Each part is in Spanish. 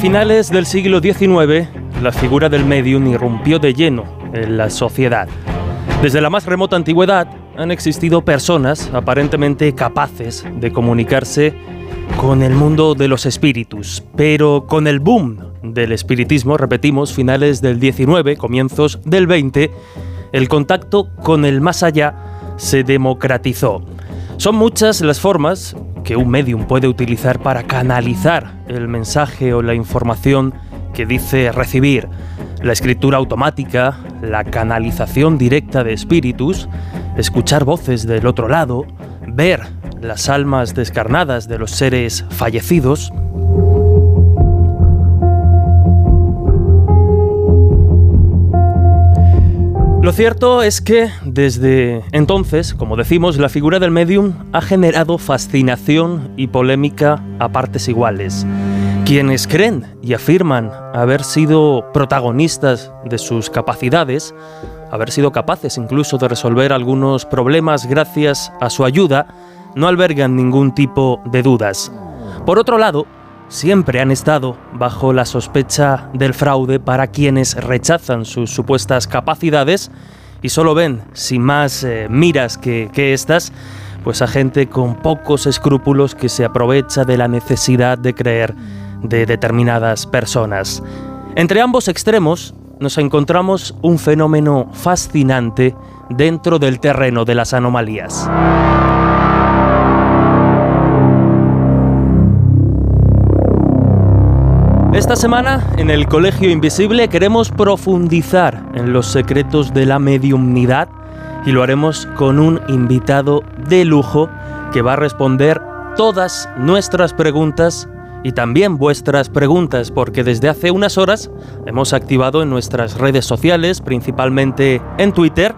Finales del siglo XIX, la figura del medium irrumpió de lleno en la sociedad. Desde la más remota antigüedad han existido personas aparentemente capaces de comunicarse con el mundo de los espíritus, pero con el boom del espiritismo, repetimos, finales del XIX, comienzos del XX, el contacto con el más allá se democratizó. Son muchas las formas que un medium puede utilizar para canalizar el mensaje o la información que dice recibir. La escritura automática, la canalización directa de espíritus, escuchar voces del otro lado, ver las almas descarnadas de los seres fallecidos. Lo cierto es que desde entonces, como decimos, la figura del medium ha generado fascinación y polémica a partes iguales. Quienes creen y afirman haber sido protagonistas de sus capacidades, haber sido capaces incluso de resolver algunos problemas gracias a su ayuda, no albergan ningún tipo de dudas. Por otro lado, siempre han estado bajo la sospecha del fraude para quienes rechazan sus supuestas capacidades y solo ven, sin más eh, miras que, que estas, pues a gente con pocos escrúpulos que se aprovecha de la necesidad de creer de determinadas personas. Entre ambos extremos nos encontramos un fenómeno fascinante dentro del terreno de las anomalías. Esta semana, en el Colegio Invisible, queremos profundizar en los secretos de la mediumnidad y lo haremos con un invitado de lujo que va a responder todas nuestras preguntas y también vuestras preguntas, porque desde hace unas horas hemos activado en nuestras redes sociales, principalmente en Twitter,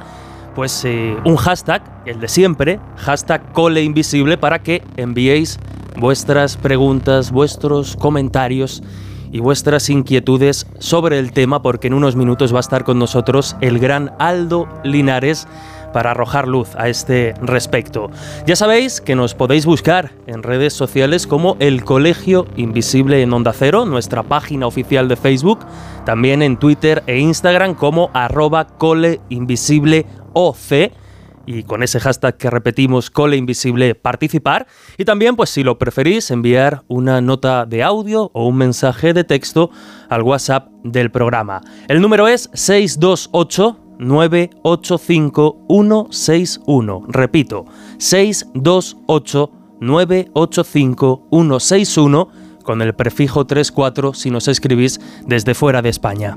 pues eh, un hashtag, el de siempre, hashtag Cole Invisible, para que enviéis vuestras preguntas, vuestros comentarios y vuestras inquietudes sobre el tema, porque en unos minutos va a estar con nosotros el gran Aldo Linares para arrojar luz a este respecto. Ya sabéis que nos podéis buscar en redes sociales como el Colegio Invisible en Onda Cero, nuestra página oficial de Facebook, también en Twitter e Instagram como arroba coleinvisibleoc y con ese hashtag que repetimos, Cole Invisible, participar. Y también, pues si lo preferís, enviar una nota de audio o un mensaje de texto al WhatsApp del programa. El número es 628 985 161. Repito, 628 985 161 con el prefijo 34 si nos escribís desde fuera de España.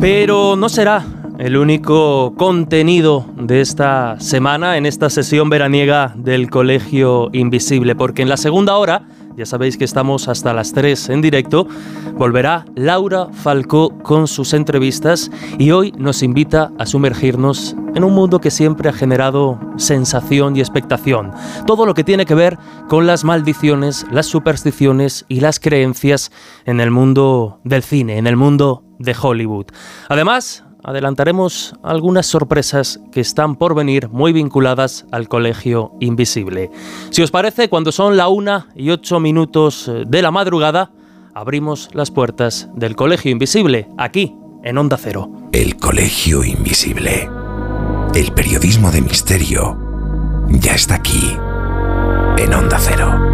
Pero no será el único contenido de esta semana en esta sesión veraniega del Colegio Invisible, porque en la segunda hora ya sabéis que estamos hasta las 3 en directo, volverá Laura Falcó con sus entrevistas y hoy nos invita a sumergirnos en un mundo que siempre ha generado sensación y expectación. Todo lo que tiene que ver con las maldiciones, las supersticiones y las creencias en el mundo del cine, en el mundo de Hollywood. Además, adelantaremos algunas sorpresas que están por venir muy vinculadas al Colegio Invisible. Si os parece, cuando son la una y ocho minutos eh, de la madrugada, abrimos las puertas del Colegio Invisible, aquí, en Onda Cero. El Colegio Invisible. El periodismo de misterio ya está aquí, en Onda Cero.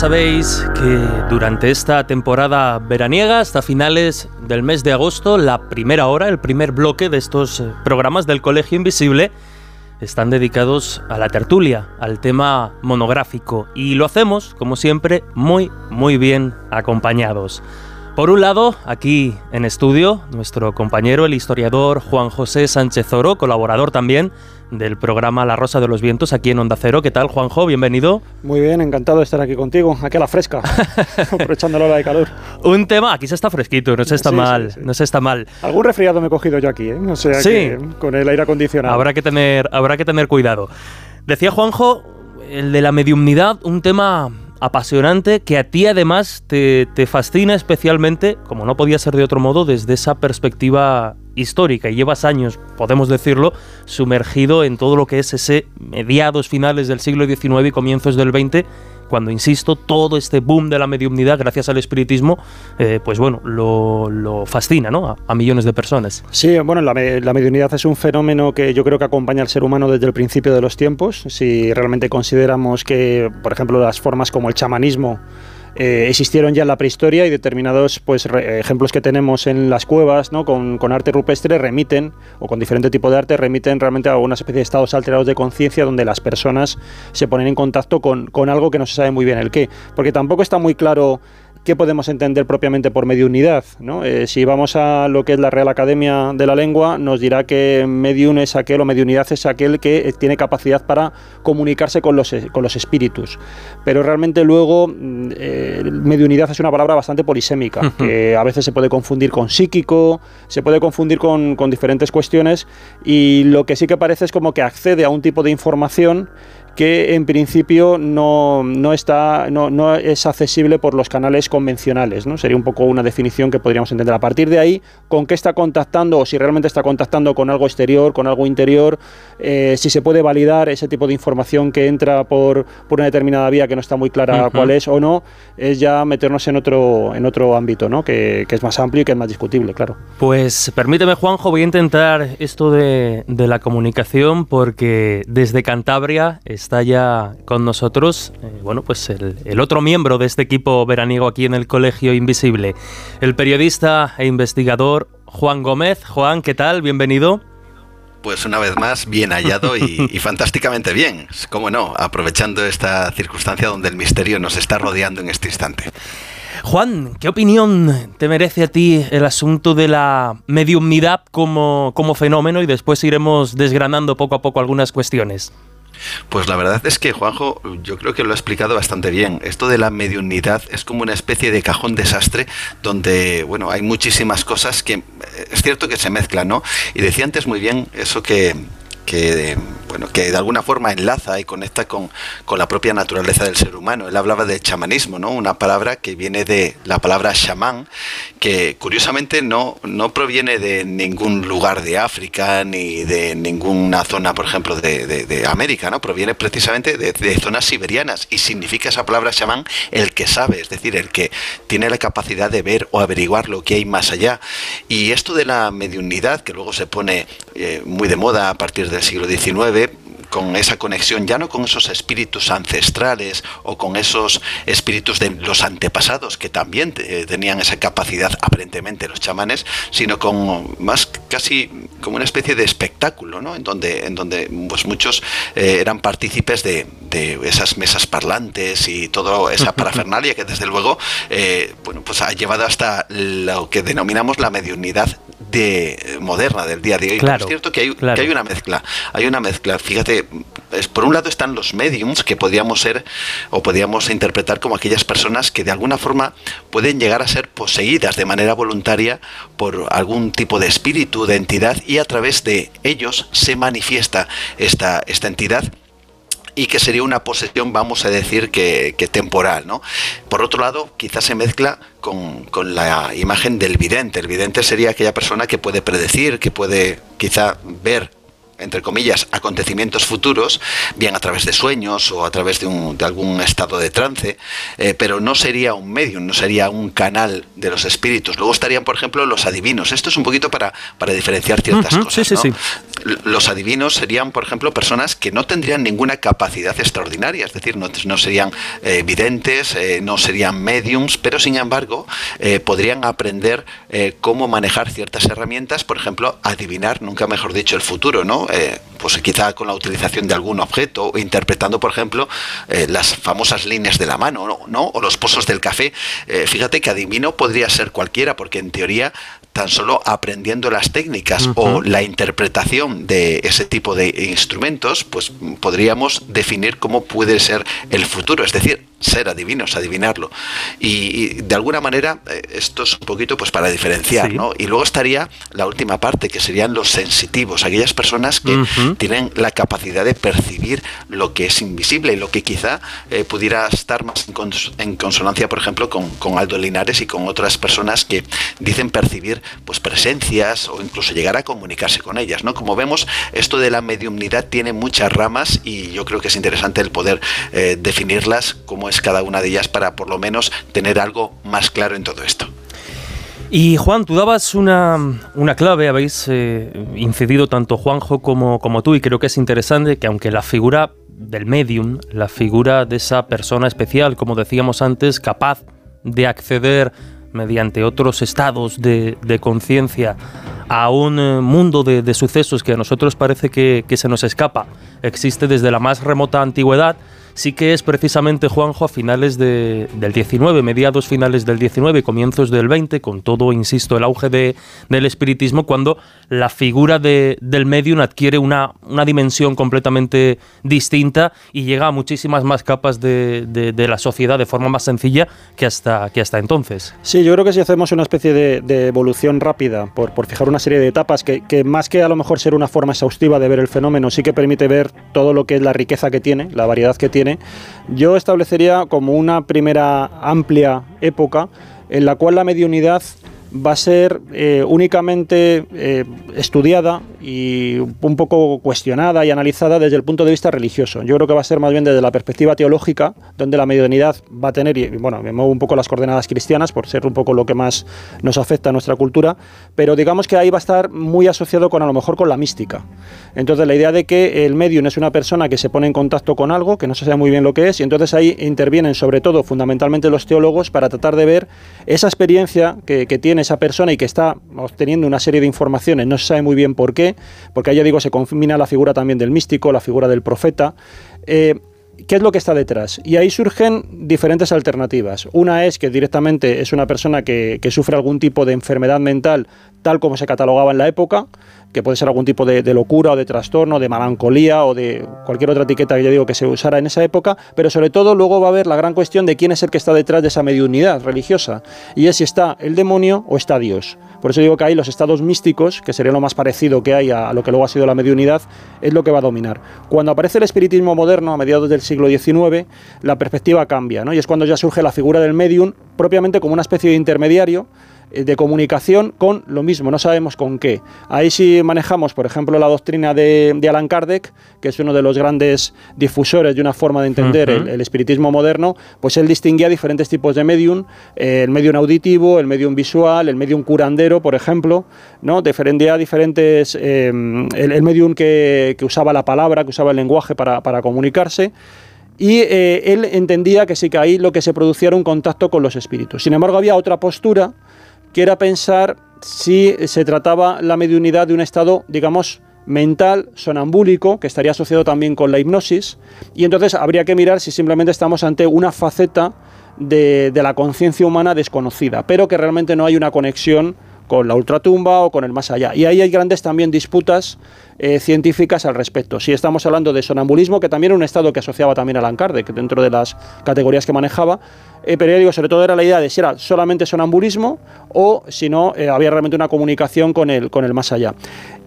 Sabéis que durante esta temporada veraniega, hasta finales del mes de agosto, la primera hora, el primer bloque de estos eh, programas del Colegio Invisible, están dedicados a la tertulia, al tema monográfico. Y lo hacemos, como siempre, muy, muy bien acompañados. Por un lado, aquí en estudio, nuestro compañero, el historiador Juan José Sánchez Oro, colaborador también del programa La Rosa de los Vientos aquí en Onda Cero. ¿Qué tal, Juanjo? Bienvenido. Muy bien, encantado de estar aquí contigo, aquí a la fresca, aprovechando la hora de calor. Un tema, aquí se está fresquito, no se está mal, no se está mal. Algún resfriado me he cogido yo aquí, ¿eh? O sea que con el aire acondicionado. Habrá que tener, habrá que tener cuidado. Decía Juanjo, el de la mediumnidad, un tema apasionante que a ti además te, te, fascina especialmente, como no podía ser de otro modo, desde esa perspectiva histórica. Y llevas años, podemos decirlo, sumergido en todo lo que es ese mediados finales del siglo XIX y comienzos del XX, cuando, insisto, todo este boom de la mediumnidad, gracias al espiritismo, eh, pues bueno, lo, fascina ¿no? A, millones de personas. Sí, bueno, la, la, mediunidad es un fenómeno que yo creo que acompaña al ser humano desde el principio de los tiempos. Si realmente consideramos que, por ejemplo, las formas como el chamanismo, eh, existieron ya en la prehistoria y determinados pues, ejemplos que tenemos en las cuevas ¿no? con, arte rupestre remiten, o con diferente tipo de arte, remiten realmente a una especie de estados alterados de conciencia donde las personas se ponen en contacto con, con algo que no se sabe muy bien el qué. Porque tampoco está muy claro ¿qué podemos entender propiamente por mediunidad? ¿no? Eh, si vamos a lo que es la Real Academia de la Lengua, nos dirá que medium es aquel o mediunidad es aquel que eh, tiene capacidad para comunicarse con los, con los espíritus. Pero realmente luego mm, eh, mediunidad es una palabra bastante polisémica, que a veces se puede confundir con psíquico, se puede confundir con, con diferentes cuestiones y lo que sí que parece es como que accede a un tipo de información que en principio no, no está, no, no, es accesible por los canales convencionales. ¿no? Sería un poco una definición que podríamos entender. A partir de ahí, con qué está contactando o si realmente está contactando con algo exterior, con algo interior, eh, si se puede validar ese tipo de información que entra por, por una determinada vía que no está muy clara cuál es o no, es ya meternos en otro, en otro ámbito, ¿no? que, que, es más amplio y que es más discutible, claro. Pues permíteme, Juanjo, voy a intentar esto de, de la comunicación porque desde Cantabria está ya con nosotros, eh, bueno, pues el, el, otro miembro de este equipo veraniego aquí en el Colegio Invisible, el periodista e investigador Juan Gómez. Juan, ¿qué tal? Bienvenido. Pues una vez más, bien hallado y, y, fantásticamente bien, cómo no, aprovechando esta circunstancia donde el misterio nos está rodeando en este instante. Juan, ¿qué opinión te merece a ti el asunto de la mediumnidad como, como fenómeno? Y después iremos desgranando poco a poco algunas cuestiones. Pues la verdad es que Juanjo, yo creo que lo ha explicado bastante bien. Esto de la mediunidad es como una especie de cajón desastre donde, bueno, hay muchísimas cosas que eh, es cierto que se mezclan, ¿no? Y decía antes muy bien eso que, que bueno, que de alguna forma enlaza y conecta con, con, la propia naturaleza del ser humano. Él hablaba de chamanismo, ¿no? Una palabra que viene de la palabra chamán, que curiosamente no, no proviene de ningún lugar de África ni de ninguna zona, por ejemplo, de, de, América, ¿no? Proviene precisamente de, de, zonas siberianas y significa esa palabra chamán el que sabe, es decir, el que tiene la capacidad de ver o averiguar lo que hay más allá. Y esto de la mediunidad, que luego se pone eh, muy de moda a partir del siglo XIX, con esa conexión, ya no con esos espíritus ancestrales o con esos espíritus de los antepasados que también eh, tenían esa capacidad aparentemente los chamanes, sino con más casi como una especie de espectáculo, ¿no? En donde, en donde pues muchos eh, eran partícipes de, esas mesas parlantes y toda esa parafernalia que desde luego eh, bueno, pues ha llevado hasta lo que denominamos la mediunidad de moderna del día de hoy. Claro, es cierto que hay, que hay una mezcla, hay una mezcla. Fíjate, es, por un lado están los mediums que podríamos ser o podríamos interpretar como aquellas personas que de alguna forma pueden llegar a ser poseídas de manera voluntaria por algún tipo de espíritu, de entidad y a través de ellos se manifiesta esta, esta entidad y que sería una posesión, vamos a decir, que, temporal. ¿no? Por otro lado, quizás se mezcla con, con, la imagen del vidente. El vidente sería aquella persona que puede predecir, que puede quizá ver entre comillas, acontecimientos futuros, bien a través de sueños o a través de, un, de algún estado de trance, eh, pero no sería un medium, no sería un canal de los espíritus. Luego estarían, por ejemplo, los adivinos. Esto es un poquito para, para diferenciar ciertas cosas. Sí, sí, Los adivinos serían, por ejemplo, personas que no tendrían ninguna capacidad extraordinaria, es decir, no, no serían eh, videntes, eh, no serían mediums, pero sin embargo podrían aprender cómo manejar ciertas herramientas, por ejemplo, adivinar, nunca mejor dicho, el futuro, ¿no? Eh, pues quizá con la utilización de algún objeto, interpretando, por ejemplo, eh, las famosas líneas de la mano, ¿no? O los pozos del café. Eh, fíjate que adivino podría ser cualquiera, porque en teoría tan solo aprendiendo las técnicas o la interpretación de ese tipo de instrumentos, pues podríamos definir cómo puede ser el futuro, es decir, ser adivinos, adivinarlo. Y, de alguna manera eh, esto es un poquito pues para diferenciar, ¿no? Y luego estaría la última parte, que serían los sensitivos, aquellas personas que tienen la capacidad de percibir lo que es invisible y lo que quizá eh, pudiera estar más en, consonancia, por ejemplo, con, con Aldo Linares y con otras personas que dicen percibir pues presencias o incluso llegar a comunicarse con ellas, ¿no? Como vemos, esto de la mediumnidad tiene muchas ramas y yo creo que es interesante el poder eh, definirlas, cómo cada una de ellas, para por lo menos tener algo más claro en todo esto. Y Juan, tú dabas una, clave, habéis eh, incidido tanto Juanjo como, como tú, y creo que es interesante que aunque la figura del medium, la figura de esa persona especial, como decíamos antes, capaz de acceder mediante otros estados de, conciencia a un eh, mundo de, sucesos que a nosotros parece que, que se nos escapa, existe desde la más remota antigüedad, sí que es precisamente Juanjo a finales del 19, mediados finales del 19, comienzos del 20, con todo, insisto, el auge de, del espiritismo, cuando la figura de, del medium adquiere una, una dimensión completamente distinta y llega a muchísimas más capas de, de, la sociedad de forma más sencilla que hasta, que hasta entonces. Sí, yo creo que si hacemos una especie de, evolución rápida, por, por, fijar una serie de etapas, que, que más que a lo mejor ser una forma exhaustiva de ver el fenómeno, sí que permite ver todo lo que es la riqueza que tiene, la variedad que tiene, yo establecería como una primera amplia época en la cual la mediunidad va a ser eh, únicamente eh, estudiada y un poco cuestionada y analizada desde el punto de vista religioso. Yo creo que va a ser más bien desde la perspectiva teológica, donde la mediunidad va a tener, y bueno, me muevo un poco las coordenadas cristianas por ser un poco lo que más nos afecta a nuestra cultura, pero digamos que ahí va a estar muy asociado con a lo mejor con la mística. Entonces la idea de que el medium es una persona que se pone en contacto con algo, que no se sabe muy bien lo que es, y entonces ahí intervienen sobre todo fundamentalmente los teólogos para tratar de ver esa experiencia que, que tiene esa persona y que está obteniendo una serie de informaciones, no se sabe muy bien por qué, porque ahí ya digo, se combina la figura también del místico, la figura del profeta. Eh, ¿Qué es lo que está detrás? Y ahí surgen diferentes alternativas. Una es que directamente es una persona que, que, sufre algún tipo de enfermedad mental, tal como se catalogaba en la época, que puede ser algún tipo de, locura o de trastorno, de melancolía o de cualquier otra etiqueta que yo digo que se usara en esa época, pero sobre todo luego va a haber la gran cuestión de quién es el que está detrás de esa mediunidad religiosa, y es si está el demonio o está Dios. Por eso digo que hay los estados místicos, que sería lo más parecido que hay a, lo que luego ha sido la mediunidad, es lo que va a dominar. Cuando aparece el espiritismo moderno, a mediados del siglo XIX, la perspectiva cambia, ¿no? y es cuando ya surge la figura del medium propiamente como una especie de intermediario de comunicación con lo mismo, no sabemos con qué. Ahí sí manejamos, por ejemplo, la doctrina de, de Alan Kardec, que es uno de los grandes difusores de una forma de entender el, espiritismo moderno, pues él distinguía diferentes tipos de medium, eh, el medium auditivo, el medium visual, el medium curandero, por ejemplo, ¿no? Defendía diferentes, eh, el, medium que, usaba la palabra, que usaba el lenguaje para, para comunicarse, y él entendía que sí que ahí lo que se producía era un contacto con los espíritus. Sin embargo, había otra postura que era pensar si se trataba la mediunidad de un estado, digamos, mental, sonambúlico, que estaría asociado también con la hipnosis, y entonces habría que mirar si simplemente estamos ante una faceta de, de la conciencia humana desconocida, pero que realmente no hay una conexión con la ultratumba o con el más allá. Y ahí hay grandes también disputas eh, científicas al respecto. Si estamos hablando de sonambulismo, que también era un estado que asociaba también a Kardec dentro de las categorías que manejaba, eh, pero digo, sobre todo era la idea de si era solamente sonambulismo o si no eh, había realmente una comunicación con el, con el más allá.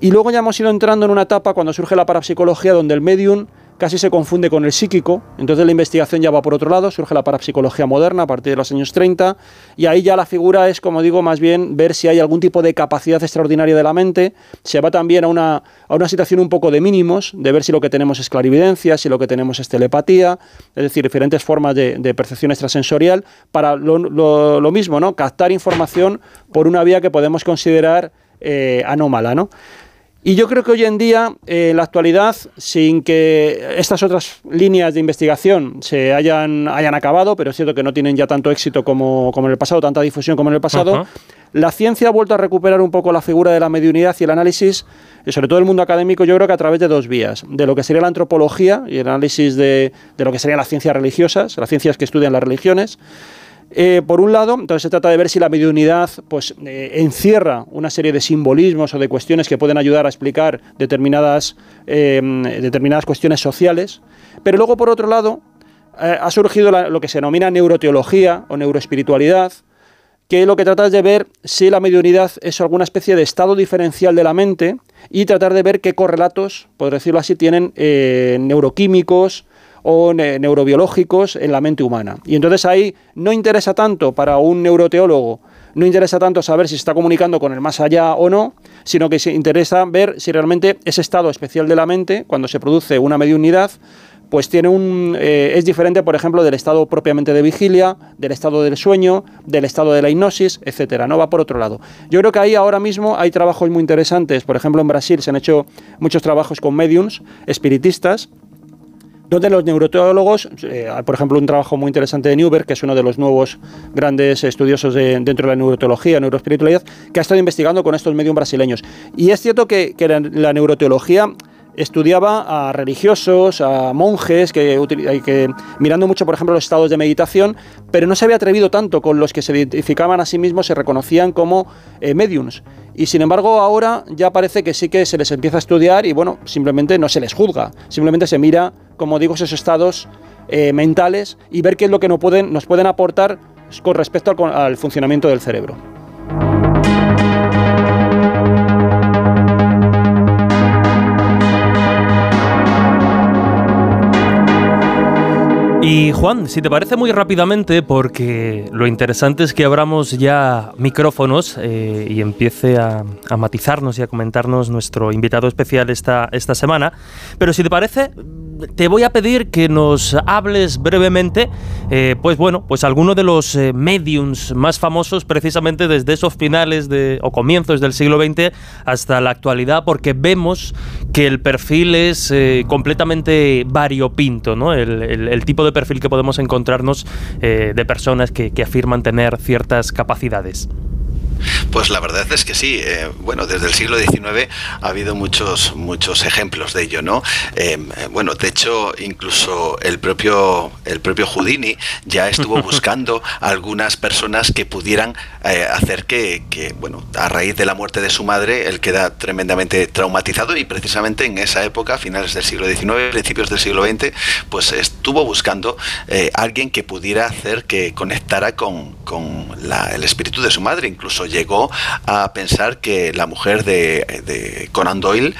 Y luego ya hemos ido entrando en una etapa cuando surge la parapsicología donde el medium casi se confunde con el psíquico, entonces la investigación ya va por otro lado, surge la parapsicología moderna a partir de los años 30 y ahí ya la figura es, como digo, más bien ver si hay algún tipo de capacidad extraordinaria de la mente, se va también a una, a una situación un poco de mínimos, de ver si lo que tenemos es clarividencia, si lo que tenemos es telepatía, es decir, diferentes formas de, percepción extrasensorial para lo, mismo, ¿no? captar información por una vía que podemos considerar eh, anómala, ¿no? Y yo creo que hoy en día, eh, en la actualidad, sin que estas otras líneas de investigación se hayan, hayan acabado, pero es cierto que no tienen ya tanto éxito como, como en el pasado, tanta difusión como en el pasado, la ciencia ha vuelto a recuperar un poco la figura de la mediunidad y el análisis, y sobre todo el mundo académico, yo creo que a través de dos vías, de lo que sería la antropología y el análisis de, de lo que serían las ciencias religiosas, las ciencias que estudian las religiones, eh, por un lado, entonces se trata de ver si la mediunidad pues, eh, encierra una serie de simbolismos o de cuestiones que pueden ayudar a explicar determinadas, em, determinadas cuestiones sociales. Pero luego, por otro lado, eh, ha surgido lo que se denomina neuroteología o neuroespiritualidad, que lo que trata es de ver si la mediunidad es alguna especie de estado diferencial de la mente y tratar de ver qué correlatos, por decirlo así, tienen neuroquímicos, o neurobiológicos en la mente humana. Y entonces ahí no interesa tanto para un neuroteólogo, no interesa tanto saber si se está comunicando con el más allá o no, sino que se interesa ver si realmente ese estado especial de la mente, cuando se produce una mediunidad, pues tiene un eh, es diferente, por ejemplo, del estado propiamente de vigilia, del estado del sueño, del estado de la hipnosis, etcétera. No va por otro lado. Yo creo que ahí ahora mismo hay trabajos muy interesantes. Por ejemplo, en Brasil se han hecho muchos trabajos con mediums espiritistas donde los neuroteólogos, eh, por ejemplo, un trabajo muy interesante de Newberg, que es uno de los nuevos grandes estudiosos dentro de la neuroteología, neuroespiritualidad, que ha estado investigando con estos medios brasileños. Y es cierto que, la, neuroteología estudiaba a religiosos, a monjes, que, que, mirando mucho, por ejemplo, los estados de meditación, pero no se había atrevido tanto con los que se identificaban a sí mismos, se reconocían como eh, mediums. Y sin embargo, ahora ya parece que sí que se les empieza a estudiar y bueno, simplemente no se les juzga, simplemente se mira como digo, esos estados eh, mentales y ver qué es lo que nos pueden, nos pueden aportar con respecto al funcionamiento del cerebro. Y Juan, si te parece muy rápidamente, porque lo interesante es que abramos ya micrófonos eh, y empiece a, matizarnos y a comentarnos nuestro invitado especial esta, esta semana, pero si te parece, te voy a pedir que nos hables brevemente, eh, pues bueno, pues alguno de los eh, mediums más famosos precisamente desde esos finales de, o comienzos del siglo XX hasta la actualidad, porque vemos que el perfil es completamente variopinto, ¿no? el tipo de perfil que podemos encontrarnos eh, de personas que, que afirman tener ciertas capacidades. Pues la verdad es que sí. Eh, bueno, desde el siglo XIX ha habido muchos, muchos ejemplos de ello, ¿no? Eh, bueno, de hecho, incluso el propio, el propio Houdini ya estuvo buscando algunas personas que pudieran eh, hacer que, que, bueno, a raíz de la muerte de su madre, él queda tremendamente traumatizado y precisamente en esa época, finales del siglo XIX, principios del siglo XX, pues estuvo buscando alguien que pudiera hacer que conectara con, con el espíritu de su madre. Incluso llegó llevó a pensar que la mujer de, Conan Doyle,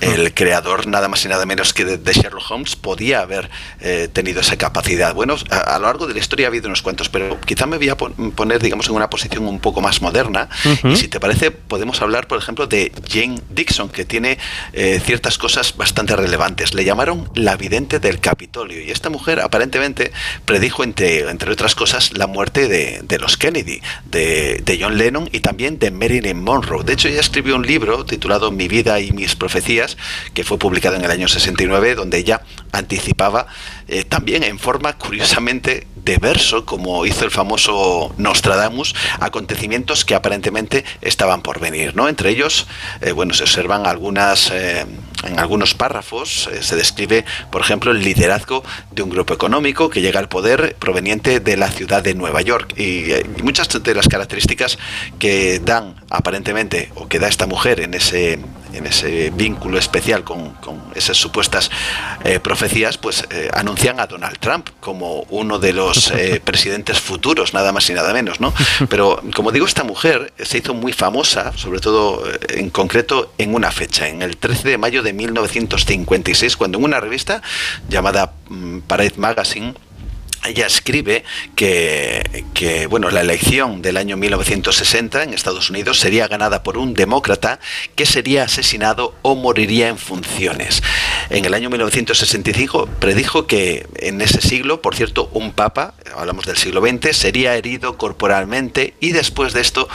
el creador nada más y nada menos que de, Sherlock Holmes, podía haber eh, tenido esa capacidad. Bueno, a, lo largo de la historia ha habido unos cuantos, pero quizá me voy a poner, digamos, en una posición un poco más moderna. Y si te parece, podemos hablar, por ejemplo, de Jane Dixon, que tiene eh, ciertas cosas bastante relevantes. Le llamaron la vidente del Capitolio. Y esta mujer aparentemente predijo, entre, entre otras cosas, la muerte de, de los Kennedy, de, de John Lennon y también de Marilyn Monroe. De hecho, ella escribió un libro titulado Mi vida y mis profecías, que fue publicado en el año 69, donde ella anticipaba eh, también en forma curiosamente de verso, como hizo el famoso Nostradamus, acontecimientos que aparentemente estaban por venir. ¿no? Entre ellos, eh, bueno, se observan algunas, eh, en algunos párrafos, se describe, por ejemplo, el liderazgo de un grupo económico que llega al poder proveniente de la ciudad de Nueva York. Y, y muchas de las características que dan aparentemente, o que da esta mujer en ese, en ese vínculo especial con, esas supuestas eh, profecías, pues eh, anuncian a Donald Trump como uno de los eh, presidentes futuros, nada más y nada menos, ¿no? Pero como digo, esta mujer se hizo muy famosa, sobre todo en concreto en una fecha, en el 13 de mayo de 1956, cuando en una revista llamada mm, Parade Magazine ella escribe que, bueno, la elección del año 1960 en Estados Unidos sería ganada por un demócrata que sería asesinado o moriría en funciones. En el año 1965 predijo que en ese siglo, por cierto, un papa, hablamos del siglo XX, sería herido corporalmente y después de esto,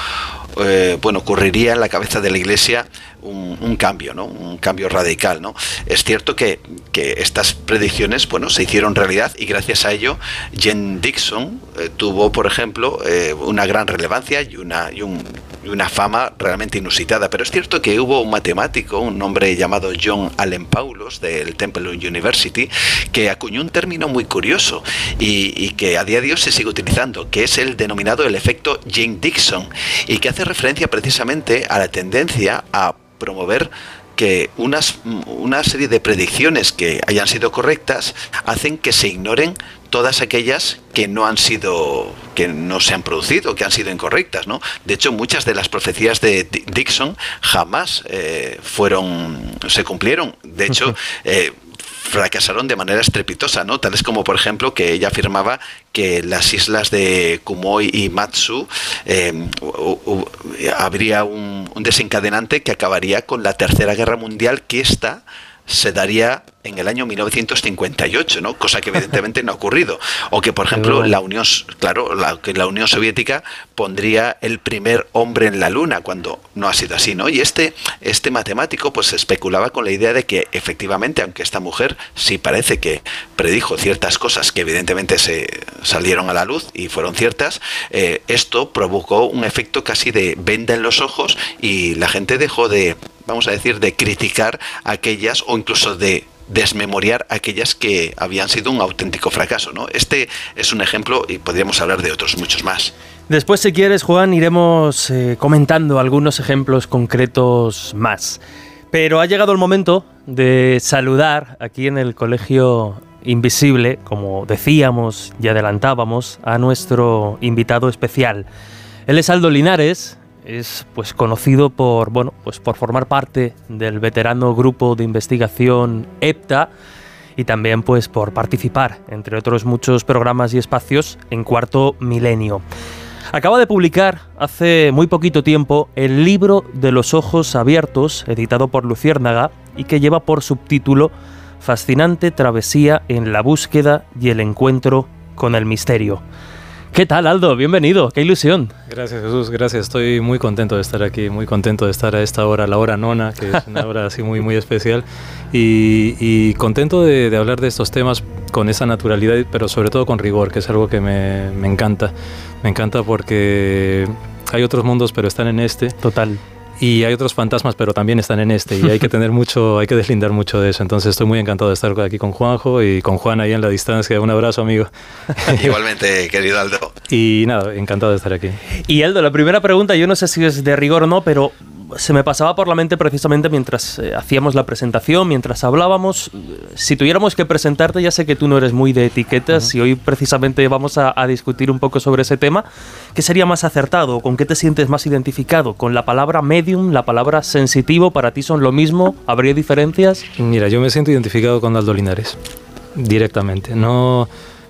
eh, bueno, ocurriría en la cabeza de la iglesia un, cambio, ¿no? un cambio radical. ¿no? Es cierto que, estas predicciones bueno, se hicieron realidad y gracias a ello Jen Dixon eh, tuvo, por ejemplo, eh, una gran relevancia y una, y, una fama realmente inusitada. Pero es cierto que hubo un matemático, un hombre llamado John Allen Paulos del Temple University, que acuñó un término muy curioso y, y que a día de hoy se sigue utilizando, que es el denominado el efecto Jane Dixon y que hace referencia precisamente a la tendencia a promover que unas, una serie de predicciones que hayan sido correctas hacen que se ignoren todas aquellas que no han sido que no se han producido que han sido incorrectas no de hecho muchas de las profecías de Dixon jamás eh, fueron se cumplieron. De hecho eh, fracasaron de manera estrepitosa, ¿no? Tales como, por ejemplo, que ella afirmaba que las islas de Kumoy y Matsu eh, habría un, un, desencadenante que acabaría con la Tercera Guerra Mundial, que esta se daría en el año 1958, ¿no? Cosa que evidentemente no ha ocurrido. O que, por ejemplo, la Unión, claro, la, que la Unión Soviética pondría el primer hombre en la Luna, cuando no ha sido así, ¿no? Y este, este matemático, pues especulaba con la idea de que efectivamente, aunque esta mujer sí parece que predijo ciertas cosas que evidentemente se salieron a la luz y fueron ciertas, eh, esto provocó un efecto casi de venda en los ojos y la gente dejó de vamos a decir, de criticar aquellas o incluso de desmemoriar aquellas que habían sido un auténtico fracaso. ¿no? Este es un ejemplo y podríamos hablar de otros muchos más. Después, si quieres, Juan, iremos eh, comentando algunos ejemplos concretos más. Pero ha llegado el momento de saludar aquí en el Colegio Invisible, como decíamos y adelantábamos, a nuestro invitado especial. Él es Aldo Linares, es pues conocido por bueno pues por formar parte del veterano grupo de investigación EPTA y también pues por participar entre otros muchos programas y espacios en Cuarto Milenio. Acaba de publicar hace muy poquito tiempo el libro de los ojos abiertos, editado por Luciérnaga, y que lleva por subtítulo Fascinante travesía en la búsqueda y el encuentro con el misterio. ¿Qué tal, Aldo? Bienvenido, qué ilusión. Gracias, Jesús, gracias. Estoy muy contento de estar aquí, muy contento de estar a esta hora, la hora nona, que es una hora así muy, muy especial. Y, contento de, hablar de estos temas con esa naturalidad, pero sobre todo con rigor, que es algo que me, me encanta. Me encanta porque hay otros mundos, pero están en este. Total y hay otros fantasmas, pero también están en este y hay que tener mucho, hay que deslindar mucho de eso. Entonces estoy muy encantado de estar aquí con Juanjo y con Juan ahí en la distancia. Un abrazo, amigo. Igualmente, querido Aldo. Y nada, encantado de estar aquí. Y Aldo, la primera pregunta, yo no sé si es de rigor o no, pero se me pasaba por la mente precisamente mientras eh, hacíamos la presentación, mientras hablábamos. Si tuviéramos que presentarte, ya sé que tú no eres muy de etiquetas y hoy precisamente vamos a, discutir un poco sobre ese tema. ¿Qué sería más acertado? ¿Con qué te sientes más identificado? ¿Con la palabra medium, la palabra sensitivo? ¿Para ti son lo mismo? ¿Habría diferencias? Mira, yo me siento identificado con Aldo Linares, directamente. No,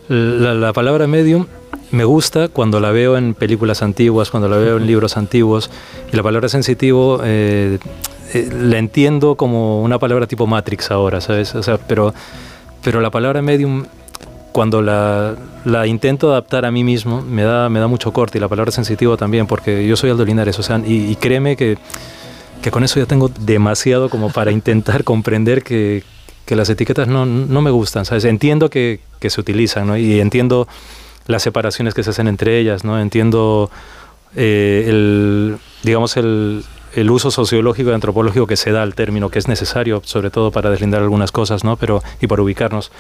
la palabra medium me gusta cuando la veo en películas antiguas, cuando la veo en libros antiguos. Y la palabra sensitivo eh, eh, la entiendo como una palabra tipo Matrix ahora, ¿sabes? O sea, pero, pero la palabra medium, cuando la, la, intento adaptar a mí mismo, me da, me da mucho corte. Y la palabra sensitivo también, porque yo soy Aldo Linares. O sea, y, créeme que, que con eso ya tengo demasiado como para intentar comprender que, que las etiquetas no, no, me gustan, ¿sabes? Entiendo que, que se utilizan, ¿no? Y entiendo las separaciones que se hacen entre ellas, ¿no? Entiendo eh, el, digamos, el, el, uso sociológico y antropológico que se da al término, que es necesario, sobre todo para deslindar algunas cosas, ¿no? Pero, y para ubicarnos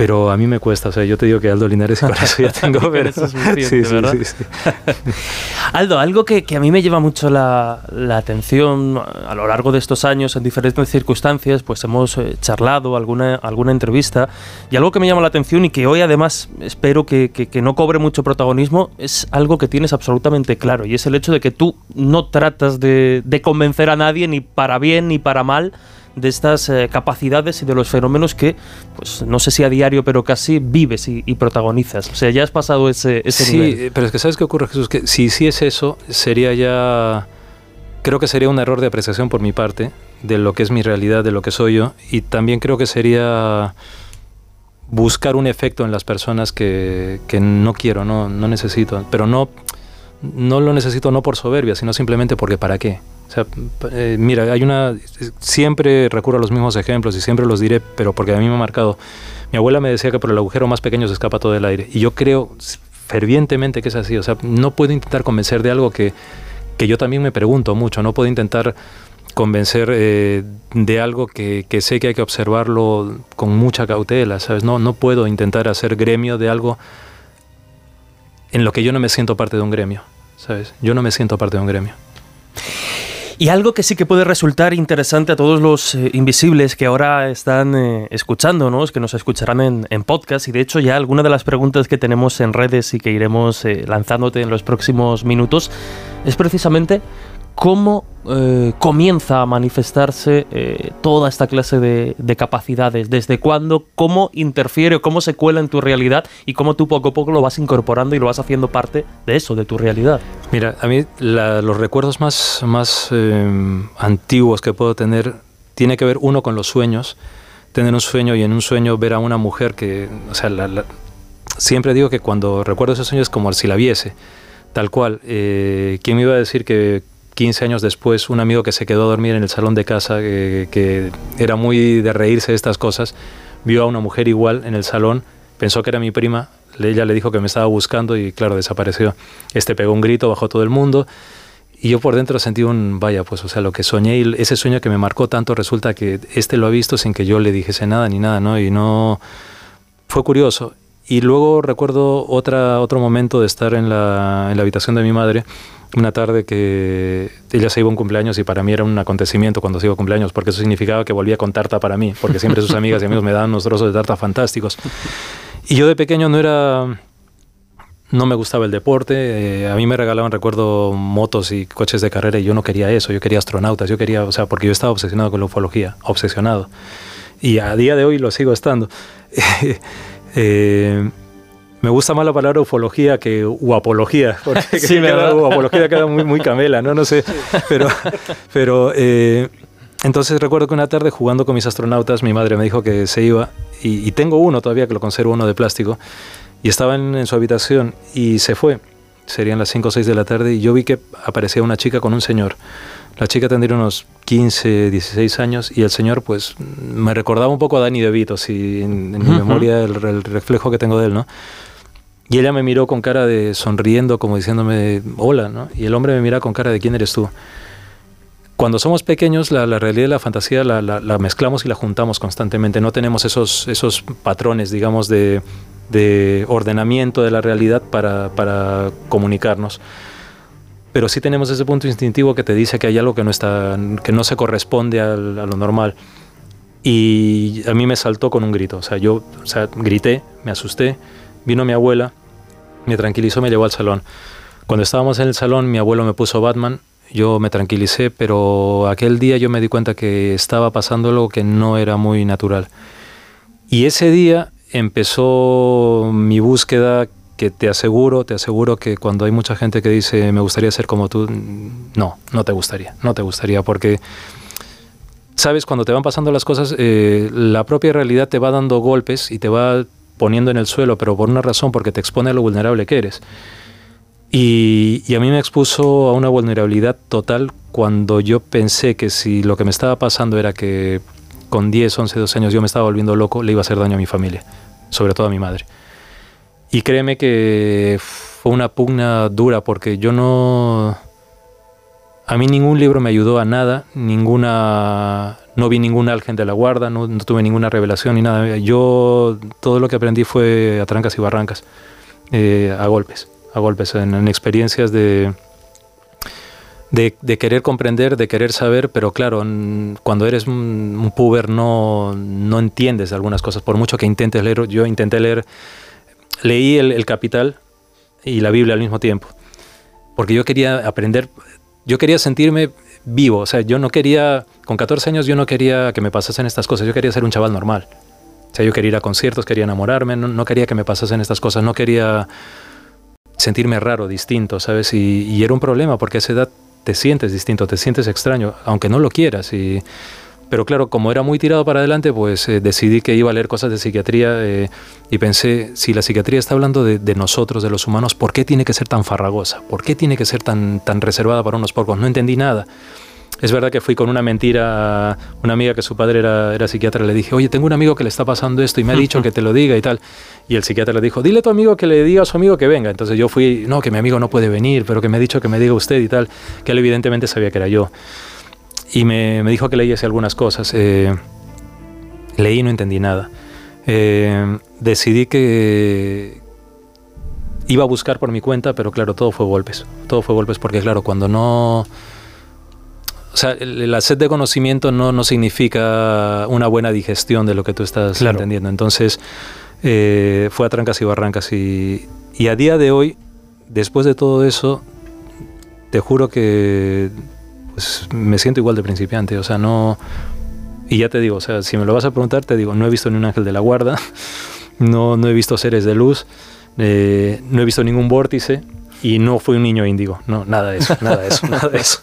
pero a mí me cuesta, o sea, yo te digo que Aldo Linares con eso ya tengo, pero eso es sí, sí, sí, Aldo, algo que, que, a mí me lleva mucho la, la, atención a lo largo de estos años, en diferentes circunstancias, pues hemos eh, charlado alguna, alguna entrevista, y algo que me llama la atención y que hoy además espero que, que, que no cobre mucho protagonismo, es algo que tienes absolutamente claro, y es el hecho de que tú no tratas de, de convencer a nadie, ni para bien ni para mal, de estas eh, capacidades y de los fenómenos que, pues no sé si a diario, pero casi vives y, protagonizas. O sea, ya has pasado ese, ese sí, nivel. Sí, pero es que ¿sabes qué ocurre, Jesús? Que si sí es eso, sería ya... Creo que sería un error de apreciación por mi parte de lo que es mi realidad, de lo que soy yo, y también creo que sería buscar un efecto en las personas que, que no quiero, no, no necesito, pero no, no lo necesito no por soberbia, sino simplemente porque para qué. O sea, eh, mira, hay una. Siempre recurro a los mismos ejemplos y siempre los diré, pero porque a mí me ha marcado. Mi abuela me decía que por el agujero más pequeño se escapa todo el aire. Y yo creo fervientemente que es así. O sea, no puedo intentar convencer de algo que, que yo también me pregunto mucho. No puedo intentar convencer eh, de algo que, que, sé que hay que observarlo con mucha cautela, ¿sabes? No, no puedo intentar hacer gremio de algo en lo que yo no me siento parte de un gremio, ¿sabes? Yo no me siento parte de un gremio. Y algo que sí que puede resultar interesante a todos los eh, invisibles que ahora están eh, escuchándonos, que nos escucharán en, podcast, y de hecho ya alguna de las preguntas que tenemos en redes y que iremos eh, lanzándote en los próximos minutos, es precisamente cómo eh, comienza a manifestarse eh, toda esta clase de, capacidades, desde cuándo, cómo interfiere o cómo se cuela en tu realidad y cómo tú poco a poco lo vas incorporando y lo vas haciendo parte de eso, de tu realidad. Mira, a mí los recuerdos más, más eh, antiguos que puedo tener tiene que ver uno con los sueños, tener un sueño y en un sueño ver a una mujer que, o sea, siempre digo que cuando recuerdo ese sueño es como si la viese, tal cual. ¿Quién me iba a decir que 15 años después, un amigo que se quedó a dormir en el salón de casa, que era muy de reírse de estas cosas, vio a una mujer igual en el salón, pensó que era mi prima, ella le dijo que me estaba buscando y claro, desapareció. Este pegó un grito, bajó todo el mundo y yo por dentro sentí un, vaya, pues o sea, lo que soñé y ese sueño que me marcó tanto resulta que este lo ha visto sin que yo le dijese nada ni nada, ¿no? Y no... Fue curioso. Y luego recuerdo otra, otro momento de estar en la, en la habitación de mi madre una tarde que ella se iba a un cumpleaños y para mí era un acontecimiento cuando se iba a cumpleaños, porque eso significaba que volvía con tarta para mí, porque siempre sus amigas y amigos me daban unos trozos de tarta fantásticos. Y yo de pequeño no era... No me gustaba el deporte, eh, a mí me regalaban, recuerdo, motos y coches de carrera y yo no quería eso, yo quería astronautas, yo quería, o sea, porque yo estaba obsesionado con la ufología, obsesionado. Y a día de hoy lo sigo estando. eh, me gusta más la palabra ufología que uapología, porque sí, queda, uapología queda muy, muy camela, ¿no? No sé, pero, pero eh, entonces recuerdo que una tarde jugando con mis astronautas, mi madre me dijo que se iba, y, tengo uno todavía que lo conservo, uno de plástico, y estaba en, su habitación y se fue. Serían las 5 o 6 de la tarde y yo vi que aparecía una chica con un señor. La chica tendría unos 15, 16 años y el señor pues me recordaba un poco a Danny DeVito, si en, mi memoria el, el, reflejo que tengo de él, ¿no? Y ella me miró con cara de sonriendo, como diciéndome, hola, ¿no? Y el hombre me mira con cara de, ¿quién eres tú? Cuando somos pequeños, la, realidad y la fantasía la, mezclamos y la juntamos constantemente. No tenemos esos, esos patrones, digamos, de, de ordenamiento de la realidad para, para comunicarnos. pero sí tenemos ese punto instintivo que te dice que hay algo que no, está, que no se corresponde a lo normal. Y a mí me saltó con un grito, o sea, yo o sea, grité, me asusté, vino mi abuela, me tranquilizó, me llevó al salón. Cuando estábamos en el salón, mi abuelo me puso Batman, yo me tranquilicé, pero aquel día yo me di cuenta que estaba pasando algo que no era muy natural. Y ese día empezó mi búsqueda que te aseguro, te aseguro que cuando hay mucha gente que dice me gustaría ser como tú, no, no te gustaría, no te gustaría, porque sabes, cuando te van pasando las cosas, eh, la propia realidad te va dando golpes y te va poniendo en el suelo, pero por una razón, porque te expone a lo vulnerable que eres. Y, y, a mí me expuso a una vulnerabilidad total cuando yo pensé que si lo que me estaba pasando era que con 10, 11, 12 años yo me estaba volviendo loco, le iba a hacer daño a mi familia, sobre todo a mi madre. Y créeme que fue una pugna dura porque yo no... A mí ningún libro me ayudó a nada, ninguna... No vi ningún ángel de la guarda, no, tuve ninguna revelación ni nada. Yo todo lo que aprendí fue a trancas y barrancas, eh, a golpes, a golpes, en, experiencias de, de, querer comprender, de querer saber, pero claro, cuando eres un, un puber no, no entiendes algunas cosas, por mucho que intentes leer, yo intenté leer leí el, Capital y la Biblia al mismo tiempo, porque yo quería aprender, yo quería sentirme vivo, o sea, yo no quería, con 14 años yo no quería que me pasasen estas cosas, yo quería ser un chaval normal. O sea, yo quería ir a conciertos, quería enamorarme, no, quería que me pasasen estas cosas, no quería sentirme raro, distinto, ¿sabes? Y, y, era un problema porque a esa edad te sientes distinto, te sientes extraño, aunque no lo quieras. Y pero claro, como era muy tirado para adelante, pues eh, decidí que iba a leer cosas de psiquiatría eh, y pensé, si la psiquiatría está hablando de, nosotros, de los humanos, ¿por qué tiene que ser tan farragosa? ¿Por qué tiene que ser tan, tan reservada para unos pocos? No entendí nada. Es verdad que fui con una mentira a una amiga que su padre era, era psiquiatra, le dije, oye, tengo un amigo que le está pasando esto y me ha dicho que te lo diga y tal. Y el psiquiatra le dijo, dile a tu amigo que le diga a su amigo que venga. Entonces yo fui, no, que mi amigo no puede venir, pero que me ha dicho que me diga usted y tal, que él evidentemente sabía que era yo y me, me dijo que leyese algunas cosas. Eh, leí y no entendí nada. Eh, decidí que iba a buscar por mi cuenta, pero claro, todo fue golpes. Todo fue golpes porque, claro, cuando no... O sea, la sed de conocimiento no, no significa una buena digestión de lo que tú estás entendiendo. Entonces, eh, fue a trancas y barrancas. Y, y a día de hoy, después de todo eso, te juro que pues me siento igual de principiante, o sea, no... Y ya te digo, o sea, si me lo vas a preguntar, te digo, no he visto ni un ángel de la guarda, no, no he visto seres de luz, eh, no he visto ningún vórtice, y no fui un niño índigo, no, nada de eso, nada de eso, nada de eso.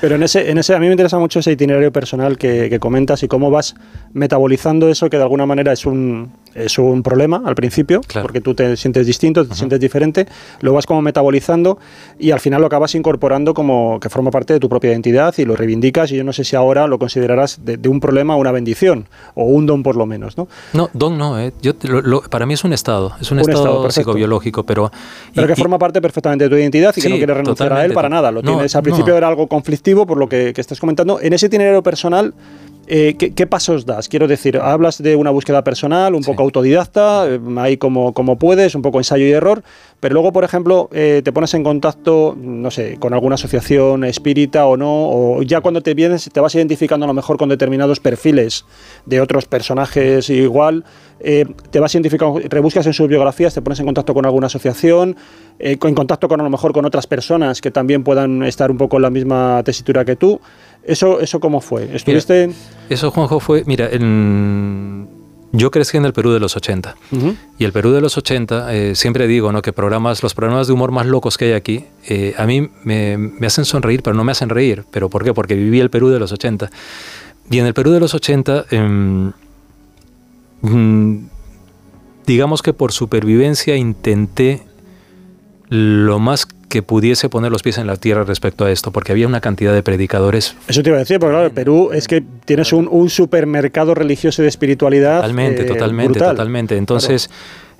Pero en ese, en ese, a mí me interesa mucho ese itinerario personal que, que, comentas y cómo vas metabolizando eso que de alguna manera es un, es un problema al principio, porque tú te sientes distinto, te sientes diferente, lo vas como metabolizando y al final lo acabas incorporando como que forma parte de tu propia identidad y lo reivindicas y yo no sé si ahora lo considerarás de, un problema una bendición o un don por lo menos, ¿no? No, don no, eh. yo, para mí es un estado, es un, estado, psicobiológico, pero... Pero que forma parte perfectamente de tu identidad y que no quieres renunciar a él para nada, lo tienes, al principio era algo conflictivo por lo que, que estás comentando, en ese itinerario personal eh, ¿qué, pasos das? Quiero decir, hablas de una búsqueda personal, un poco autodidacta, eh, ahí como, como puedes, un poco ensayo y error, pero luego, por ejemplo, eh, te pones en contacto, no sé, con alguna asociación espírita o no, o ya cuando te vienes te vas identificando a lo mejor con determinados perfiles de otros personajes igual, te vas identificando, rebuscas en sus biografías, te pones en contacto con alguna asociación, en contacto con a lo mejor con otras personas que también puedan estar un poco en la misma tesitura que tú. ¿Eso, eso cómo fue? ¿Estuviste...? eso, Juanjo, fue... Mira, yo crecí en el Perú de los 80. Y el Perú de los 80, eh, siempre digo ¿no? que programas, los programas de humor más locos que hay aquí, eh, a mí me, me, hacen sonreír, pero no me hacen reír. ¿Pero por qué? Porque viví el Perú de los 80. Y en el Perú de los 80, em, mm, digamos que por supervivencia intenté lo más que pudiese poner los pies en la tierra respecto a esto, porque había una cantidad de predicadores. Eso te iba a decir, porque claro, el Perú es que tienes un, supermercado religioso de espiritualidad. Totalmente, eh, totalmente, totalmente. Entonces.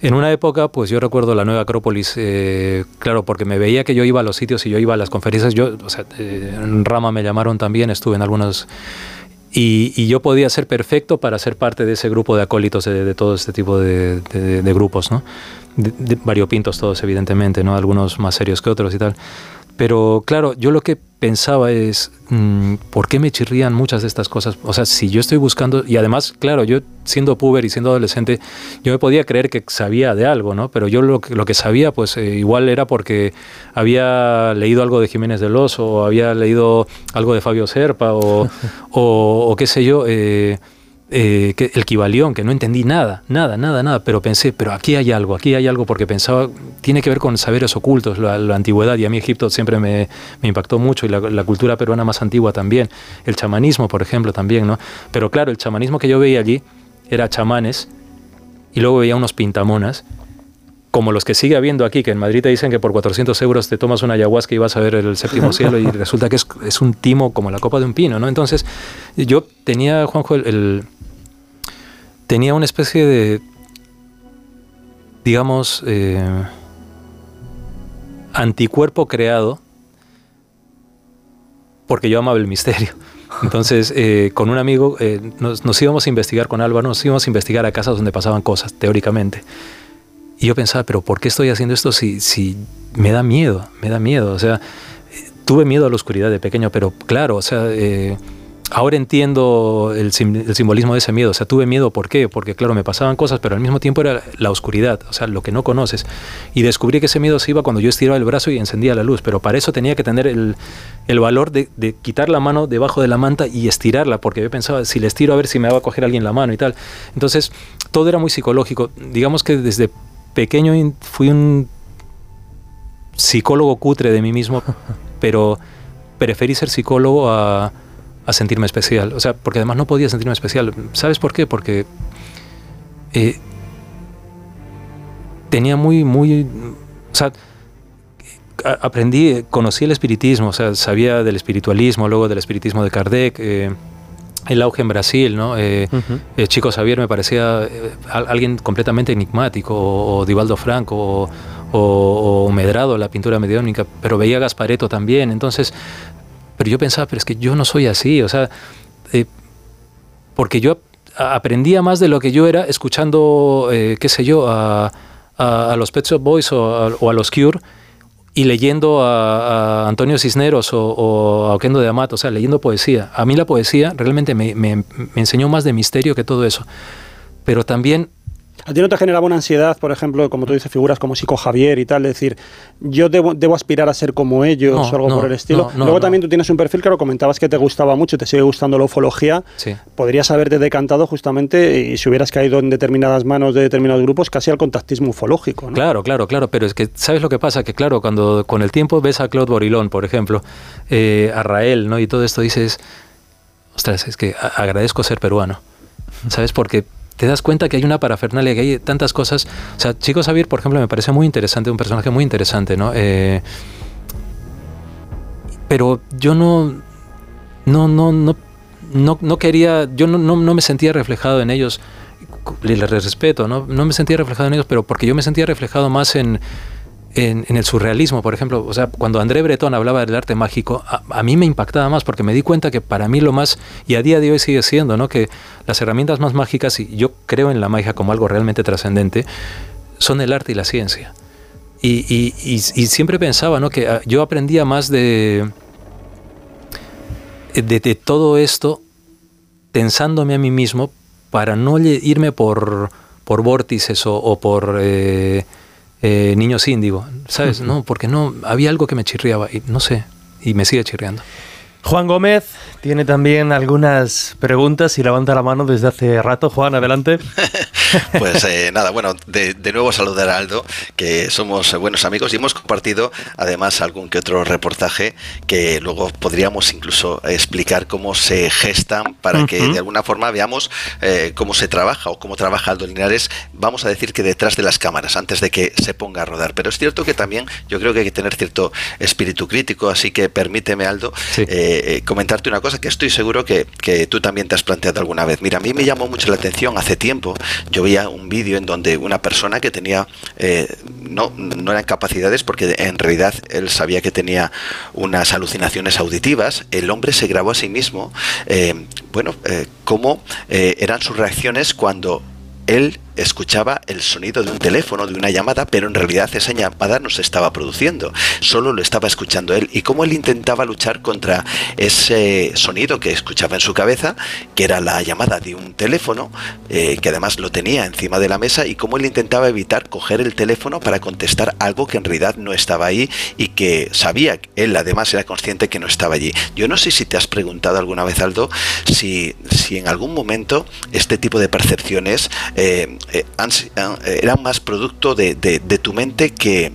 En una época, pues yo recuerdo la nueva Acrópolis, eh, claro, porque me veía que yo iba a los sitios y yo iba a las conferencias, yo, o sea, eh, en Rama me llamaron también, estuve en algunos y, yo podía ser perfecto para ser parte de ese grupo de acólitos de, todo este tipo de, grupos, ¿no? variopintos todos, evidentemente, ¿no? Algunos más serios que otros y tal. Pero claro, yo lo que pensaba es, mm, ¿por qué me chirrían muchas de estas cosas? O sea, si yo estoy buscando, y además, claro, yo siendo puber y siendo adolescente, yo me podía creer que sabía de algo, ¿no? Pero yo lo que, lo que sabía, pues eh, igual era porque había leído algo de Jiménez del Oso, o había leído algo de Fabio Serpa, o, o, qué sé yo. Eh, eh, que, el Kibalión, que no entendí nada, nada, nada, nada, pero pensé, pero aquí hay algo, aquí hay algo, porque pensaba, tiene que ver con saberes ocultos, la, antigüedad, y a mí Egipto siempre me, impactó mucho, y la, cultura peruana más antigua también, el chamanismo, por ejemplo, también, ¿no? Pero claro, el chamanismo que yo veía allí era chamanes, y luego veía unos pintamonas, como los que sigue habiendo aquí, que en Madrid te dicen que por 400 euros te tomas una ayahuasca y vas a ver el séptimo cielo y resulta que es, un timo como la copa de un pino, ¿no? Entonces yo tenía, Juanjo, el, tenía una especie de, digamos, eh, anticuerpo creado porque yo amaba el misterio. Entonces, eh, con un amigo eh, nos, íbamos a investigar con Álvaro, nos íbamos a investigar a casas donde pasaban cosas, teóricamente. Y yo pensaba, pero ¿por qué estoy haciendo esto si, si me da miedo? Me da miedo. O sea, tuve miedo a la oscuridad de pequeño, pero claro, o sea, ahora entiendo el, simbolismo de ese miedo. O sea, tuve miedo, ¿por qué? Porque, claro, me pasaban cosas, pero al mismo tiempo era la oscuridad, o sea, lo que no conoces. Y descubrí que ese miedo se iba cuando yo estiraba el brazo y encendía la luz, pero para eso tenía que tener el, valor de, quitar la mano debajo de la manta y estirarla, porque yo pensaba, si le estiro a ver si me va a coger alguien la mano y tal. Entonces, todo era muy psicológico. Digamos que desde pequeño fui un psicólogo cutre de mí mismo, pero preferí ser psicólogo a a sentirme especial. O sea, porque además no podía sentirme especial. ¿Sabes por qué? Porque eh, tenía muy, muy... O sea, aprendí, conocí el espiritismo, o sea, sabía del espiritualismo, luego del espiritismo de Kardec, eh, el auge en Brasil, ¿no? Eh, Chico Xavier me parecía alguien completamente enigmático, o, Divaldo Franco, o, o, Medrado, la pintura mediónica, pero veía Gaspareto también, entonces pero yo pensaba, pero es que yo no soy así, o sea, eh, porque yo aprendía más de lo que yo era escuchando, eh, qué sé yo, a, los Pet Shop Boys o a, los Cure y leyendo a, Antonio Cisneros o, a Oquendo de Amato, o sea, leyendo poesía. A mí la poesía realmente me, me enseñó más de misterio que todo eso. Pero también ¿A ti no te generaba una ansiedad, por ejemplo, como tú dices, figuras como Psico Javier y tal, es decir, yo debo, aspirar a ser como ellos o algo por el estilo? Luego también tú tienes un perfil, claro, comentabas que te gustaba mucho, te sigue gustando la ufología. Sí. Podrías haberte decantado justamente, y si hubieras caído en determinadas manos de determinados grupos, casi al contactismo ufológico. ¿no? Claro, claro, claro, pero es que, ¿sabes lo que pasa? Que claro, cuando con el tiempo ves a Claude Borilón, por ejemplo, eh, a Rael, ¿no? Y todo esto dices, ostras, es que agradezco ser peruano. ¿Sabes? Porque te das cuenta que hay una parafernalia, que hay tantas cosas. O sea, Chico Xavier, por ejemplo, me parece muy interesante, un personaje muy interesante, ¿no? Eh, pero yo no, no, no, no, no, no quería, yo no, no, no, me sentía reflejado en ellos. Les respeto, ¿no? No me sentía reflejado en ellos, pero porque yo me sentía reflejado más en, en, el surrealismo, por ejemplo, o sea, cuando André Breton hablaba del arte mágico, a, mí me impactaba más porque me di cuenta que para mí lo más, y a día de hoy sigue siendo, ¿no? que las herramientas más mágicas, y yo creo en la magia como algo realmente trascendente, son el arte y la ciencia. Y, siempre pensaba ¿no? que ah, yo aprendía más de, de, todo esto pensándome a mí mismo para no irme por, por vórtices o, por... Eh, eh, niños índigo, ¿sabes? No, porque no, había algo que me chirriaba y no sé, y me sigue chirriando. Juan Gómez tiene también algunas preguntas y levanta la mano desde hace rato. Juan, adelante. pues eh, nada, bueno, de, nuevo saludar a Aldo, que somos buenos amigos y hemos compartido además algún que otro reportaje que luego podríamos incluso explicar cómo se gestan para que de alguna forma veamos eh, cómo se trabaja o cómo trabaja Aldo Linares, vamos a decir que detrás de las cámaras, antes de que se ponga a rodar. Pero es cierto que también yo creo que hay que tener cierto espíritu crítico, así que permíteme, Aldo, eh, eh, comentarte una cosa que estoy seguro que, tú también te has planteado alguna vez. Mira, a mí me llamó mucho la atención hace tiempo, yo veía un vídeo en donde una persona que tenía, eh, no, no eran capacidades porque en realidad él sabía que tenía unas alucinaciones auditivas, el hombre se grabó a sí mismo, eh, bueno, cómo eran sus reacciones cuando él escuchaba el sonido de un teléfono, de una llamada, pero en realidad esa llamada no se estaba produciendo, solo lo estaba escuchando él. Y cómo él intentaba luchar contra ese sonido que escuchaba en su cabeza, que era la llamada de un teléfono, eh, que además lo tenía encima de la mesa, y cómo él intentaba evitar coger el teléfono para contestar algo que en realidad no estaba ahí y que sabía, él además era consciente que no estaba allí. Yo no sé si te has preguntado alguna vez, Aldo, si, si en algún momento este tipo de percepciones eh, eh, eh, eran más producto de, tu mente que,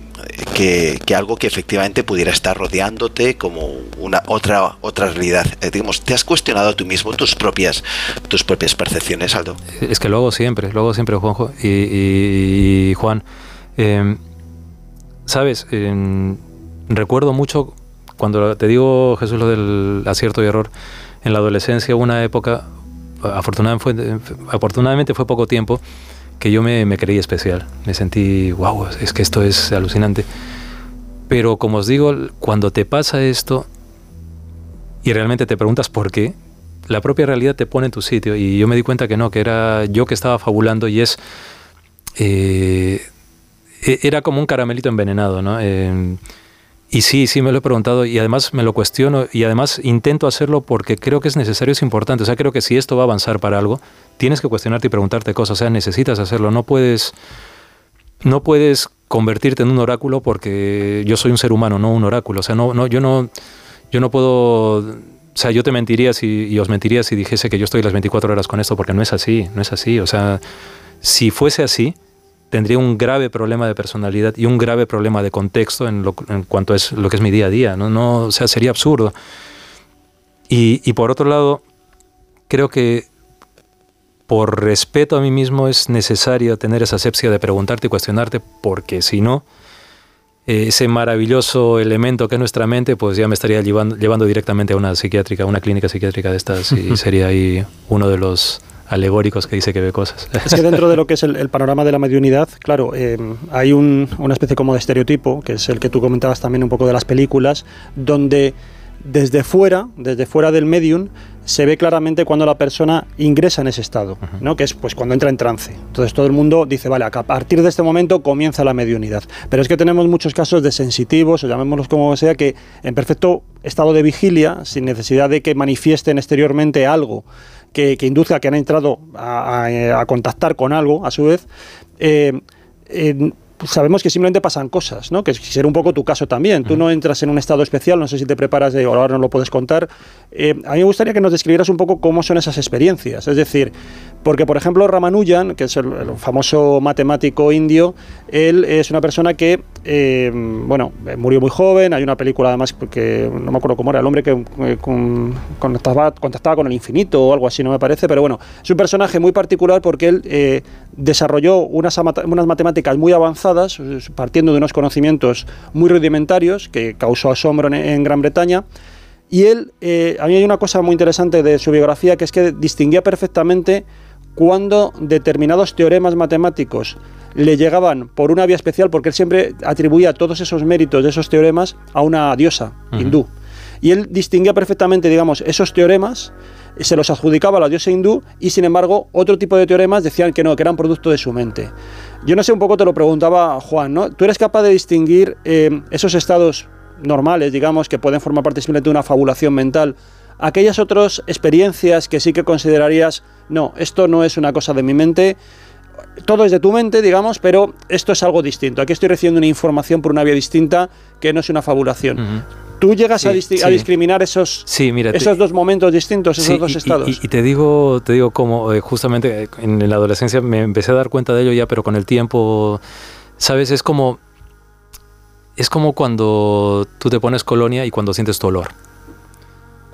que, algo que efectivamente pudiera estar rodeándote como una otra otra realidad. digamos, ¿te has cuestionado tú mismo tus propias tus propias percepciones, Aldo? Es que lo hago siempre, lo hago siempre, Juanjo y, Juan. Em, Sabes, recuerdo mucho cuando te digo, Jesús, lo del acierto y error. En la adolescencia, una época, afortunadamente fue, afortunadamente fue poco tiempo, que yo me, me creí especial. Me sentí, wow, es que esto es alucinante. Pero como os digo, cuando te pasa esto y realmente te preguntas por qué, la propia realidad te pone en tu sitio. Y yo me di cuenta que no, que era yo que estaba fabulando y es... Eh, e, era como un caramelito envenenado, ¿no? Eh, y sí, sí me lo he preguntado y además me lo cuestiono y además intento hacerlo porque creo que es necesario, es importante. O sea, creo que si esto va a avanzar para algo, tienes que cuestionarte y preguntarte cosas. O sea, necesitas hacerlo. No puedes, no puedes convertirte en un oráculo porque yo soy un ser humano, no un oráculo. O sea, no, no, yo no, yo no puedo. O sea, yo te mentiría si, y os mentiría si dijese que yo estoy las 24 horas con esto porque no es así, no es así. O sea, si fuese así, tendría un grave problema de personalidad y un grave problema de contexto en, lo, en cuanto es lo que es mi día a día. ¿no? No, o sea, sería absurdo. Y, y, por otro lado, creo que por respeto a mí mismo es necesario tener esa asepsia de preguntarte y cuestionarte, porque si no, eh, ese maravilloso elemento que es nuestra mente, pues ya me estaría llevando, llevando directamente a una psiquiátrica, a una clínica psiquiátrica de estas, y sería ahí uno de los alegóricos que dice que ve cosas. Es que dentro de lo que es el, panorama de la mediunidad, claro, eh, hay una especie como de estereotipo, que es el que tú comentabas también un poco de las películas, donde desde fuera, desde fuera del medium, se ve claramente cuando la persona ingresa en ese estado, ¿no? que es pues cuando entra en trance. Entonces todo el mundo dice, vale, a partir de este momento comienza la mediunidad. Pero es que tenemos muchos casos de sensitivos, o llamémoslos como sea, que en perfecto estado de vigilia, sin necesidad de que manifiesten exteriormente algo, que, induzca a que han entrado a, contactar con algo, a su vez, eh, pues sabemos que simplemente pasan cosas, ¿no? Que será un poco tu caso también. Tú no entras en un estado especial, no sé si te preparas de, ahora no lo puedes contar. Eh, a mí me gustaría que nos describieras un poco cómo son esas experiencias. Es decir, porque por ejemplo Ramanujan, que es el, famoso matemático indio, él es una persona que, eh, bueno, murió muy joven. Hay una película además porque no me acuerdo cómo era el hombre que eh, contactaba, con el infinito o algo así, no me parece. Pero bueno, es un personaje muy particular porque él desarrolló unas, matemáticas muy avanzadas partiendo de unos conocimientos muy rudimentarios que causó asombro en, Gran Bretaña. Y él, eh, a mí hay una cosa muy interesante de su biografía, que es que distinguía perfectamente cuando determinados teoremas matemáticos le llegaban por una vía especial, porque él siempre atribuía todos esos méritos de esos teoremas a una diosa hindú. Y él distinguía perfectamente, digamos, esos teoremas se los adjudicaba a la diosa hindú y sin embargo otro tipo de teoremas decían que no, que eran producto de su mente. Yo no sé, un poco te lo preguntaba Juan, ¿no? ¿Tú eres capaz de distinguir eh, esos estados normales, digamos, que pueden formar parte simplemente de una fabulación mental, aquellas otras experiencias que sí que considerarías, no, esto no es una cosa de mi mente, todo es de tu mente, digamos, pero esto es algo distinto. Aquí estoy recibiendo una información por una vía distinta que no es una fabulación. ¿Tú llegas a, discriminar esos, esos dos momentos distintos, esos dos estados? Y, te digo, te digo como eh, justamente en la adolescencia me empecé a dar cuenta de ello ya, pero con el tiempo, ¿sabes? Es como, es como cuando tú te pones colonia y cuando sientes tu olor.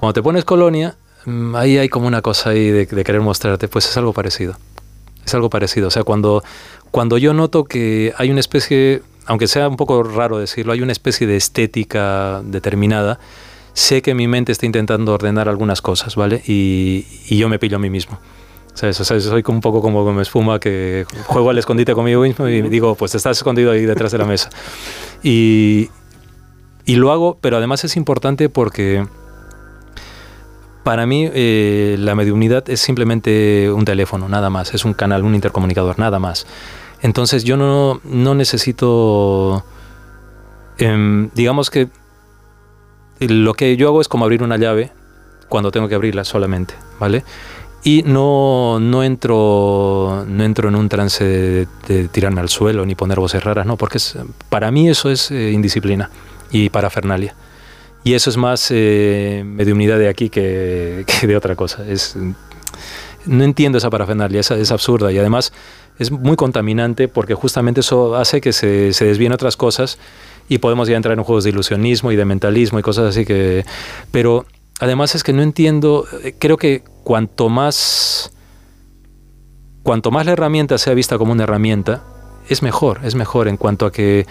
Cuando te pones colonia, mm, ahí hay como una cosa ahí de, de querer mostrarte, pues es algo parecido. Es algo parecido. O sea, cuando, cuando yo noto que hay una especie aunque sea un poco raro decirlo, hay una especie de estética determinada. Sé que mi mente está intentando ordenar algunas cosas, ¿vale? Y, yo me pillo a mí mismo. ¿Sabes? O sea, soy un poco como me espuma que juego al escondite conmigo mismo y digo, pues estás escondido ahí detrás de la mesa. Y, y lo hago, pero además es importante porque para mí eh, la mediunidad es simplemente un teléfono, nada más, es un canal, un intercomunicador, nada más. Entonces yo no, necesito, em, digamos que lo que yo hago es como abrir una llave cuando tengo que abrirla solamente, ¿vale? Y no, no, entro, no entro en un trance de, tirarme al suelo ni poner voces raras, no, porque para mí eso es eh, indisciplina y parafernalia. Y eso es más eh, mediunidad de aquí que, de otra cosa. Es, no entiendo esa parafernalia, es, es absurda y además es muy contaminante porque justamente eso hace que se, se desvíen otras cosas y podemos ya entrar en juegos de ilusionismo y de mentalismo y cosas así que... Pero además es que no entiendo, eh, creo que cuanto más... Cuanto más la herramienta sea vista como una herramienta, es mejor, es mejor en cuanto a que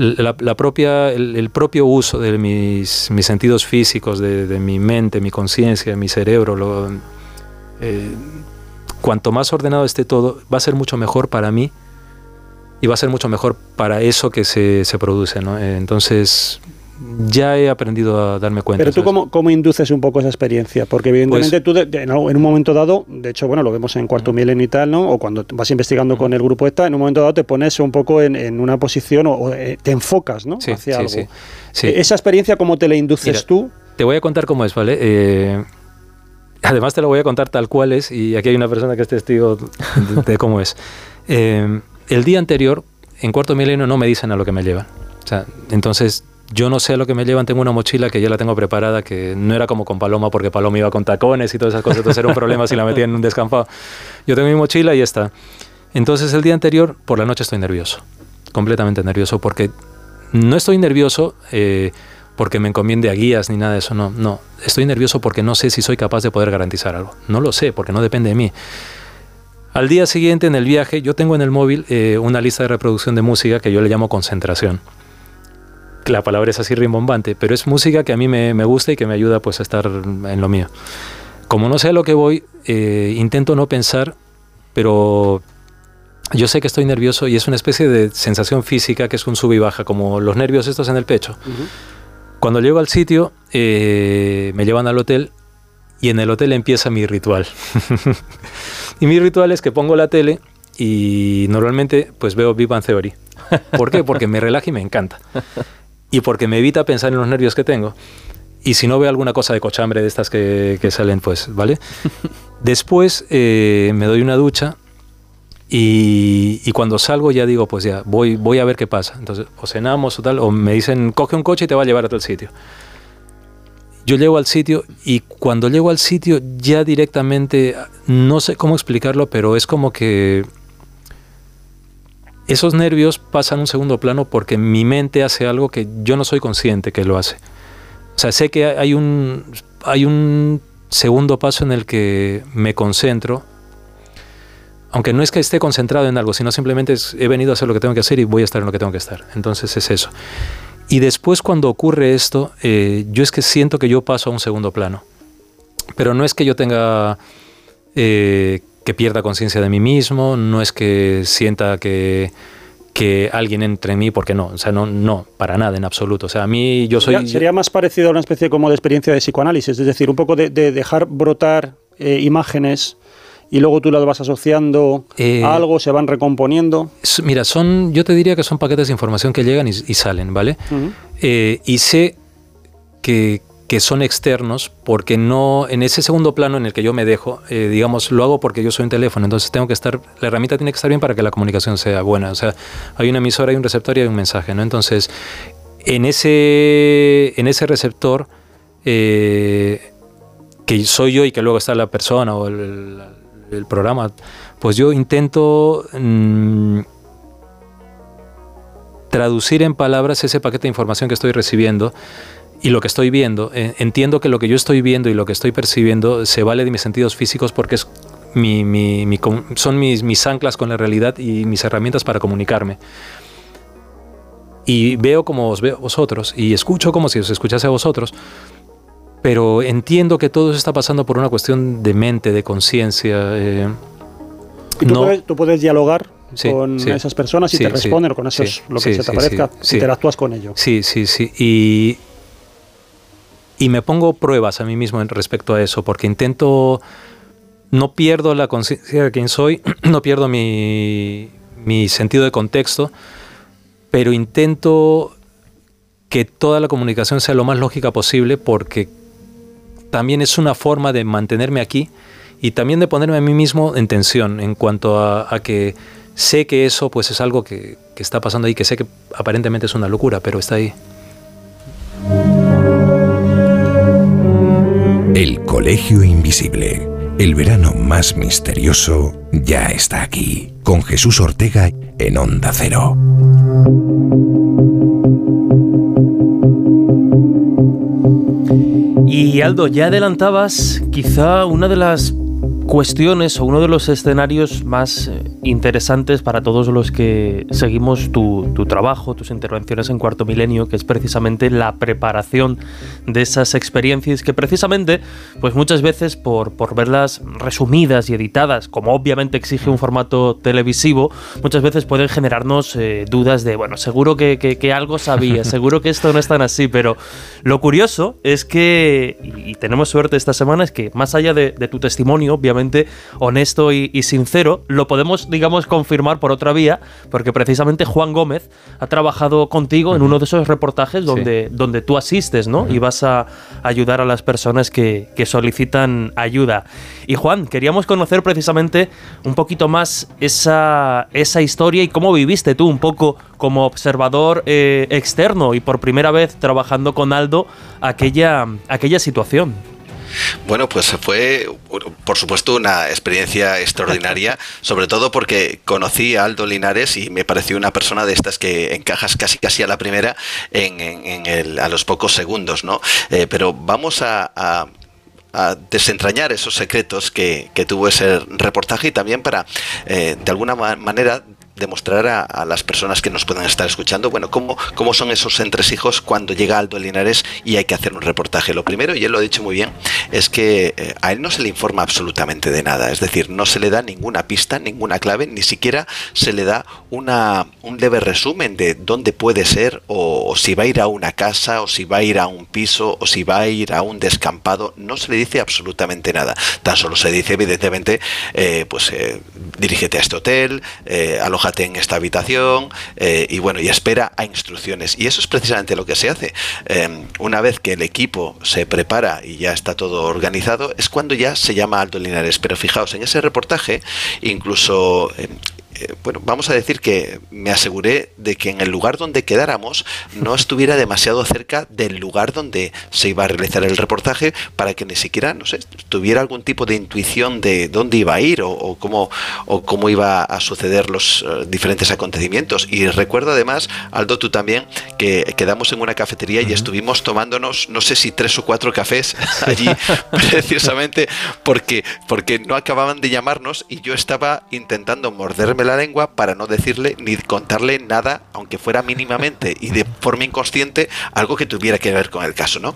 la, propia, el, propio uso de mis, mis sentidos físicos, de, mi mente, mi conciencia, mi cerebro, eh, cuanto más ordenado esté todo, va a ser mucho mejor para mí y va a ser mucho mejor para eso que se, se produce. ¿no? Entonces, ya he aprendido a darme cuenta. Pero tú, cómo, cómo, induces un poco esa experiencia? Porque evidentemente pues tú, en un momento dado, de hecho, bueno, lo vemos en Cuarto Milenio y tal, ¿no? O cuando vas investigando con el grupo ETA, en un momento dado te pones un poco en, en una posición o, eh, te enfocas, ¿no? Sí, Hacia algo. ¿Esa experiencia cómo te la induces tú? Te voy a contar cómo es, ¿vale? Eh, además te lo voy a contar tal cual es y aquí hay una persona que es testigo de, cómo es. Eh, el día anterior, en Cuarto Milenio, no me dicen a lo que me llevan. O sea, entonces yo no sé lo que me llevan, tengo una mochila que ya la tengo preparada, que no era como con Paloma, porque Paloma iba con tacones y todas esas cosas, entonces era un problema si la metía en un descampado. Yo tengo mi mochila y está. Entonces el día anterior, por la noche estoy nervioso, completamente nervioso, porque no estoy nervioso eh, porque me encomiende a guías ni nada de eso, no, no. Estoy nervioso porque no sé si soy capaz de poder garantizar algo. No lo sé, porque no depende de mí. Al día siguiente en el viaje, yo tengo en el móvil eh, una lista de reproducción de música que yo le llamo concentración la palabra es así rimbombante, pero es música que a mí me, gusta y que me ayuda pues a estar en lo mío. Como no sé a lo que voy, eh, intento no pensar, pero yo sé que estoy nervioso y es una especie de sensación física que es un sub y baja, como los nervios estos en el pecho. Cuando llego al sitio, eh, me llevan al hotel y en el hotel empieza mi ritual. y mi ritual es que pongo la tele y normalmente pues veo Big Bang Theory. ¿Por qué? Porque me relaja y me encanta y porque me evita pensar en los nervios que tengo. Y si no veo alguna cosa de cochambre de estas que, salen, pues, ¿vale? Después eh, me doy una ducha y, cuando salgo ya digo, pues ya, voy, voy a ver qué pasa. Entonces, o cenamos o tal, o me dicen, coge un coche y te va a llevar a tal sitio. Yo llego al sitio y cuando llego al sitio ya directamente, no sé cómo explicarlo, pero es como que esos nervios pasan a un segundo plano porque mi mente hace algo que yo no soy consciente que lo hace. O sea, sé que hay un, hay un segundo paso en el que me concentro, aunque no es que esté concentrado en algo, sino simplemente he venido a hacer lo que tengo que hacer y voy a estar en lo que tengo que estar. Entonces es eso. Y después cuando ocurre esto, eh, yo es que siento que yo paso a un segundo plano. Pero no es que yo tenga eh, que pierda conciencia de mí mismo, no es que sienta que, que alguien entre en mí, porque no, o sea, no, no, para nada, en absoluto. O sea, a mí yo soy... Sería, más parecido a una especie como de experiencia de psicoanálisis, es decir, un poco de, dejar brotar eh, imágenes y luego tú las vas asociando eh, a algo, se van recomponiendo. Mira, son, yo te diría que son paquetes de información que llegan y, salen, ¿vale? Eh, y sé que, que son externos, porque no, en ese segundo plano en el que yo me dejo, eh, digamos, lo hago porque yo soy un teléfono, entonces tengo que estar, la herramienta tiene que estar bien para que la comunicación sea buena, o sea, hay una emisora, hay un receptor y hay un mensaje, ¿no? Entonces, en ese, en ese receptor, eh, que soy yo y que luego está la persona o el, programa, pues yo intento... Mm, traducir en palabras ese paquete de información que estoy recibiendo y lo que estoy viendo, eh, entiendo que lo que yo estoy viendo y lo que estoy percibiendo se vale de mis sentidos físicos porque es mi, mi, son mis, mis anclas con la realidad y mis herramientas para comunicarme. Y veo como os veo vosotros y escucho como si os escuchase a vosotros, pero entiendo que todo eso está pasando por una cuestión de mente, de conciencia. Eh, ¿Y tú, puedes, tú, puedes, dialogar con esas personas y te responden con eso lo que se te aparezca, interactúas con ellos. Sí, sí, sí. Y y me pongo pruebas a mí mismo respecto a eso, porque intento, no pierdo la conciencia de quién soy, no pierdo mi, mi sentido de contexto, pero intento que toda la comunicación sea lo más lógica posible porque también es una forma de mantenerme aquí y también de ponerme a mí mismo en tensión en cuanto a, que sé que eso pues es algo que, que está pasando ahí, que sé que aparentemente es una locura, pero está ahí. El Colegio Invisible, el verano más misterioso, ya está aquí, con Jesús Ortega en Onda Cero. Y Aldo, ya adelantabas quizá una de las cuestiones o uno de los escenarios más eh, interesantes para todos los que seguimos tu, trabajo, tus intervenciones en Cuarto Milenio, que es precisamente la preparación de esas experiencias que precisamente, pues muchas veces por, por verlas resumidas y editadas, como obviamente exige un formato televisivo, muchas veces pueden generarnos eh, dudas de, bueno, seguro que, que, algo sabía, seguro que esto no es tan así, pero lo curioso es que, y tenemos suerte esta semana, es que más allá de, de tu testimonio, obviamente, honesto y, sincero, lo podemos, digamos, confirmar por otra vía, porque precisamente Juan Gómez ha trabajado contigo en uno de esos reportajes donde, donde tú asistes, ¿no? Y vas a ayudar a las personas que, solicitan ayuda. Y Juan, queríamos conocer precisamente un poquito más esa, esa historia y cómo viviste tú un poco como observador eh, externo y por primera vez trabajando con Aldo aquella, aquella situación. Bueno, pues fue, por supuesto, una experiencia extraordinaria, sobre todo porque conocí a Aldo Linares y me pareció una persona de estas que encajas casi casi a la primera en, el, a los pocos segundos, ¿no? Eh, pero vamos a, desentrañar esos secretos que, tuvo ese reportaje y también para, eh, de alguna manera, demostrar a, las personas que nos puedan estar escuchando, bueno, cómo, cómo son esos entresijos cuando llega Aldo Linares y hay que hacer un reportaje. Lo primero, y él lo ha dicho muy bien, es que eh, a él no se le informa absolutamente de nada, es decir, no se le da ninguna pista, ninguna clave, ni siquiera se le da una, un leve resumen de dónde puede ser, o, si va a ir a una casa, o si va a ir a un piso, o si va a ir a un descampado, no se le dice absolutamente nada. Tan solo se dice, evidentemente, eh, pues eh, dirígete a este hotel, en esta habitación eh, y bueno, y espera a instrucciones. Y eso es precisamente lo que se hace. Em, una vez que el equipo se prepara y ya está todo organizado, es cuando ya se llama Aldo Linares. Pero fijaos, en ese reportaje, incluso em, eh, bueno, vamos a decir que me aseguré de que en el lugar donde quedáramos no estuviera demasiado cerca del lugar donde se iba a realizar el reportaje para que ni siquiera, no sé, tuviera algún tipo de intuición de dónde iba a ir o, cómo, o cómo iba a suceder los eh, diferentes acontecimientos. Y recuerdo además, Aldo, tú también, que quedamos en una cafetería y estuvimos tomándonos, no sé si tres o cuatro cafés allí, precisamente porque, porque no acababan de llamarnos y yo estaba intentando morderme la lengua para no decirle ni contarle nada, aunque fuera mínimamente y de forma inconsciente, algo que tuviera que ver con el caso, ¿no?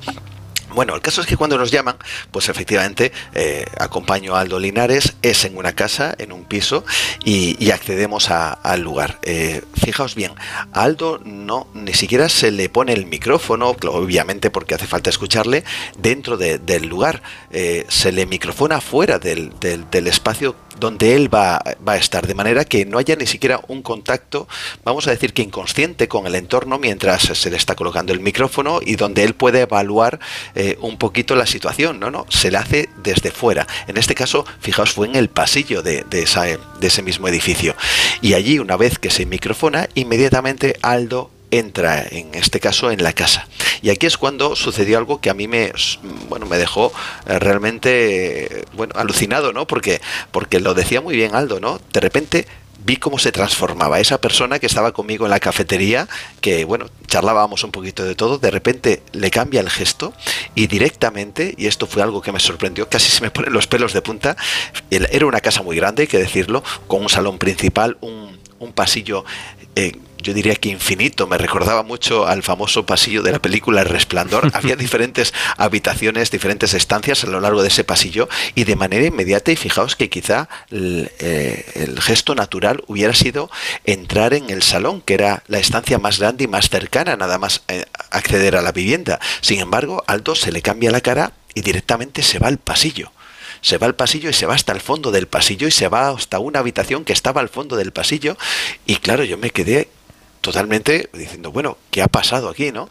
Bueno, el caso es que cuando nos llaman, pues efectivamente eh, acompaño a Aldo Linares, es en una casa, en un piso, y, accedemos al lugar. Eh, fijaos bien, a Aldo no, ni siquiera se le pone el micrófono, obviamente porque hace falta escucharle, dentro del lugar. Eh, se le microfona fuera del, del espacio donde él va, a estar, de manera que no haya ni siquiera un contacto, vamos a decir que inconsciente con el entorno mientras se le está colocando el micrófono y donde él puede evaluar eh, un poquito la situación, no, no, se le hace desde fuera. En este caso, fijaos, fue en el pasillo de, de, de ese mismo edificio. Y allí, una vez que se microfona, inmediatamente Aldo entra en este caso en la casa. Y aquí es cuando sucedió algo que a mí me bueno, me dejó eh, realmente bueno, alucinado, ¿no? Porque porque lo decía muy bien Aldo, ¿no? De repente vi cómo se transformaba esa persona que estaba conmigo en la cafetería, que bueno, charlábamos un poquito de todo, de repente le cambia el gesto y directamente, y esto fue algo que me sorprendió, casi se me ponen los pelos de punta, era una casa muy grande, hay que decirlo, con un salón principal, un, un pasillo eh, yo diría que infinito, me recordaba mucho al famoso pasillo de la película El Resplandor. Había diferentes habitaciones, diferentes estancias a lo largo de ese pasillo y de manera inmediata, y fijaos que quizá el, eh, gesto natural hubiera sido entrar en el salón, que era la estancia más grande y más cercana, nada más eh, acceder a la vivienda. Sin embargo, Aldo se le cambia la cara y directamente se va al pasillo se va al pasillo y se va hasta el fondo del pasillo y se va hasta una habitación que estaba al fondo del pasillo y claro, yo me quedé totalmente diciendo, bueno, ¿qué ha pasado aquí, no?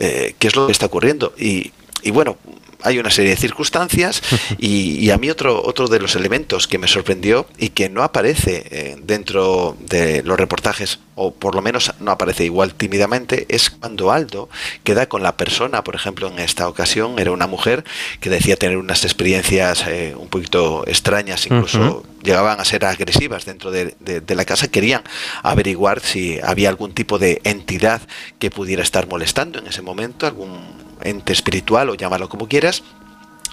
Eh, ¿Qué es lo que está ocurriendo? Y, y bueno, hay una serie de circunstancias y, a mí otro, otro de los elementos que me sorprendió y que no aparece eh, dentro de los reportajes, o por lo menos no aparece igual tímidamente, es cuando Aldo queda con la persona, por ejemplo, en esta ocasión era una mujer que decía tener unas experiencias eh, un poquito extrañas, incluso llegaban a ser agresivas dentro de, de la casa, querían averiguar si había algún tipo de entidad que pudiera estar molestando en ese momento, algún ente espiritual o llámalo como quieras,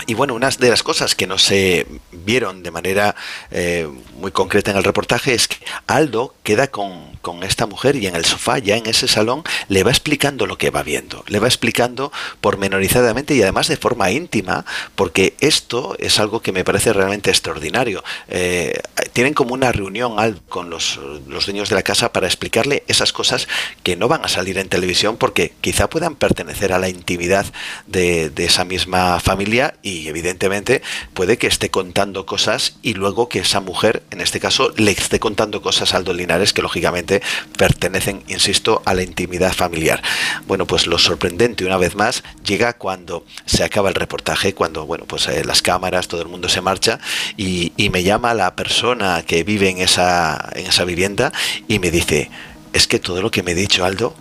y bueno, una de las cosas que no se vieron de manera eh, muy concreta en el reportaje es que Aldo queda con, esta mujer y en el sofá, ya en ese salón, le va explicando lo que va viendo, le va explicando pormenorizadamente y además de forma íntima, porque esto es algo que me parece realmente extraordinario. Eh, tienen como una reunión con los, dueños de la casa para explicarle esas cosas que no van a salir en televisión porque quizá puedan pertenecer a la intimidad de, de esa misma familia y evidentemente puede que esté contando cosas y luego que esa mujer, en este caso, le esté contando cosas a Aldo Linares que lógicamente pertenecen, insisto, a la intimidad familiar. Bueno, pues lo sorprendente una vez más llega cuando se acaba el reportaje, cuando, bueno, pues eh, las cámaras, todo el mundo se marcha y, y me llama la persona que vive en esa, en esa vivienda y me dice, es que todo lo que me ha dicho Aldo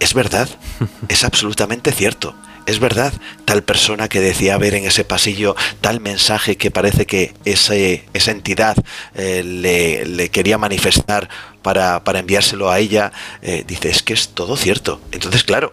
es verdad, es absolutamente cierto es verdad, tal persona que decía ver en ese pasillo tal mensaje que parece que esa entidad eh, le, quería manifestar para, enviárselo a ella, eh, dice, es que es todo cierto. Entonces, claro,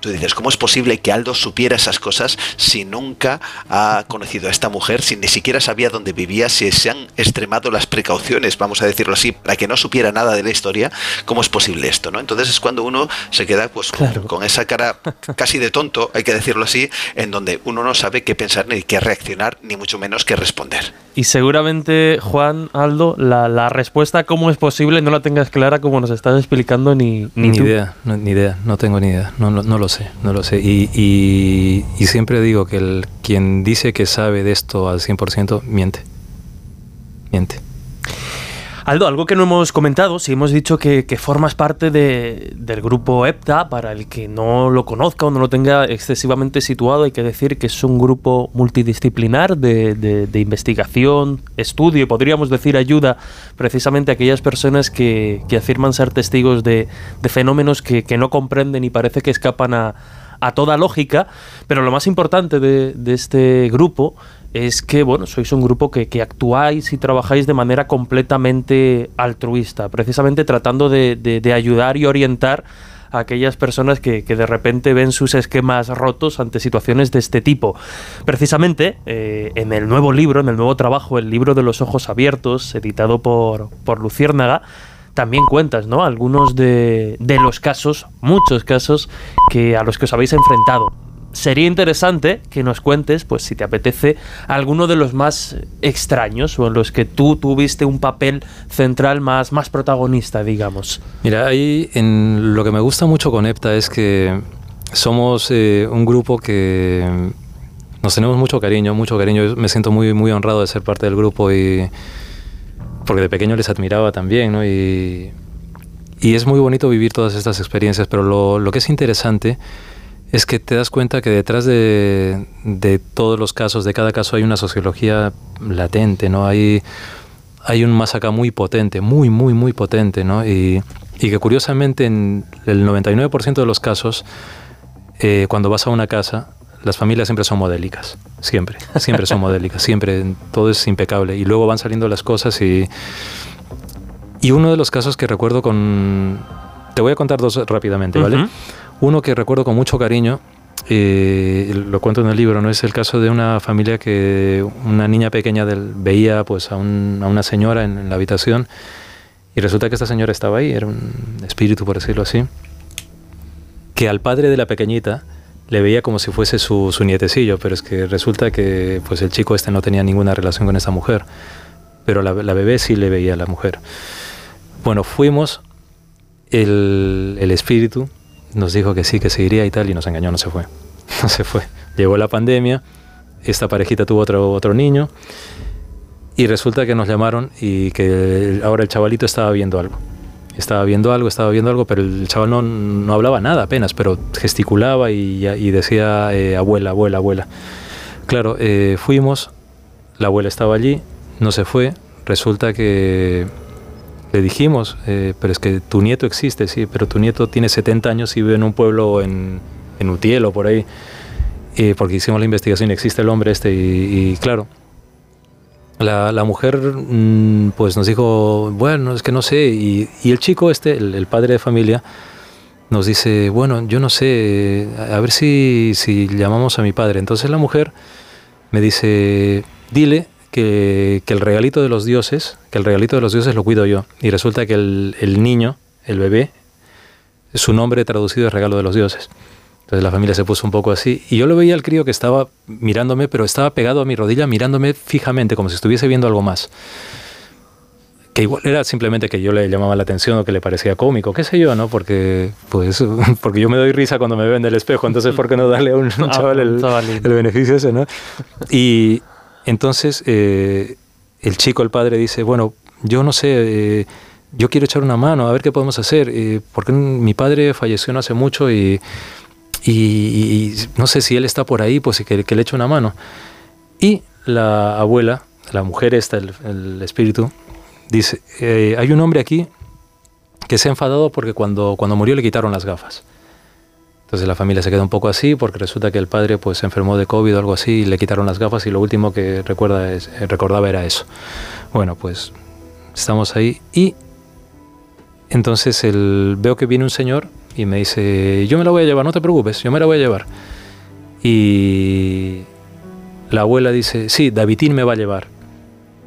Tú dices, ¿cómo es posible que Aldo supiera esas cosas si nunca ha conocido a esta mujer, si ni siquiera sabía dónde vivía, si se han extremado las precauciones, vamos a decirlo así, para que no supiera nada de la historia? ¿Cómo es posible esto? ¿no? Entonces es cuando uno se queda pues, con, esa cara casi de tonto, hay que decirlo así, en donde uno no sabe qué pensar ni qué reaccionar, ni mucho menos qué responder. Y seguramente, Juan, Aldo, la, respuesta cómo es posible no la tengas clara como nos estás explicando ni, ni, idea, ni idea, no tengo ni idea, no, no, no lo sé, no lo sé. Y, y, siempre digo que el, quien dice que sabe de esto al 100% miente. Miente. Aldo, algo que no hemos comentado, si hemos dicho que, formas parte de, del grupo EPTA, para el que no lo conozca o no lo tenga excesivamente situado, hay que decir que es un grupo multidisciplinar de, de, investigación, estudio y podríamos decir ayuda precisamente a aquellas personas que, que afirman ser testigos de, fenómenos que, que no comprenden y parece que escapan a, a toda lógica, pero lo más importante de, de este grupo es que, bueno, sois un grupo que, actuáis y trabajáis de manera completamente altruista, precisamente tratando de, ayudar y orientar a aquellas personas que, de repente ven sus esquemas rotos ante situaciones de este tipo. Precisamente eh, en el nuevo libro, en el nuevo trabajo, el libro de los ojos abiertos, editado por, por Luciérnaga, también cuentas, ¿no? Algunos de, de los casos, muchos casos, que a los que os habéis enfrentado sería interesante que nos cuentes, pues si te apetece, alguno de los más extraños o en los que tú tuviste un papel central más, más protagonista, digamos. Mira, ahí en lo que me gusta mucho con EPTA es que somos eh, un grupo que nos tenemos mucho cariño, mucho cariño. me siento muy, muy honrado de ser parte del grupo y porque de pequeño les admiraba también, ¿no? Y, y es muy bonito vivir todas estas experiencias, pero lo, lo que es interesante es que te das cuenta que detrás de, todos los casos, de cada caso, hay una sociología latente, ¿no? Hay, un más muy potente, muy, muy, muy potente, ¿no? Y, que curiosamente en el 99% de los casos, eh, cuando vas a una casa, las familias siempre son modélicas, siempre, siempre son modélicas, siempre, todo es impecable. Y luego van saliendo las cosas y... Y uno de los casos que recuerdo con... Te voy a contar dos rápidamente, ¿vale? Uno que recuerdo con mucho cariño, eh, lo cuento en el libro, ¿no? es el caso de una familia que una niña pequeña del, veía pues, a, una señora en, la habitación Y resulta que esta señora estaba ahí, era un espíritu, por decirlo así, que al padre de la pequeñita le veía como si fuese su, nietecillo, pero es que resulta que pues el chico este no tenía ninguna relación con esta mujer, pero la, la bebé sí le veía a la mujer. Bueno, fuimos, el espíritu nos dijo que sí, que se iría y tal, y nos engañó, no se fue. No se fue. Llegó la pandemia, esta parejita tuvo otro, otro niño, y resulta que nos llamaron y que ahora el chavalito estaba viendo algo. Estaba viendo algo, estaba viendo algo, pero el chaval no, no hablaba nada apenas, pero gesticulaba y, y decía eh, abuela, abuela, abuela. Claro, eh, fuimos, la abuela estaba allí, no se fue, resulta que le dijimos, eh, pero es que tu nieto existe, sí, pero tu nieto tiene 70 años y vive en un pueblo en, en Utiel o por ahí, porque hicimos la investigación existe el hombre este y, y claro, la, la mujer mm, pues nos dijo, bueno, es que no sé, y, y el chico este, el, el, padre de familia, nos dice, bueno, yo no sé, a ver si, si llamamos a mi padre. Entonces la mujer me dice, dile que, que, el regalito de los dioses, que el regalito de los dioses lo cuido yo. Y resulta que el, el niño, el bebé, su nombre traducido es regalo de los dioses. Entonces la familia se puso un poco así. Y yo lo veía al crío que estaba mirándome, pero estaba pegado a mi rodilla, mirándome fijamente, como si estuviese viendo algo más. Que igual era simplemente que yo le llamaba la atención o que le parecía cómico, qué sé yo, ¿no? Porque, pues, porque yo me doy risa cuando me ven del espejo, entonces, ¿por qué no darle a un, un chaval el, el, beneficio ese, ¿no? Y entonces eh, el chico, el padre, dice, bueno, yo no sé. Eh, yo quiero echar una mano, a ver qué podemos hacer, eh, porque mi padre falleció no hace mucho y, no sé si él está por ahí, pues que, que le eche una mano. Y la abuela, la mujer esta, el, el espíritu, dice, hay un hombre aquí que se ha enfadado porque cuando, cuando murió le quitaron las gafas. Entonces la familia se queda un poco así porque resulta que el padre pues se enfermó de COVID o algo así y le quitaron las gafas y lo último que recuerda es, eh, recordaba era eso. Bueno, pues estamos ahí y entonces el, veo que viene un señor y me dice, yo me la voy a llevar, no te preocupes, yo me la voy a llevar. Y la abuela dice, sí, Davidín me va a llevar.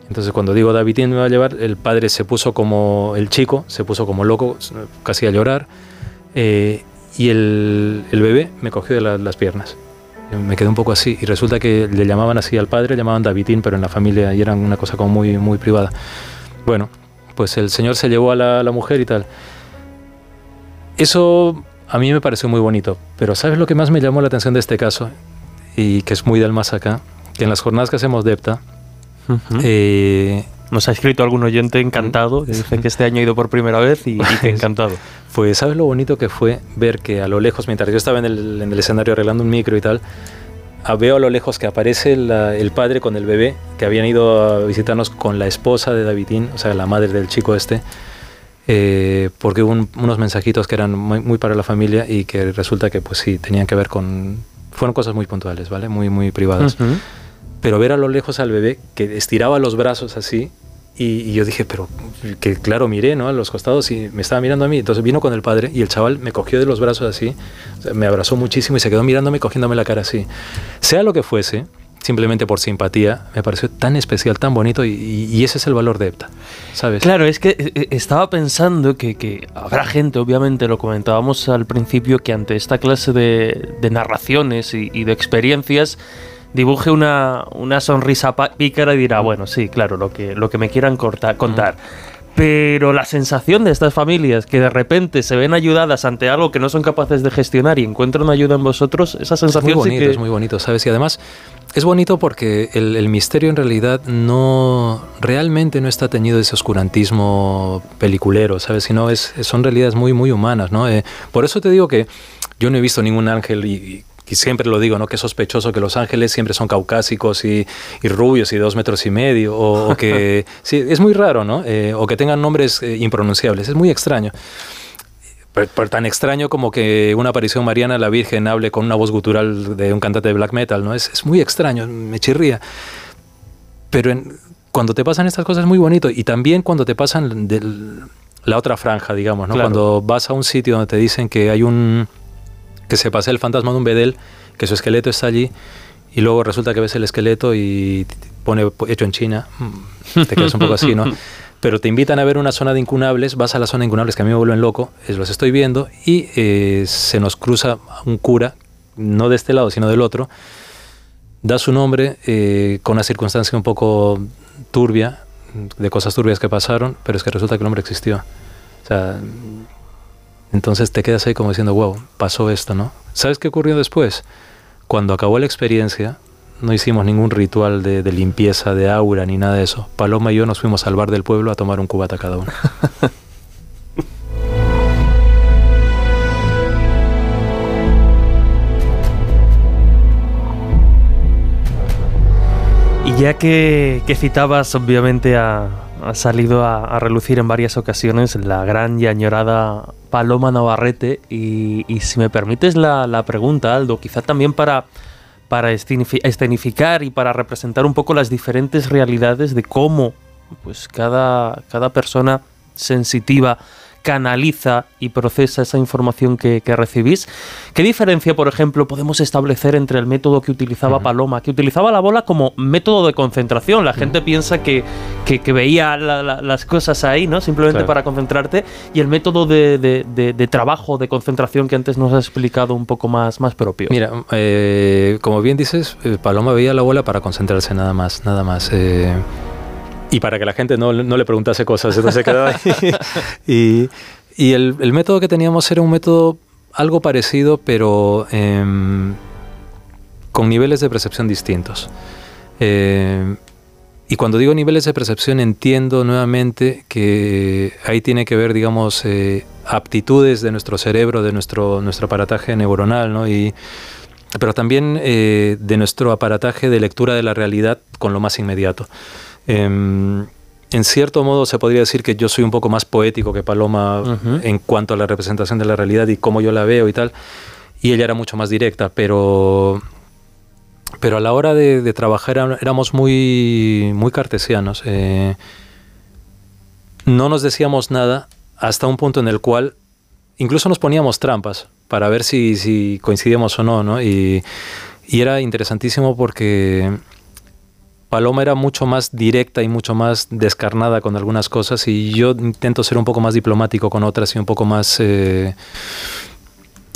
Entonces cuando digo Davidín me va a llevar, el padre se puso como, el chico se puso como loco, casi a llorar, eh, y el, el, bebé me cogió de la, las piernas. Me quedé un poco así y resulta que le llamaban así al padre, le llamaban Davidín, pero en la familia y era una cosa como muy, muy privada. Bueno, pues el señor se llevó a la, la mujer y tal. Eso a mí me pareció muy bonito, pero ¿sabes lo que más me llamó la atención de este caso? Y que es muy del más acá, que en las jornadas que hacemos de EPTA, uh -huh. eh, nos ha escrito algún oyente encantado, que dice que este año ha ido por primera vez y, y que encantado. Pues sabes lo bonito que fue ver que a lo lejos, mientras yo estaba en el, en el escenario arreglando un micro y tal, veo a lo lejos que aparece la, el padre con el bebé, que habían ido a visitarnos con la esposa de Davidín, o sea, la madre del chico este, eh, porque hubo un, unos mensajitos que eran muy, muy, para la familia y que resulta que pues sí, tenían que ver con... Fueron cosas muy puntuales, ¿vale? Muy, muy privadas. Uh -huh. Pero ver a lo lejos al bebé que estiraba los brazos así y, y, yo dije, pero que claro, miré ¿no? a los costados y me estaba mirando a mí. Entonces vino con el padre y el chaval me cogió de los brazos así, me abrazó muchísimo y se quedó mirándome, cogiéndome la cara así. Sea lo que fuese, simplemente por simpatía, me pareció tan especial, tan bonito y, y, ese es el valor de EPTA, ¿sabes? Claro, es que eh, estaba pensando que, que, habrá gente, obviamente, lo comentábamos al principio, que ante esta clase de, de narraciones y, y, de experiencias dibuje una, una sonrisa pícara y dirá, bueno, sí, claro, lo que, lo que me quieran contar. Pero la sensación de estas familias que de repente se ven ayudadas ante algo que no son capaces de gestionar y encuentran ayuda en vosotros, esa sensación es muy bonito, sí que... es muy bonito, ¿sabes? Y además es bonito porque el, el, misterio en realidad no realmente no está teñido de ese oscurantismo peliculero, ¿sabes? Sino es, son realidades muy, muy humanas, ¿no? Eh, por eso te digo que yo no he visto ningún ángel y, y y siempre lo digo, ¿no? Que es sospechoso que los ángeles siempre son caucásicos y, y rubios y dos metros y medio, o, o que... sí, es muy raro, ¿no? Eh, o que tengan nombres eh, impronunciables, es muy extraño. Pero, pero, tan extraño como que una aparición mariana la Virgen hable con una voz gutural de un cantante de black metal, ¿no? Es, es muy extraño, me chirría. Pero en, cuando te pasan estas cosas es muy bonito. Y también cuando te pasan de la otra franja, digamos, ¿no? Claro. Cuando vas a un sitio donde te dicen que hay un que se pase el fantasma de un bedel, que su esqueleto está allí, y luego resulta que ves el esqueleto y pone hecho en China, mm, te quedas un poco así, ¿no? pero te invitan a ver una zona de incunables, vas a la zona de incunables que a mí me vuelven loco, los estoy viendo y eh, se nos cruza un cura, no de este lado, sino del otro, da su nombre eh, con una circunstancia un poco turbia, de cosas turbias que pasaron, pero es que resulta que el hombre existió. O sea, entonces te quedas ahí como diciendo, wow, pasó esto, ¿no? ¿Sabes qué ocurrió después? Cuando acabó la experiencia, no hicimos ningún ritual de, limpieza de aura ni nada de eso. Paloma y yo nos fuimos al bar del pueblo a tomar un cubata cada uno. y ya que, citabas, obviamente ha, salido a, relucir en varias ocasiones la gran y añorada Paloma Navarrete. Y, si me permites la, la pregunta, Aldo, quizá también para para escenificar y para representar un poco las diferentes realidades de cómo pues cada, cada persona sensitiva canaliza y procesa esa información que, recibís. ¿Qué diferencia, por ejemplo, podemos establecer entre el método que utilizaba Paloma, que utilizaba la bola como método de concentración? La gente piensa que, que, veía las cosas ahí, ¿no? Simplemente para concentrarte, y el método de, trabajo, de concentración que antes nos has explicado un poco más, más propio. Mira, eh, como bien dices, eh, Paloma veía la bola para concentrarse nada más, nada más. Eh, y para que la gente no, no le preguntase cosas, entonces quedaba ahí. y, y el, el, método que teníamos era un método algo parecido, pero em, con niveles de percepción distintos. Em, y cuando digo niveles de percepción entiendo nuevamente que ahí tiene que ver, digamos, eh, aptitudes de nuestro cerebro, de nuestro, nuestro aparataje neuronal, ¿no? Y, pero también eh, de nuestro aparataje de lectura de la realidad con lo más inmediato. Em, en cierto modo se podría decir que yo soy un poco más poético que Paloma en cuanto a la representación de la realidad y cómo yo la veo y tal. Y ella era mucho más directa, pero, pero a la hora de, trabajar éramos muy, muy cartesianos. Eh, no nos decíamos nada hasta un punto en el cual incluso nos poníamos trampas para ver si, si coincidíamos o no, ¿no? Y, y era interesantísimo porque Paloma era mucho más directa y mucho más descarnada con algunas cosas y yo intento ser un poco más diplomático con otras y un poco más eh,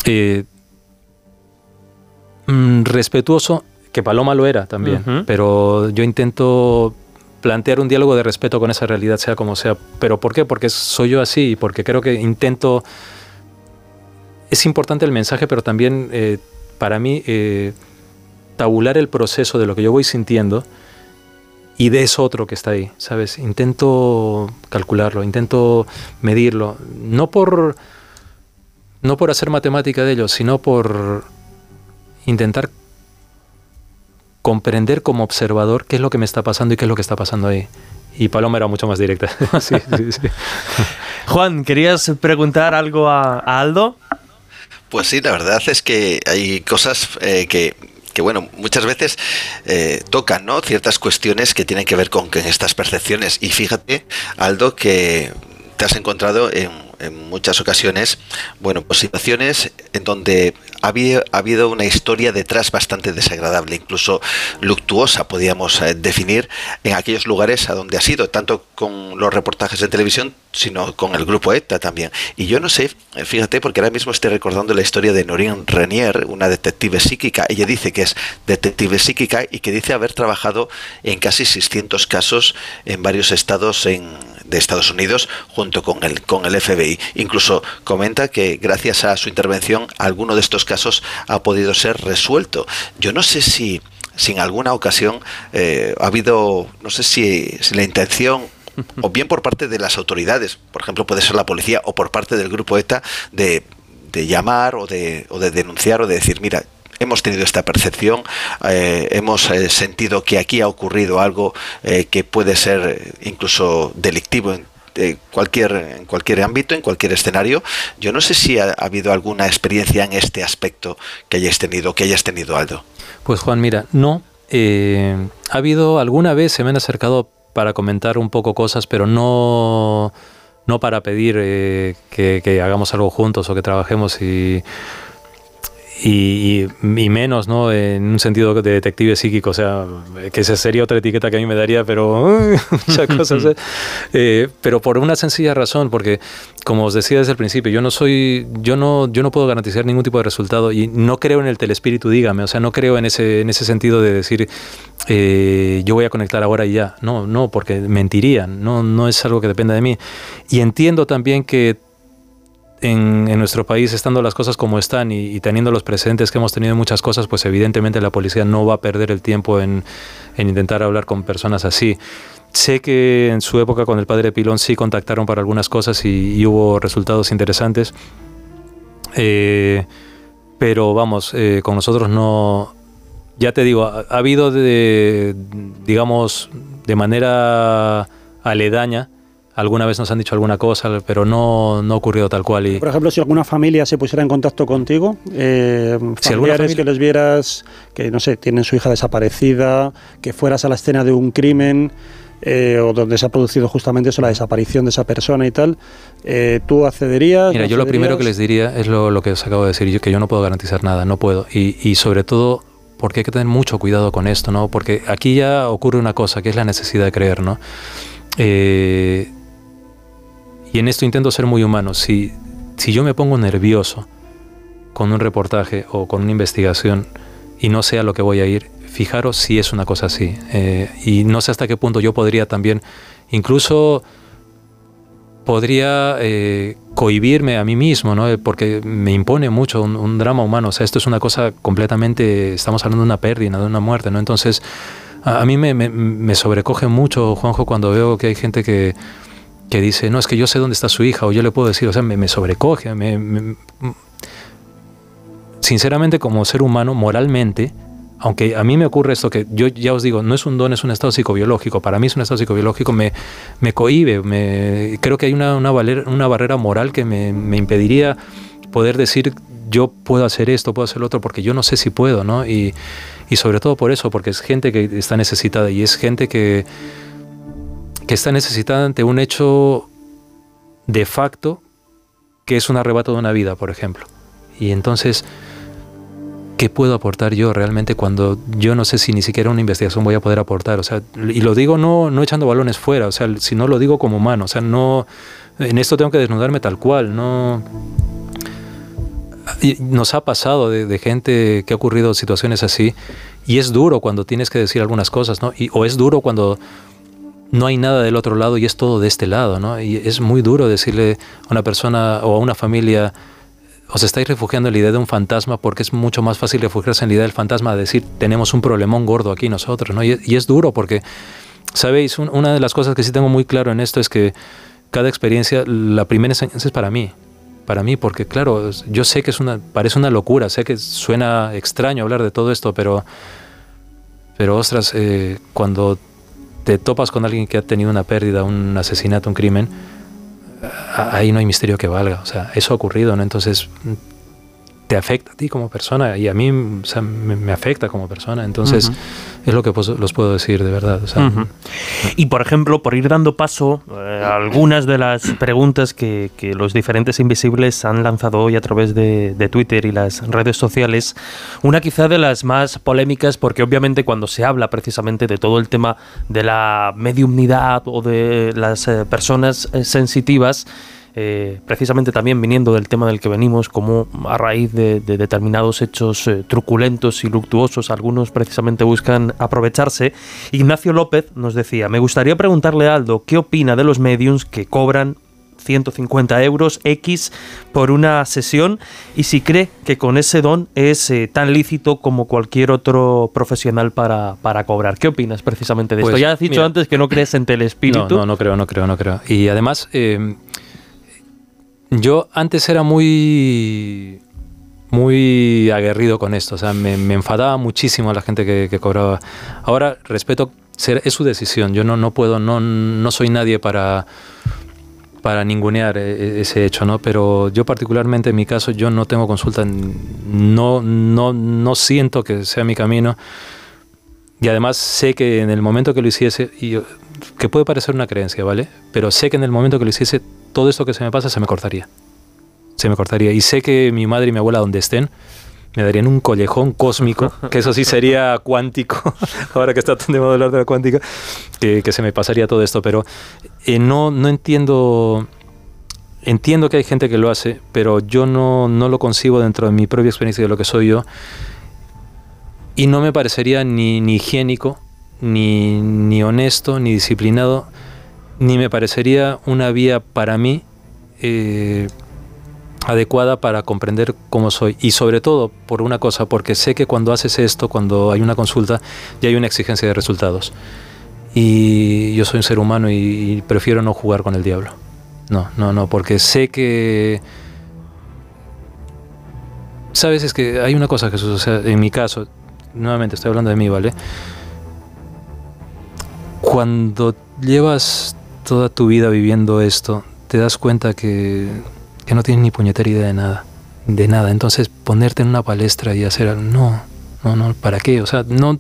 eh, mm, respetuoso, que Paloma lo era también, pero yo intento plantear un diálogo de respeto con esa realidad, sea como sea. ¿Pero por qué? Porque soy yo así, porque creo que intento... Es importante el mensaje, pero también eh, para mí tabular el proceso de lo que yo voy sintiendo y de eso otro que está ahí, ¿sabes? Intento calcularlo, intento medirlo, no por no por hacer matemática de ello, sino por intentar comprender como observador qué es lo que me está pasando y qué es lo que está pasando ahí. Y Paloma era mucho más directa. Juan, ¿querías preguntar algo a, Aldo? Pues sí, la verdad es que hay cosas eh, que que bueno, muchas veces eh, tocan ¿no? ciertas cuestiones que tienen que ver con, con estas percepciones. Y fíjate, Aldo, que te has encontrado en en muchas ocasiones, bueno, pues situaciones en donde ha habido, ha habido una historia detrás bastante desagradable, incluso luctuosa, podríamos eh, definir, en aquellos lugares a donde ha sido, tanto con los reportajes en televisión, sino con el grupo ETA también. Y yo no sé, fíjate, porque ahora mismo estoy recordando la historia de Noreen Renier, una detective psíquica. Ella dice que es detective psíquica y que dice haber trabajado en casi 600 casos en varios estados en, de Estados Unidos junto con el, con el FBI. Incluso comenta que gracias a su intervención alguno de estos casos ha podido ser resuelto. Yo no sé si, si en alguna ocasión eh, ha habido, no sé si, si la intención o bien por parte de las autoridades, por ejemplo puede ser la policía, o por parte del grupo ETA, de, de llamar o de, o de denunciar o de decir, mira, hemos tenido esta percepción, eh, hemos eh, sentido que aquí ha ocurrido algo eh, que puede ser incluso delictivo en cualquier, en cualquier ámbito, en cualquier escenario. Yo no sé si ha, habido alguna experiencia en este aspecto que hayáis tenido, que hayas tenido, Aldo. Pues Juan, mira, no. ha habido alguna vez, se me han acercado para comentar un poco cosas, pero no, no para pedir que, que hagamos algo juntos o que trabajemos y y, menos, ¿no? En un sentido de detective psíquico, o sea, que esa sería otra etiqueta que a mí me daría, pero muchas cosas. ¿eh? Eh, pero por una sencilla razón, porque como os decía desde el principio, yo no soy, yo no, yo no puedo garantizar ningún tipo de resultado y no creo en el telespíritu, dígame, o sea, no creo en ese, en ese sentido de decir, eh, yo voy a conectar ahora y ya. No, no, porque mentirían, no, no es algo que dependa de mí. Y entiendo también que en, nuestro país, estando las cosas como están y, teniendo los precedentes que hemos tenido en muchas cosas, pues evidentemente la policía no va a perder el tiempo en, intentar hablar con personas así. Sé que en su época con el padre Pilón sí contactaron para algunas cosas y, hubo resultados interesantes. Eh, pero vamos, eh, con nosotros no... Ya te digo, ha, ha habido digamos, de manera aledaña, alguna vez nos han dicho alguna cosa, pero no, no ha ocurrido tal cual. Y... Por ejemplo, si alguna familia se pusiera en contacto contigo, eh, si familiares que les vieras, que no sé, tienen su hija desaparecida, que fueras a la escena de un crimen, eh, o donde se ha producido justamente eso, la desaparición de esa persona y tal, eh, ¿tú accederías? Mira, yo lo primero que les diría es lo, lo, que os acabo de decir, yo, que yo no puedo garantizar nada, no puedo. Y, y sobre todo porque hay que tener mucho cuidado con esto, ¿no? Porque aquí ya ocurre una cosa, que es la necesidad de creer, ¿no? Eh, y en esto intento ser muy humano. Si, si yo me pongo nervioso con un reportaje o con una investigación y no sé a lo que voy a ir, fijaros si es una cosa así. Eh, y no sé hasta qué punto yo podría también, incluso podría eh, cohibirme a mí mismo, ¿no? porque me impone mucho un, drama humano. O sea, esto es una cosa completamente, estamos hablando de una pérdida, de una muerte, ¿no? Entonces, a, mí me, sobrecoge mucho, Juanjo, cuando veo que hay gente que que dice, no, es que yo sé dónde está su hija, o yo le puedo decir, o sea, me, sobrecoge. Me, sinceramente, como ser humano, moralmente, aunque a mí me ocurre esto que yo ya os digo, no es un don, es un estado psicobiológico, para mí es un estado psicobiológico, me, me cohíbe, me, creo que hay una, una, barrera moral que me, me, impediría poder decir yo puedo hacer esto, puedo hacer lo otro, porque yo no sé si puedo, ¿no? Y, y sobre todo por eso, porque es gente que está necesitada y es gente que que está necesitada ante un hecho de facto que es un arrebato de una vida, por ejemplo. Y entonces, ¿qué puedo aportar yo realmente cuando yo no sé si ni siquiera una investigación voy a poder aportar? O sea, y lo digo no, no echando balones fuera, o sea, si lo digo como humano, o sea, no, en esto tengo que desnudarme tal cual, no... Nos ha pasado de, gente que ha ocurrido situaciones así y es duro cuando tienes que decir algunas cosas, ¿no? Y, o es duro cuando no hay nada del otro lado y es todo de este lado, ¿no? Y es muy duro decirle a una persona o a una familia, os estáis refugiando en la idea de un fantasma porque es mucho más fácil refugiarse en la idea del fantasma a decir, tenemos un problemón gordo aquí nosotros, ¿no? Y, es duro porque, ¿sabéis? una de las cosas que sí tengo muy claro en esto es que cada experiencia, la primera enseñanza es para mí, para mí, porque claro, yo sé que es una, parece una locura, sé que suena extraño hablar de todo esto, pero, pero ostras, eh, cuando te topas con alguien que ha tenido una pérdida, un asesinato, un crimen, ahí no hay misterio que valga. O sea, eso ha ocurrido, ¿no? Entonces, te afecta a ti como persona y a mí me, afecta como persona. Entonces, es lo que los puedo decir de verdad. Y por ejemplo, por ir dando paso eh, a algunas de las preguntas que, los diferentes invisibles han lanzado hoy a través de, Twitter y las redes sociales, una quizá de las más polémicas, porque obviamente cuando se habla precisamente de todo el tema de la mediumnidad o de las eh, personas eh, sensitivas, eh, precisamente también viniendo del tema del que venimos, como a raíz de, determinados hechos eh, truculentos y luctuosos, algunos precisamente buscan aprovecharse. Ignacio López nos decía, me gustaría preguntarle a Aldo qué opina de los mediums que cobran 150 euros X por una sesión y si cree que con ese don es eh, tan lícito como cualquier otro profesional para, para cobrar. ¿Qué opinas precisamente de esto? Pues ya has dicho antes que no crees en telespíritu. No, no, no creo, no creo, no creo. Y además, yo antes era muy muy aguerrido con esto, o sea, me, enfadaba muchísimo la gente que, cobraba. Ahora respeto, es su decisión, yo no, no puedo, no, no soy nadie para, para ningunear e, e, ese hecho, ¿no? Pero yo particularmente en mi caso, yo no tengo consulta, no, no, no siento que sea mi camino y además sé que en el momento que lo hiciese, y, que puede parecer una creencia, ¿vale? Pero sé que en el momento que lo hiciese todo esto que se me pasa se me cortaría. Se me cortaría. Y sé que mi madre y mi abuela, donde estén, me darían un collejón cósmico, que eso sí sería cuántico, ahora que está tan de moda hablar de la cuántica, que, se me pasaría todo esto, pero eh, no, no entiendo... Entiendo que hay gente que lo hace, pero yo no, no lo concibo dentro de mi propia experiencia de lo que soy yo. Y no me parecería ni, ni higiénico, ni, ni honesto, ni disciplinado, ni me parecería una vía para mí eh, adecuada para comprender cómo soy. Y sobre todo por una cosa, porque sé que cuando haces esto, cuando hay una consulta, ya hay una exigencia de resultados. Y yo soy un ser humano y, prefiero no jugar con el diablo. No, no, no, porque sé que... Sabes, es que hay una cosa, Jesús, o sea, en mi caso, nuevamente estoy hablando de mí, ¿vale? Cuando llevas toda tu vida viviendo esto, te das cuenta que, no tienes ni puñetera idea de nada. De nada. Entonces, ponerte en una palestra y hacer algo. No, no, no, ¿para qué? O sea, no.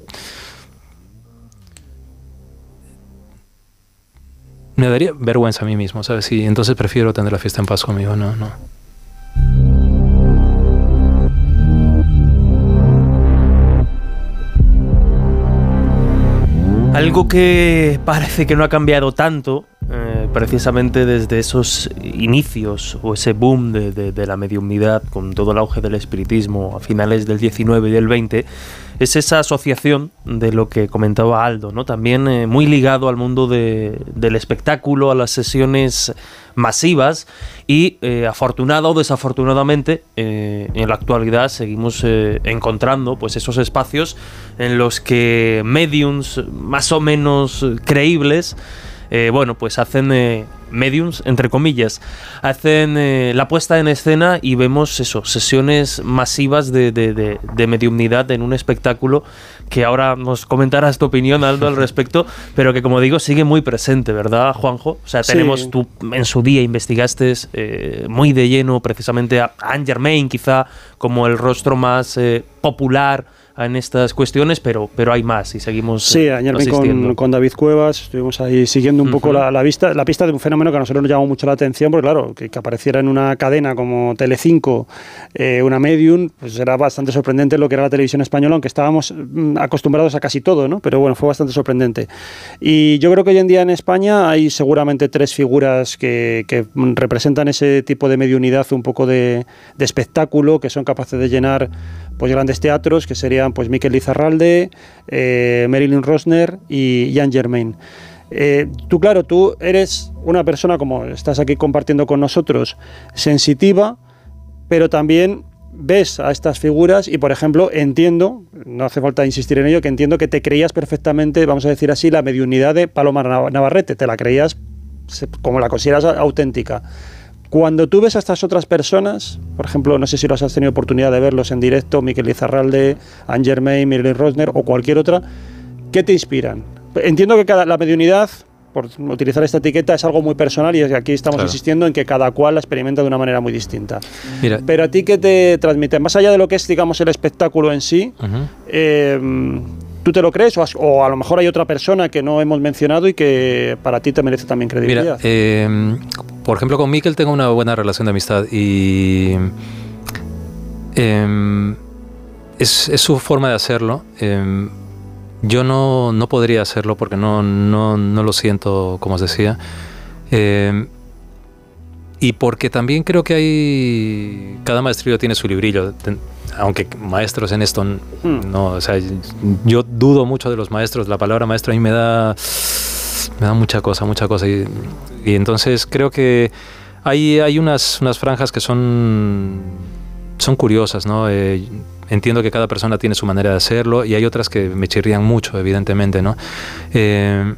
Me daría vergüenza a mí mismo, ¿sabes? Y entonces prefiero tener la fiesta en paz conmigo, no, no. Algo que parece que no ha cambiado tanto eh, precisamente desde esos inicios o ese boom de, la mediunidad con todo el auge del espiritismo a finales del 19 y del 20 es esa asociación de lo que comentaba Aldo, ¿no? también eh, muy ligado al mundo del espectáculo, a las sesiones masivas y eh, afortunado o desafortunadamente en la actualidad seguimos encontrando pues esos espacios en los que mediums más o menos creíbles eh, bueno, pues hacen eh, mediums, entre comillas, hacen eh, la puesta en escena y vemos eso, sesiones masivas de, de, mediumnidad en un espectáculo que ahora nos comentarás tu opinión, Aldo, al respecto, pero que como digo, sigue muy presente, ¿verdad, Juanjo? O sea, tenemos, tú en su día investigaste muy de lleno precisamente a Anne Germain, quizá como el rostro más popular en estas cuestiones, pero, pero hay más y seguimos. Sí, ayer con, con, David Cuevas estuvimos ahí siguiendo un poco la, la, vista, la pista de un fenómeno que a nosotros nos llamó mucho la atención, porque claro, que, apareciera en una cadena como Telecinco eh, una medium, pues era bastante sorprendente lo que era la televisión española, aunque estábamos mm, acostumbrados a casi todo, ¿no? Pero bueno, fue bastante sorprendente. Y yo creo que hoy en día en España hay seguramente tres figuras que, que representan ese tipo de mediunidad, un poco de, de espectáculo, que son capaces de llenar pues grandes teatros que serían pues Miquel Lizarralde, eh, Marilyn Rosner y Jan Germain. Eh, tú, claro, tú eres una persona, como estás aquí compartiendo con nosotros, sensitiva, pero también ves a estas figuras y, por ejemplo, entiendo, no hace falta insistir en ello, que entiendo que te creías perfectamente, vamos a decir así, la mediunidad de Paloma Navarrete, te la creías como la consideras auténtica. Cuando tú ves a estas otras personas, por ejemplo, no sé si los has tenido oportunidad de verlos en directo, Miquel Izarralde, Anne Germain, Marilyn Rosner o cualquier otra, ¿qué te inspiran? Entiendo que cada, la mediunidad, por utilizar esta etiqueta, es algo muy personal y aquí estamos insistiendo en que cada cual la experimenta de una manera muy distinta. Pero a ti, ¿qué te transmite? Más allá de lo que es, digamos, el espectáculo en sí, ¿Tú te lo crees? O, a lo mejor hay otra persona que no hemos mencionado y que para ti te merece también credibilidad. Em, por ejemplo, con Miquel tengo una buena relación de amistad y em, es, su forma de hacerlo. Em, yo no, no, podría hacerlo porque no, no, no, lo siento, como os decía. Y porque también creo que hay. Cada maestrillo tiene su librillo aunque maestros en esto hmm. no, o sea, yo dudo mucho de los maestros, la palabra maestro a mí me da, me da mucha cosa, mucha cosa. Y, entonces creo que hay, hay unas, unas franjas que son, son curiosas, ¿no? Eh, entiendo que cada persona tiene su manera de hacerlo y hay otras que me chirrían mucho, evidentemente, ¿no? Eh,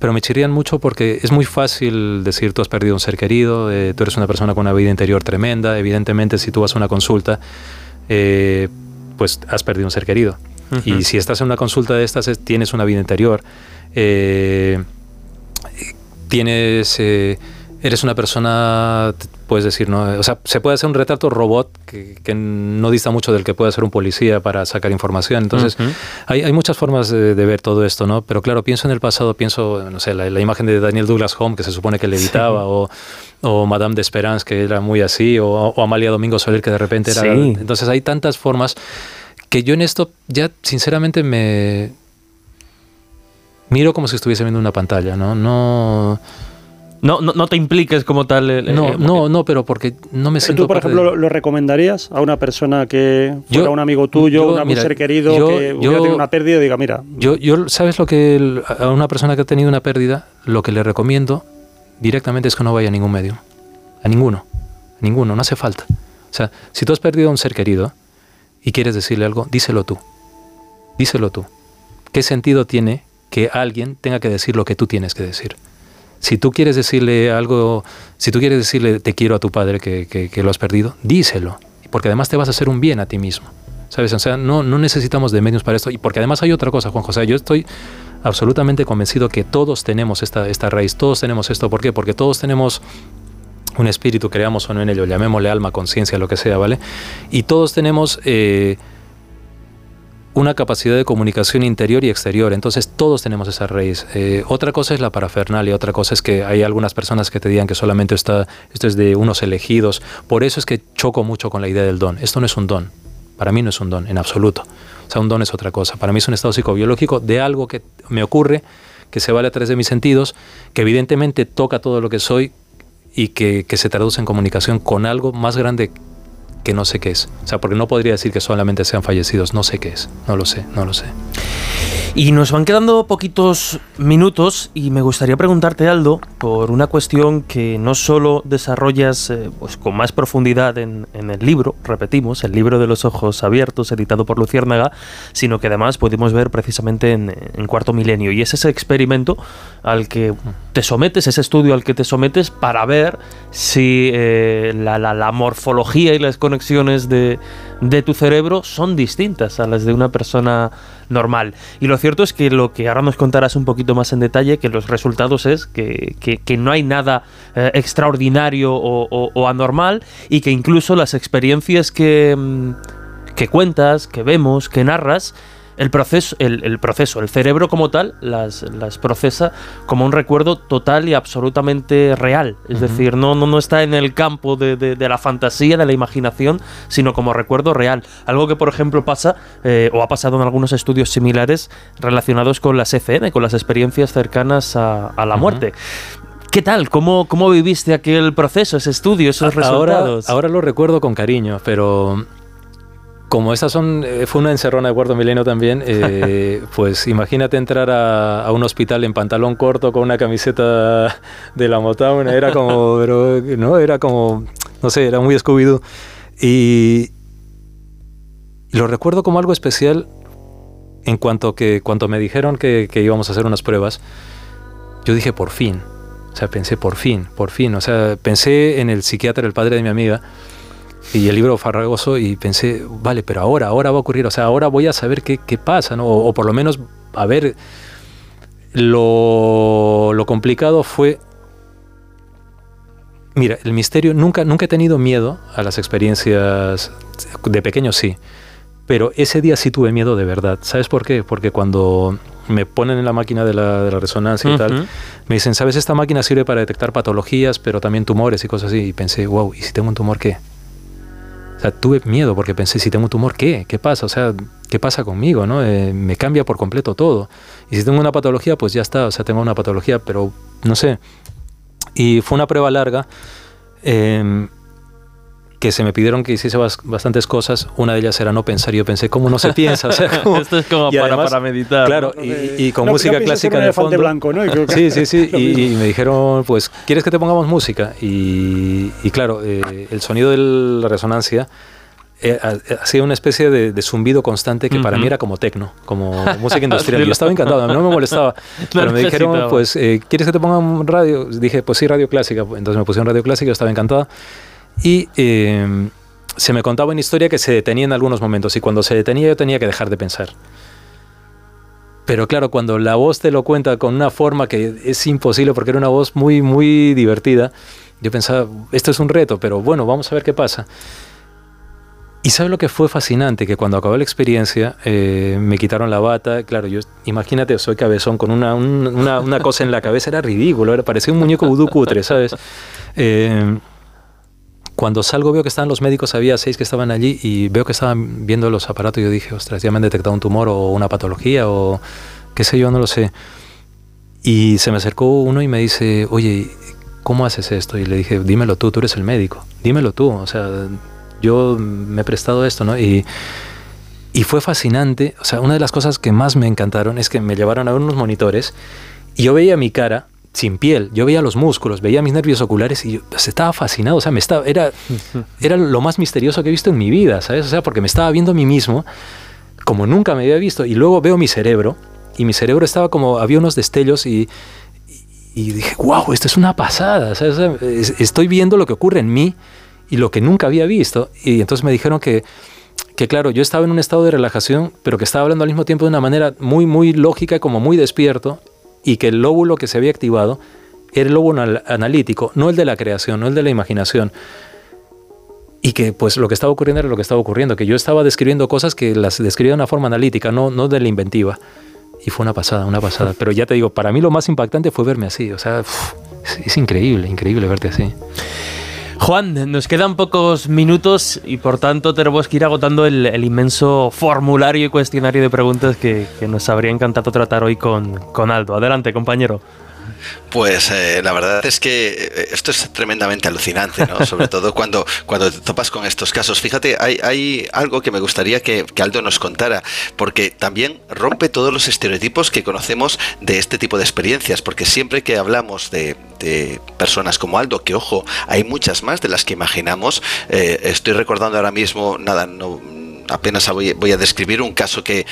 pero me chirrían mucho porque es muy fácil decir tú has perdido un ser querido, eh, tú eres una persona con una vida interior tremenda, evidentemente si tú vas a una consulta, eh, pues has perdido un ser querido. Y si estás en una consulta de estas, tienes una vida interior, eh, tienes, eres una persona, puedes decir, ¿no? O sea, se puede hacer un retrato robot que, no dista mucho del que puede hacer un policía para sacar información. Entonces, hay, muchas formas de, ver todo esto, ¿no? Pero claro, pienso en el pasado, pienso, no sé, la, imagen de Daniel Douglas Home, que se supone que le editaba, o o Madame de Esperance, que era muy así, o, Amalia Domingo Soler, que de repente era... Entonces hay tantas formas que yo en esto ya sinceramente me miro como si estuviese viendo una pantalla, ¿no? No... No, no, te impliques como tal. no, no, no, pero porque no me siento. ¿Tú, por ejemplo, lo recomendarías a una persona que fuera un amigo tuyo, un ser querido, que hubiera tenido una pérdida y diga, mira. Yo, yo, ¿sabes lo que a una persona que ha tenido una pérdida, lo que le recomiendo directamente es que no vaya a ningún medio? A ninguno. A ninguno, no hace falta. O sea, si tú has perdido a un ser querido y quieres decirle algo, díselo tú. Díselo tú. ¿Qué sentido tiene que alguien tenga que decir lo que tú tienes que decir? Si tú quieres decirle algo, si tú quieres decirle te quiero a tu padre que, lo has perdido, díselo. Porque además te vas a hacer un bien a ti mismo. ¿Sabes? O sea, no, no necesitamos de medios para esto. Y porque además hay otra cosa, Juan José. Yo estoy absolutamente convencido que todos tenemos esta, esta raíz, todos tenemos esto. ¿Por qué? Porque todos tenemos un espíritu, creamos o no en ello, llamémosle alma, conciencia, lo que sea, ¿vale? Y todos tenemos eh, una capacidad de comunicación interior y exterior, entonces todos tenemos esa raíz. Eh, otra cosa es la parafernalia, otra cosa es que hay algunas personas que te digan que solamente está, esto es de unos elegidos, por eso es que choco mucho con la idea del don. Esto no es un don, para mí no es un don, en absoluto. O sea, un don es otra cosa, para mí es un estado psicobiológico de algo que me ocurre, que se vale a través de mis sentidos, que evidentemente toca todo lo que soy y que, que se traduce en comunicación con algo más grande que no sé qué es. O sea, porque no podría decir que solamente sean fallecidos, no sé qué es, no lo sé, no lo sé. Y nos van quedando poquitos minutos y me gustaría preguntarte, Aldo, por una cuestión que no solo desarrollas eh, pues, con más profundidad en, el libro, repetimos, el libro de los ojos abiertos, editado por Luciérnaga, sino que además pudimos ver precisamente en, Cuarto Milenio. Y es ese experimento al que te sometes, ese estudio al que te sometes para ver si eh, la, la morfología y las conexiones de, tu cerebro son distintas a las de una persona normal. Y lo cierto es que lo que ahora nos contarás un poquito más en detalle, que los resultados es que, no hay nada eh, extraordinario o, anormal y que incluso las experiencias que, mm, que cuentas, que vemos, que narras, el proceso, el, proceso, el cerebro como tal, las, las, procesa como un recuerdo total y absolutamente real. Es decir, no, no, no está en el campo de, de, la fantasía, de la imaginación, sino como recuerdo real. Algo que, por ejemplo, pasa eh, o ha pasado en algunos estudios similares relacionados con las ECN, con las experiencias cercanas a, la muerte. ¿Qué tal? ¿Cómo, ¿Cómo viviste aquel proceso, ese estudio, esos resultados? Ahora lo recuerdo con cariño, pero como estas son, eh, fue una encerrona de Cuarto Milenio también, eh, pues imagínate entrar a, un hospital en pantalón corto con una camiseta de la Motown, era como, pero, no, era como, no sé, era muy scooby Y, lo recuerdo como algo especial en cuanto que cuando me dijeron que, que íbamos a hacer unas pruebas, yo dije, por fin, o sea, pensé, por fin, por fin, o sea, pensé en el psiquiatra, el padre de mi amiga, y el libro farragoso y pensé, vale, pero ahora, ahora va a ocurrir, o sea, ahora voy a saber qué, qué pasa, ¿no? O, por lo menos, a ver, lo, lo, complicado fue, mira, el misterio, nunca, nunca he tenido miedo a las experiencias, de pequeño sí, pero ese día sí tuve miedo de verdad. ¿Sabes por qué? Porque cuando me ponen en la máquina de la, de la resonancia y tal, me dicen, ¿sabes? Esta máquina sirve para detectar patologías, pero también tumores y cosas así. Y pensé, wow, ¿y si tengo un tumor qué? O sea, tuve miedo porque pensé, si tengo un tumor, ¿qué? ¿Qué pasa? O sea, ¿qué pasa conmigo? ¿no? Eh, me cambia por completo todo. Y si tengo una patología, pues ya está. O sea, tengo una patología, pero no sé. Y fue una prueba larga. Eh, que se me pidieron que hiciese bastantes cosas. Una de ellas era no pensar. Y yo pensé, ¿cómo no se piensa? Esto es como para, meditar. Claro, y, con música clásica de fondo. Blanco, ¿no? sí, sí, sí. y, me dijeron, pues, ¿quieres que te pongamos música? Y, claro, eh, el sonido de la resonancia eh, hacía una especie de, zumbido constante que para mí era como tecno, como música industrial. yo estaba encantado, a mí no me molestaba. pero me dijeron, pues, eh, ¿quieres que te ponga un radio? Dije, pues sí, radio clásica. Entonces me pusieron radio clásica, yo estaba encantada. Y em, se me contaba una historia que se detenía en algunos momentos y cuando se detenía yo tenía que dejar de pensar. Pero claro, cuando la voz te lo cuenta con una forma que es imposible porque era una voz muy, muy divertida, yo pensaba, esto es un reto, pero bueno, vamos a ver qué pasa. Y sabe lo que fue fascinante, que cuando acabó la experiencia eh, me quitaron la bata, claro, yo imagínate, soy cabezón con una, una, una cosa en la cabeza, era ridículo, era, parecía un muñeco vudú cutre, ¿sabes? Eh, cuando salgo veo que estaban los médicos, había seis que estaban allí y veo que estaban viendo los aparatos y yo dije, ostras, ya me han detectado un tumor o una patología o qué sé yo, no lo sé. Y se me acercó uno y me dice, oye, ¿cómo haces esto? Y le dije, dímelo tú, tú eres el médico, dímelo tú, o sea yo me he prestado esto, ¿no? Y, y fue fascinante, o sea, una de las cosas que más me encantaron es que me llevaron a ver unos monitores y yo veía mi cara sin piel, yo veía los músculos, veía mis nervios oculares y yo pues, estaba fascinado, o sea, me estaba, era, era lo más misterioso que he visto en mi vida, ¿sabes? O sea, porque me estaba viendo a mí mismo como nunca me había visto y luego veo mi cerebro y mi cerebro estaba como, había unos destellos y, y dije, wow, esto es una pasada, ¿sabes? estoy viendo lo que ocurre en mí y lo que nunca había visto. Y entonces me dijeron que, que, claro, yo estaba en un estado de relajación, pero que estaba hablando al mismo tiempo de una manera muy, muy lógica, como muy despierto, y que el lóbulo que se había activado era el lóbulo analítico, no el de la creación, no el de la imaginación. Y que pues lo que estaba ocurriendo era lo que estaba ocurriendo, que yo estaba describiendo cosas que las describía de una forma analítica, no, no de la inventiva. Y fue una pasada, una pasada. Pero ya te digo, para mí lo más impactante fue verme así. O sea, es, increíble, increíble verte así. Juan, nos quedan pocos minutos y por tanto tenemos que ir agotando el, inmenso formulario y cuestionario de preguntas que, nos habría encantado tratar hoy con, con Aldo. Adelante, compañero. Pues eh, la verdad es que eh, esto es tremendamente alucinante, ¿no? Sobre todo cuando, cuando te topas con estos casos. Fíjate, hay, hay algo que me gustaría que, Aldo nos contara, porque también rompe todos los estereotipos que conocemos de este tipo de experiencias, porque siempre que hablamos de, personas como Aldo, que ojo, hay muchas más de las que imaginamos, eh, estoy recordando ahora mismo, nada, no apenas voy, a describir un caso que,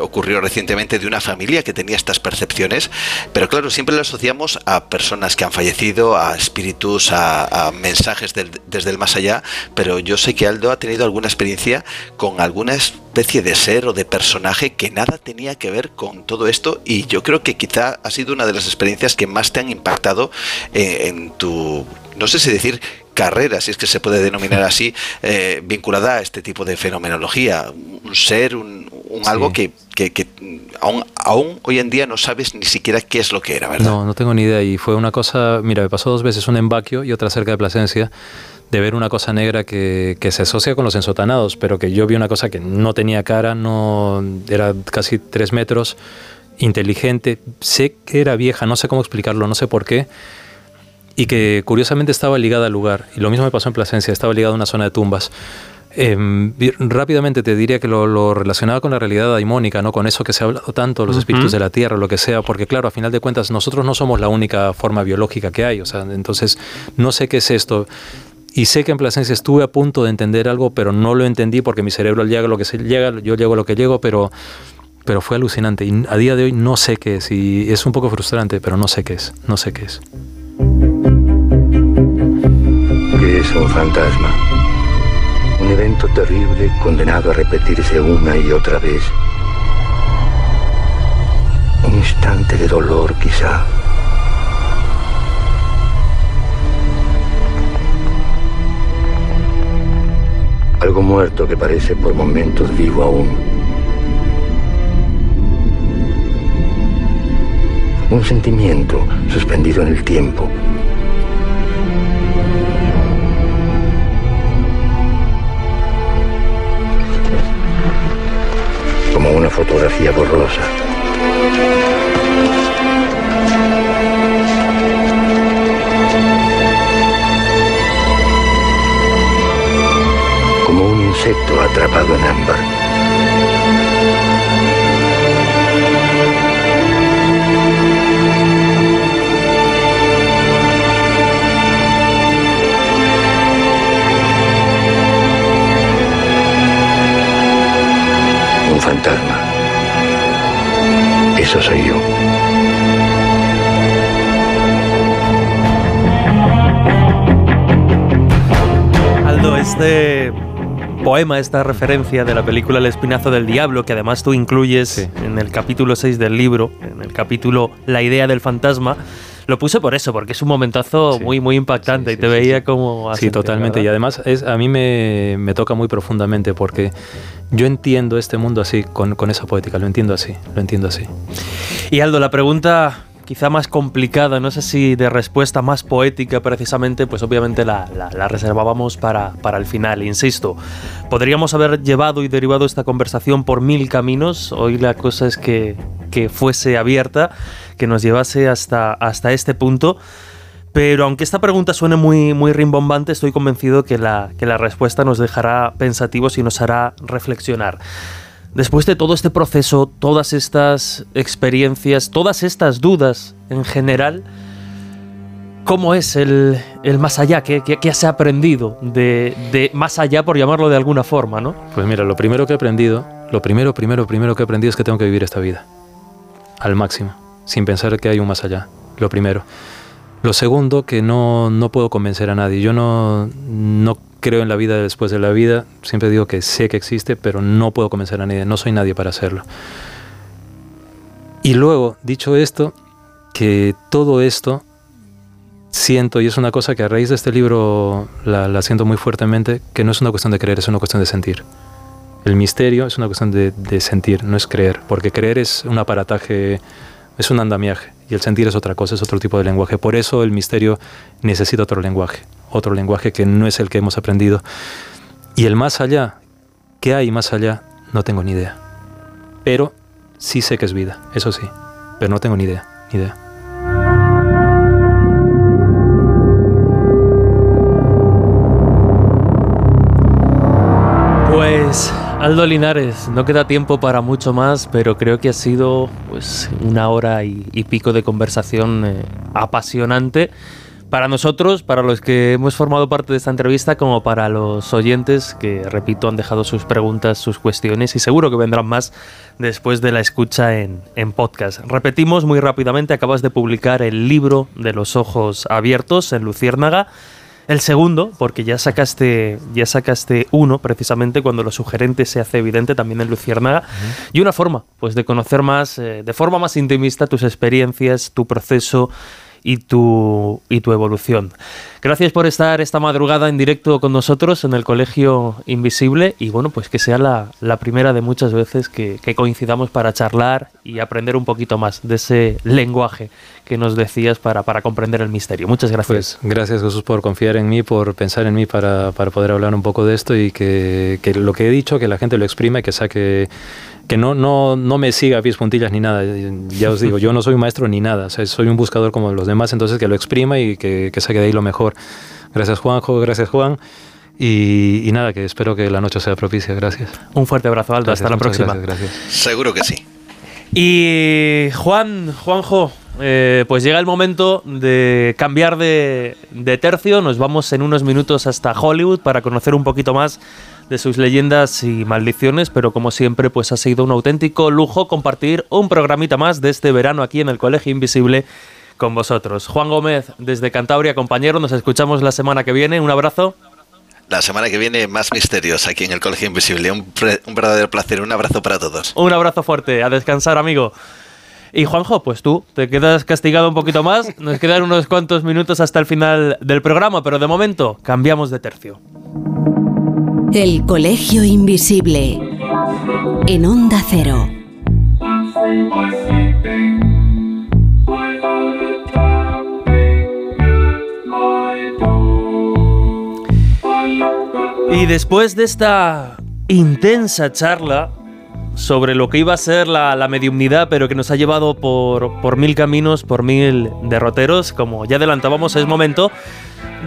ocurrió recientemente de una familia que tenía estas percepciones, pero claro, siempre lo asociamos a personas que han fallecido, a espíritus, a, mensajes desde el más allá, pero yo sé que Aldo ha tenido alguna experiencia con alguna especie de ser o de personaje que nada tenía que ver con todo esto y yo creo que quizá ha sido una de las experiencias que más te han impactado eh, en tu, no sé si decir carrera, si es que se puede denominar así, eh, vinculada a este tipo de fenomenología, un ser, un, algo que, que, aún, aún, hoy en día no sabes ni siquiera qué es lo que era, ¿verdad? No, no tengo ni idea. Y fue una cosa, mira, me pasó dos veces, una en Baquio y otra cerca de Plasencia, de ver una cosa negra que, que, se asocia con los ensotanados, pero que yo vi una cosa que no tenía cara, no era casi tres metros, inteligente, sé que era vieja, no sé cómo explicarlo, no sé por qué y que curiosamente estaba ligada al lugar. Y lo mismo me pasó en Plasencia, estaba ligada a una zona de tumbas. Em, rápidamente te diría que lo, relacionaba con la realidad daimónica, ¿no? con eso que se ha hablado tanto, los espíritus de la tierra, lo que sea, porque claro, a final de cuentas nosotros no somos la única forma biológica que hay, o sea, entonces no sé qué es esto. Y sé que en Plasencia estuve a punto de entender algo, pero no lo entendí porque mi cerebro llega a lo que se llega, yo llego a lo que llego, pero, pero fue alucinante. Y a día de hoy no sé qué es, y es un poco frustrante, pero no sé qué es, no sé qué es. ¿Qué es un fantasma? Un evento terrible condenado a repetirse una y otra vez. Un instante de dolor quizá. Algo muerto que parece por momentos vivo aún. Un sentimiento suspendido en el tiempo como una fotografía borrosa. Como un insecto atrapado en ámbar. Fantasma. Eso soy yo. Aldo, este poema, esta referencia de la película El Espinazo del Diablo, que además tú incluyes en el capítulo 6 del libro, en el capítulo La idea del fantasma, lo puse por eso, porque es un momentazo muy, muy impactante y te veía como... Sí, totalmente. Y además es, a mí me, me, toca muy profundamente porque yo entiendo este mundo así, con, con esa poética, lo entiendo así, lo entiendo así. Y Aldo, la pregunta quizá más complicada, no sé si de respuesta más poética precisamente, pues obviamente la, la, reservábamos para, para, el final, insisto. Podríamos haber llevado y derivado esta conversación por mil caminos, hoy la cosa es que, que fuese abierta, que nos llevase hasta, hasta este punto. Pero aunque esta pregunta suene muy, muy rimbombante, estoy convencido que la, que la respuesta nos dejará pensativos y nos hará reflexionar. Después de todo este proceso, todas estas experiencias, todas estas dudas en general, ¿cómo es el, más allá? ¿Qué, has aprendido de, de, más allá, por llamarlo de alguna forma, no? Pues mira, lo primero que he aprendido, lo primero, primero, primero que he aprendido es que tengo que vivir esta vida al máximo, sin pensar que hay un más allá. Lo primero. Lo segundo, que no, no puedo convencer a nadie. Yo no, no creo en la vida después de la vida. Siempre digo que sé que existe, pero no puedo convencer a nadie. No soy nadie para hacerlo. Y luego, dicho esto, que todo esto siento, y es una cosa que a raíz de este libro la, siento muy fuertemente, que no es una cuestión de creer, es una cuestión de sentir. El misterio es una cuestión de, de sentir, no es creer, porque creer es un aparataje, es un andamiaje, y el sentir es otra cosa, es otro tipo de lenguaje. Por eso el misterio necesita otro lenguaje otro lenguaje que no es el que hemos aprendido. Y el más allá, ¿qué hay más allá? No tengo ni idea. Pero sí sé que es vida, eso sí, pero no tengo ni idea, ni idea. Pues Aldo Linares, no queda tiempo para mucho más, pero creo que ha sido pues una hora y, pico de conversación eh, apasionante para nosotros, para los que hemos formado parte de esta entrevista, como para los oyentes que, repito, han dejado sus preguntas, sus cuestiones y seguro que vendrán más después de la escucha en, podcast. Repetimos muy rápidamente, acabas de publicar el libro de los ojos abiertos en Luciérnaga. El segundo, porque ya sacaste, ya sacaste uno precisamente cuando lo sugerente se hace evidente también en Luciérnaga. Y una forma, pues de conocer más, eh, de forma más intimista tus experiencias, tu proceso y tu, y tu evolución. Gracias por estar esta madrugada en directo con nosotros en el Colegio Invisible y bueno, pues que sea la, la primera de muchas veces que, que, coincidamos para charlar y aprender un poquito más de ese lenguaje que nos decías para, para comprender el misterio. Muchas gracias. Pues gracias Jesús por confiar en mí, por pensar en mí para, para poder hablar un poco de esto y que, que lo que he dicho, que la gente lo exprima y que saque que no, no, no me siga a pies puntillas ni nada. Ya os digo, yo no soy un maestro ni nada, soy un buscador como los demás, entonces que lo exprima y que, que saque de ahí lo mejor. Gracias Juanjo, gracias Juan. Y, nada, que espero que la noche sea propicia. Gracias. Un fuerte abrazo, Aldo. Hasta la próxima. Gracias, Seguro que sí. Y Juan, Juanjo, eh, pues llega el momento de cambiar de, de tercio. Nos vamos en unos minutos hasta Hollywood para conocer un poquito más de sus leyendas y maldiciones, pero como siempre, pues ha sido un auténtico lujo compartir un programita más de este verano aquí en el Colegio Invisible con vosotros. Juan Gómez, desde Cantabria, compañero, nos escuchamos la semana que viene. Un abrazo. La semana que viene más misterios aquí en el Colegio Invisible. Un, un verdadero placer. Un abrazo para todos. Un abrazo fuerte. A descansar, amigo. Y Juanjo, pues tú te quedas castigado un poquito más. Nos quedan unos cuantos minutos hasta el final del programa, pero de momento cambiamos de tercio. El Colegio Invisible. En Onda Cero. Y después de esta intensa charla sobre lo que iba a ser la, la pero que nos ha llevado por, por mil caminos, por mil derroteros, como ya adelantábamos, es momento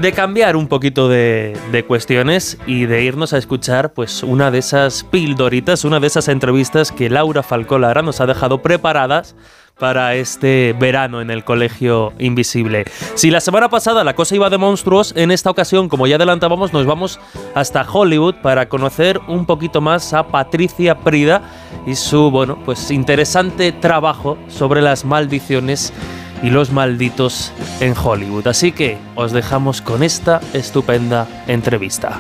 de cambiar un poquito de, cuestiones y de irnos a escuchar pues una de esas pildoritas, una de esas entrevistas que Laura Falcolara nos ha dejado preparadas para este verano en el Colegio Invisible. Si la semana pasada la cosa iba de monstruos, en esta ocasión, como ya adelantábamos, nos vamos hasta Hollywood para conocer un poquito más a Patricia Prida y su, bueno, pues interesante trabajo sobre las maldiciones y los malditos en Hollywood. Así que os dejamos con esta estupenda entrevista.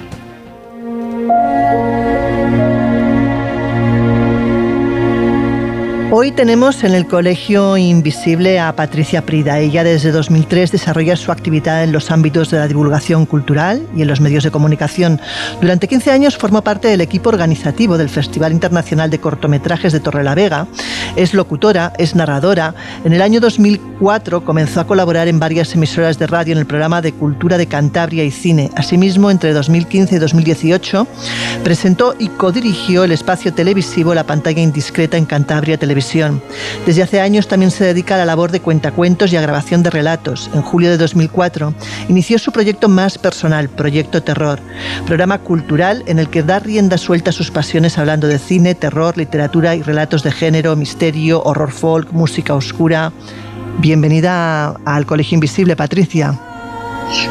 Hoy tenemos en el Colegio Invisible a Patricia Prida. Ella desde 2003 desarrolla su actividad en los ámbitos de la divulgación cultural y en los medios de comunicación. Durante 15 años formó parte del equipo organizativo del Festival Internacional de Cortometrajes de Torrelavega. Es locutora, es narradora. En el año 2004 comenzó a colaborar en varias emisoras de radio en el programa de Cultura de Cantabria y Cine. Asimismo, entre 2015 y 2018 presentó y codirigió el espacio televisivo La pantalla indiscreta en Cantabria Televisión desde hace años también se dedica a la labor de cuentacuentos y a grabación de relatos. En julio de 2004 inició su proyecto más personal, Proyecto Terror, programa cultural en el que da rienda suelta a sus pasiones hablando de cine, terror, literatura y relatos de género, misterio, horror folk, música oscura. Bienvenida al Colegio Invisible, Patricia.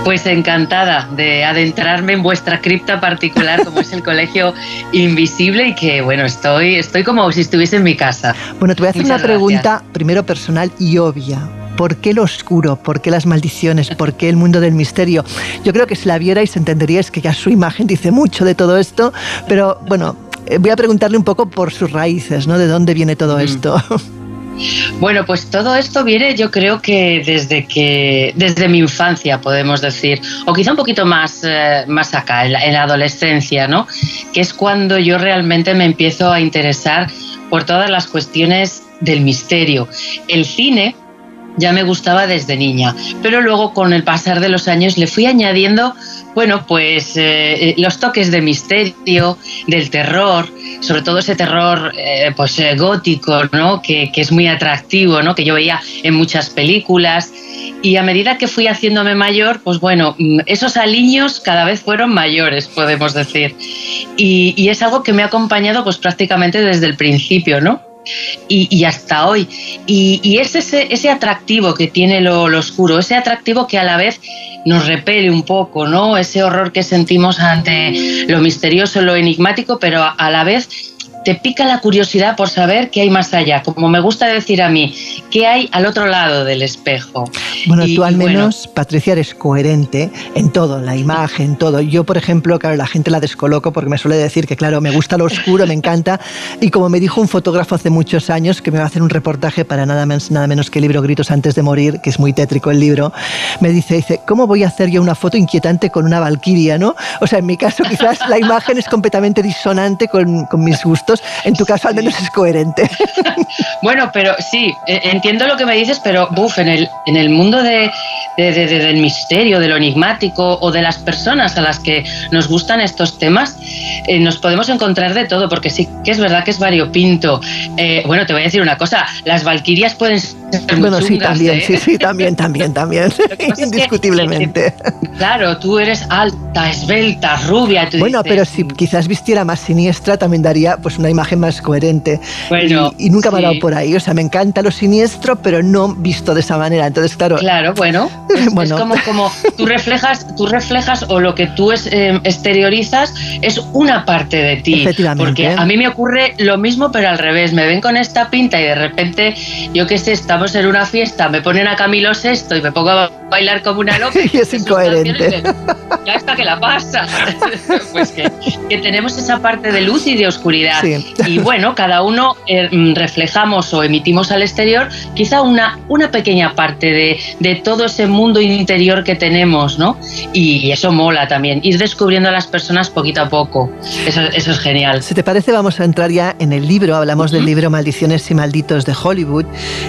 Pues encantada de adentrarme en vuestra cripta particular como es el Colegio Invisible y que bueno, estoy, estoy como si estuviese en mi casa. Bueno, te voy a hacer una pregunta primero personal y obvia. ¿Por qué lo oscuro? ¿Por qué las maldiciones? ¿Por qué el mundo del misterio? Yo creo que si la vierais entenderíais que ya su imagen dice mucho de todo esto, pero bueno, eh, voy a preguntarle un poco por sus raíces, ¿no? ¿De dónde viene todo esto? Bueno, pues todo esto viene, yo creo que desde que desde mi infancia podemos decir, o quizá un poquito más eh, más acá, en la, adolescencia, ¿no? Que es cuando yo realmente me empiezo a interesar por todas las cuestiones del misterio. El cine ya me gustaba desde niña, pero luego con el pasar de los años le fui añadiendo bueno, pues eh, eh, los toques de misterio, del terror, sobre todo ese terror eh, pues gótico, ¿no? Que, que, es muy atractivo, ¿no? Que yo veía en muchas películas. Y a medida que fui haciéndome mayor, pues bueno, mm, esos aliños cada vez fueron mayores, podemos decir. Y, y es algo que me ha acompañado pues prácticamente desde el principio, ¿no? Y, hasta hoy. Y, y es ese, ese, atractivo que tiene lo, lo, oscuro, ese atractivo que a la vez nos repele un poco, ¿no? Ese horror que sentimos ante lo misterioso, lo enigmático, pero a la vez te pica la curiosidad por saber qué hay más allá, como me gusta decir a mí, qué hay al otro lado del espejo. Bueno, tú al menos, Patricia, eres coherente en todo, la imagen, todo. Yo, por ejemplo, claro, la gente la descoloco porque me suele decir que, claro, me gusta lo oscuro, me encanta, y como me dijo un fotógrafo hace muchos años que me va a hacer un reportaje para nada menos, nada menos que el libro Gritos antes de morir, que es muy tétrico el libro, me dice, dice, ¿cómo voy a hacer yo una foto inquietante con una valquiria, no? O sea, en mi caso quizás la imagen es completamente disonante con, con mis gustos en tu caso al menos es coherente. bueno, pero sí, e, entiendo lo que me dices, pero buf, en el, en el mundo de, del misterio, de lo enigmático o de las personas a las que nos gustan estos temas, eh, nos podemos encontrar de todo, porque sí que es verdad que es variopinto. Eh, bueno, te voy a decir una cosa, las valquirias pueden ser muy Bueno, sí, también, ¿eh? sí, sí, también, también, también, indiscutiblemente. claro, tú eres alta, esbelta, rubia. bueno, pero si quizás vistiera más siniestra, también daría pues una imagen más coherente. Bueno, y, nunca me ha dado por ahí. O sea, me encanta lo siniestro, pero no visto de esa manera. Entonces, claro. Claro, bueno. Es, bueno. como, como tú reflejas, tú reflejas o lo que tú es, eh, exteriorizas es una parte de ti. Efectivamente. Porque a mí me ocurre lo mismo, pero al revés. Me ven con esta pinta y de repente, yo qué sé, estamos en una fiesta, me ponen a Camilo Sesto y me pongo a bailar como una loca. y es incoherente. ya está que la pasa. pues que, que tenemos esa parte de luz y de oscuridad. Sí. Y bueno, cada uno eh, mm, reflejamos o emitimos al exterior quizá una, una pequeña parte de, de, todo ese mundo interior que tenemos, ¿no? Y, eso mola también, ir descubriendo a las personas poquito a poco. Eso, eso, es genial. Si te parece, vamos a entrar ya en el libro. Hablamos del libro Maldiciones y Malditos de Hollywood.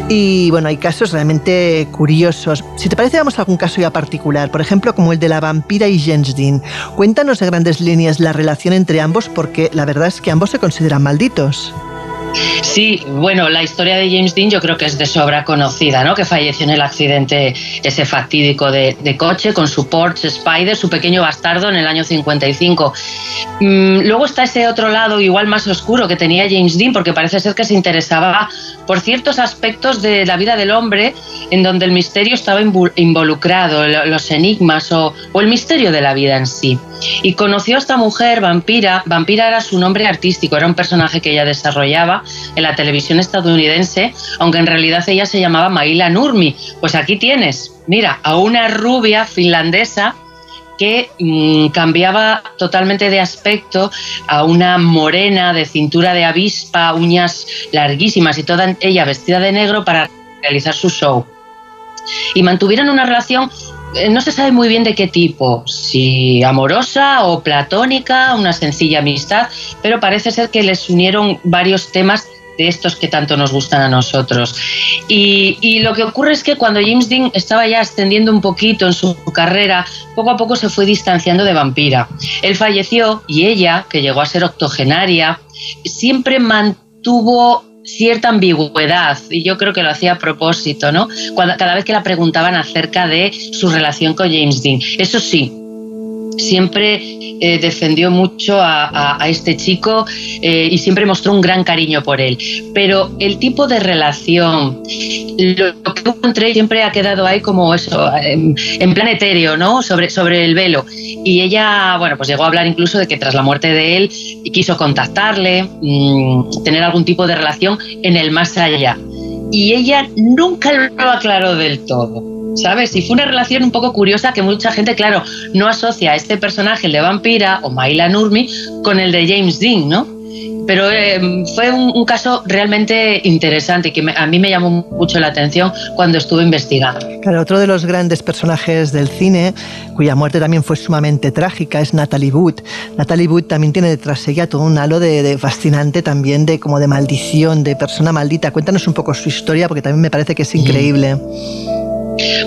Y bueno, hay casos realmente curiosos. Si te parece, vamos a algún caso ya particular. Por ejemplo, como el de la vampira y James Dean. Cuéntanos de grandes líneas la relación entre ambos, porque la verdad es que ambos se consideran malditos. Sí, bueno, la historia de James Dean yo creo que es de sobra conocida, ¿no? Que falleció en el accidente ese fatídico de, coche con su Porsche Spider, su pequeño bastardo en el año 55. Mm, luego está ese otro lado igual más oscuro que tenía James Dean, porque parece ser que se interesaba por ciertos aspectos de la vida del hombre en donde el misterio estaba involucrado, los enigmas o, o el misterio de la vida en sí. Y conoció a esta mujer, Vampira. Vampira era su nombre artístico, era un personaje que ella desarrollaba en la televisión estadounidense, aunque en realidad ella se llamaba Maila Nurmi. Pues aquí tienes, mira, a una rubia finlandesa que mm, cambiaba totalmente de aspecto a una morena de cintura de avispa, uñas larguísimas y toda ella vestida de negro para realizar su show. Y mantuvieron una relación no se sabe muy bien de qué tipo, si amorosa o platónica, una sencilla amistad, pero parece ser que les unieron varios temas de estos que tanto nos gustan a nosotros. Y, lo que ocurre es que cuando James Dean estaba ya ascendiendo un poquito en su carrera, poco a poco se fue distanciando de Vampira. Él falleció y ella, que llegó a ser octogenaria, siempre mantuvo cierta ambigüedad y yo creo que lo hacía a propósito, ¿no? Cuando, cada vez que la preguntaban acerca de su relación con James Dean. Eso sí, siempre eh, defendió mucho a, este chico eh, y siempre mostró un gran cariño por él. Pero el tipo de relación, lo que encontré siempre ha quedado ahí como eso, en, plan etéreo, ¿no? Sobre, sobre el velo. Y ella, bueno, pues llegó a hablar incluso de que tras la muerte de él quiso contactarle, mm, tener algún tipo de relación en el más allá. Y ella nunca lo aclaró del todo. ¿Sabes? Y fue una relación un poco curiosa que mucha gente, claro, no asocia a este personaje, el de Vampira o Maila Nurmi, con el de James Dean, ¿no? Pero eh, fue un, caso realmente interesante y que a mí me llamó mucho la atención cuando estuve investigando. Claro, otro de los grandes personajes del cine, cuya muerte también fue sumamente trágica, es Natalie Wood. Natalie Wood también tiene detrás ella todo un halo de, fascinante también, de como de maldición, de persona maldita. Cuéntanos un poco su historia porque también me parece que es increíble.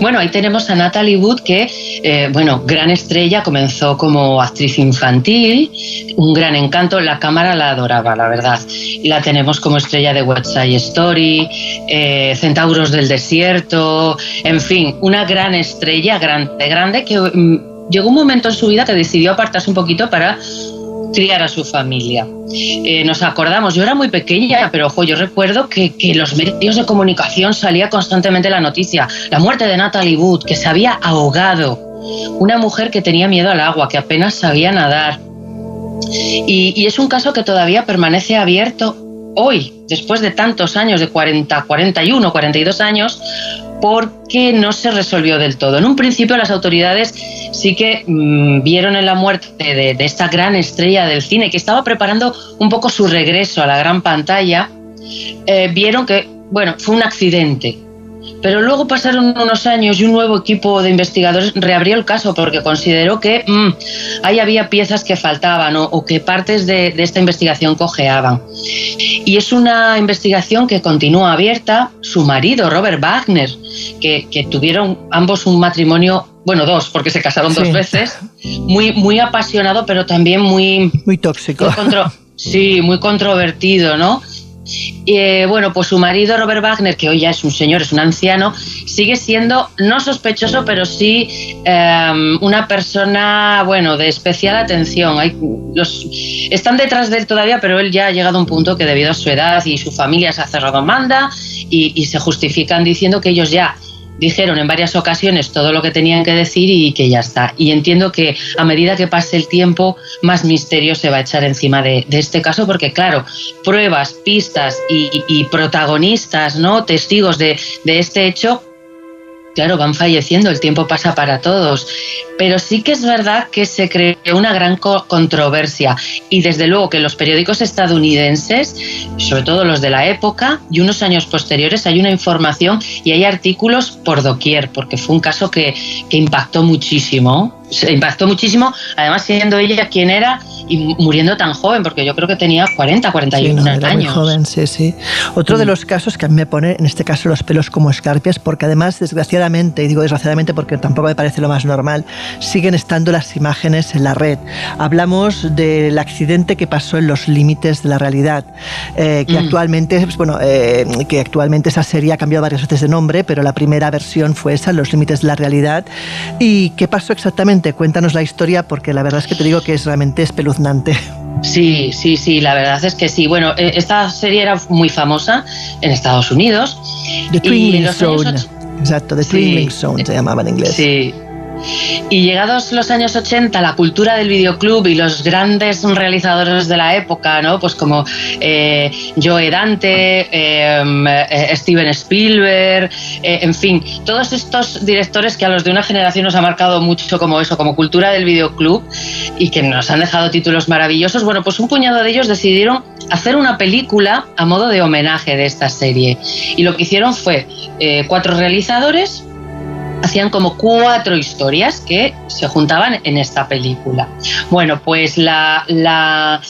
Bueno, ahí tenemos a Natalie Wood, que, eh, bueno, gran estrella, comenzó como actriz infantil, un gran encanto, la cámara la adoraba, la verdad. La tenemos como estrella de West Side Story, eh, Centauros del Desierto, en fin, una gran estrella, grande, grande, que mm, llegó un momento en su vida que decidió apartarse un poquito para criar a su familia. Eh, nos acordamos, yo era muy pequeña, pero ojo, yo recuerdo que, que los medios de comunicación salía constantemente la noticia, la muerte de Natalie Wood, que se había ahogado, una mujer que tenía miedo al agua, que apenas sabía nadar. Y, y es un caso que todavía permanece abierto hoy, después de tantos años, de 40, 41, 42 años, porque no se resolvió del todo. En un principio las autoridades sí que mm, vieron en la muerte de, esta gran estrella del cine que estaba preparando un poco su regreso a la gran pantalla, eh, vieron que, bueno, fue un accidente, pero luego pasaron unos años y un nuevo equipo de investigadores reabrió el caso porque consideró que mm, ahí había piezas que faltaban o, que partes de, esta investigación cojeaban. Y es una investigación que continúa abierta. Su marido, Robert Wagner, que, tuvieron ambos un matrimonio bueno, dos, porque se casaron dos veces, muy, muy apasionado, pero también muy... Muy tóxico. sí, muy controvertido, ¿no? Eh, bueno, pues su marido Robert Wagner, que hoy ya es un señor, es un anciano, sigue siendo no sospechoso, pero sí em, una persona, bueno, de especial atención. Están detrás de él todavía, pero él ya ha llegado a un punto que debido a su edad y su familia se ha cerrado manda y se justifican diciendo que ellos ya dijeron en varias ocasiones todo lo que tenían que decir y que ya está. Y entiendo que a medida que pase el tiempo, más misterio se va a echar encima de, este caso, porque claro, pruebas, pistas y, protagonistas, ¿no? Testigos de, este hecho claro, van falleciendo, el tiempo pasa para todos. Pero sí que es verdad que se creó una gran controversia y desde luego que los periódicos estadounidenses, sobre todo los de la época y unos años posteriores, hay una información y hay artículos por doquier, porque fue un caso que, que impactó muchísimo. Se impactó muchísimo, además siendo ella quien era y muriendo tan joven, porque yo creo que tenía 40, 41 sí, años. Muy joven, sí, sí. Otro de mm. los casos que a mí me pone, en este caso, los pelos como escarpias, porque además, desgraciadamente, y digo desgraciadamente porque tampoco me parece lo más normal, siguen estando las imágenes en la red. Hablamos del accidente que pasó en los límites de la realidad, eh, que mm. actualmente, pues, bueno, eh, que actualmente esa serie ha cambiado varias veces de nombre, pero la primera versión fue esa, Los límites de la realidad. ¿Y qué pasó exactamente? Cuéntanos la historia, porque la verdad es que te digo que es realmente espeluznante Sí, sí, sí, la verdad es que sí. Bueno, eh, esta serie era muy famosa en Estados Unidos. The Twinkling Zone. Exacto, The Twinkling Zone se llamaba en inglés. Sí, Y llegados los años 80, la cultura del videoclub y los grandes realizadores de la época, ¿no? Pues como eh, Joe Dante, eh, Steven Spielberg, eh, en fin, todos estos directores que a los de una generación nos ha marcado mucho como eso, como cultura del videoclub y que nos han dejado títulos maravillosos, bueno, pues un puñado de ellos decidieron hacer una película a modo de homenaje de esta serie. Y lo que hicieron fue cuatro realizadores, hacían como cuatro historias que se juntaban en esta película. Bueno, pues la,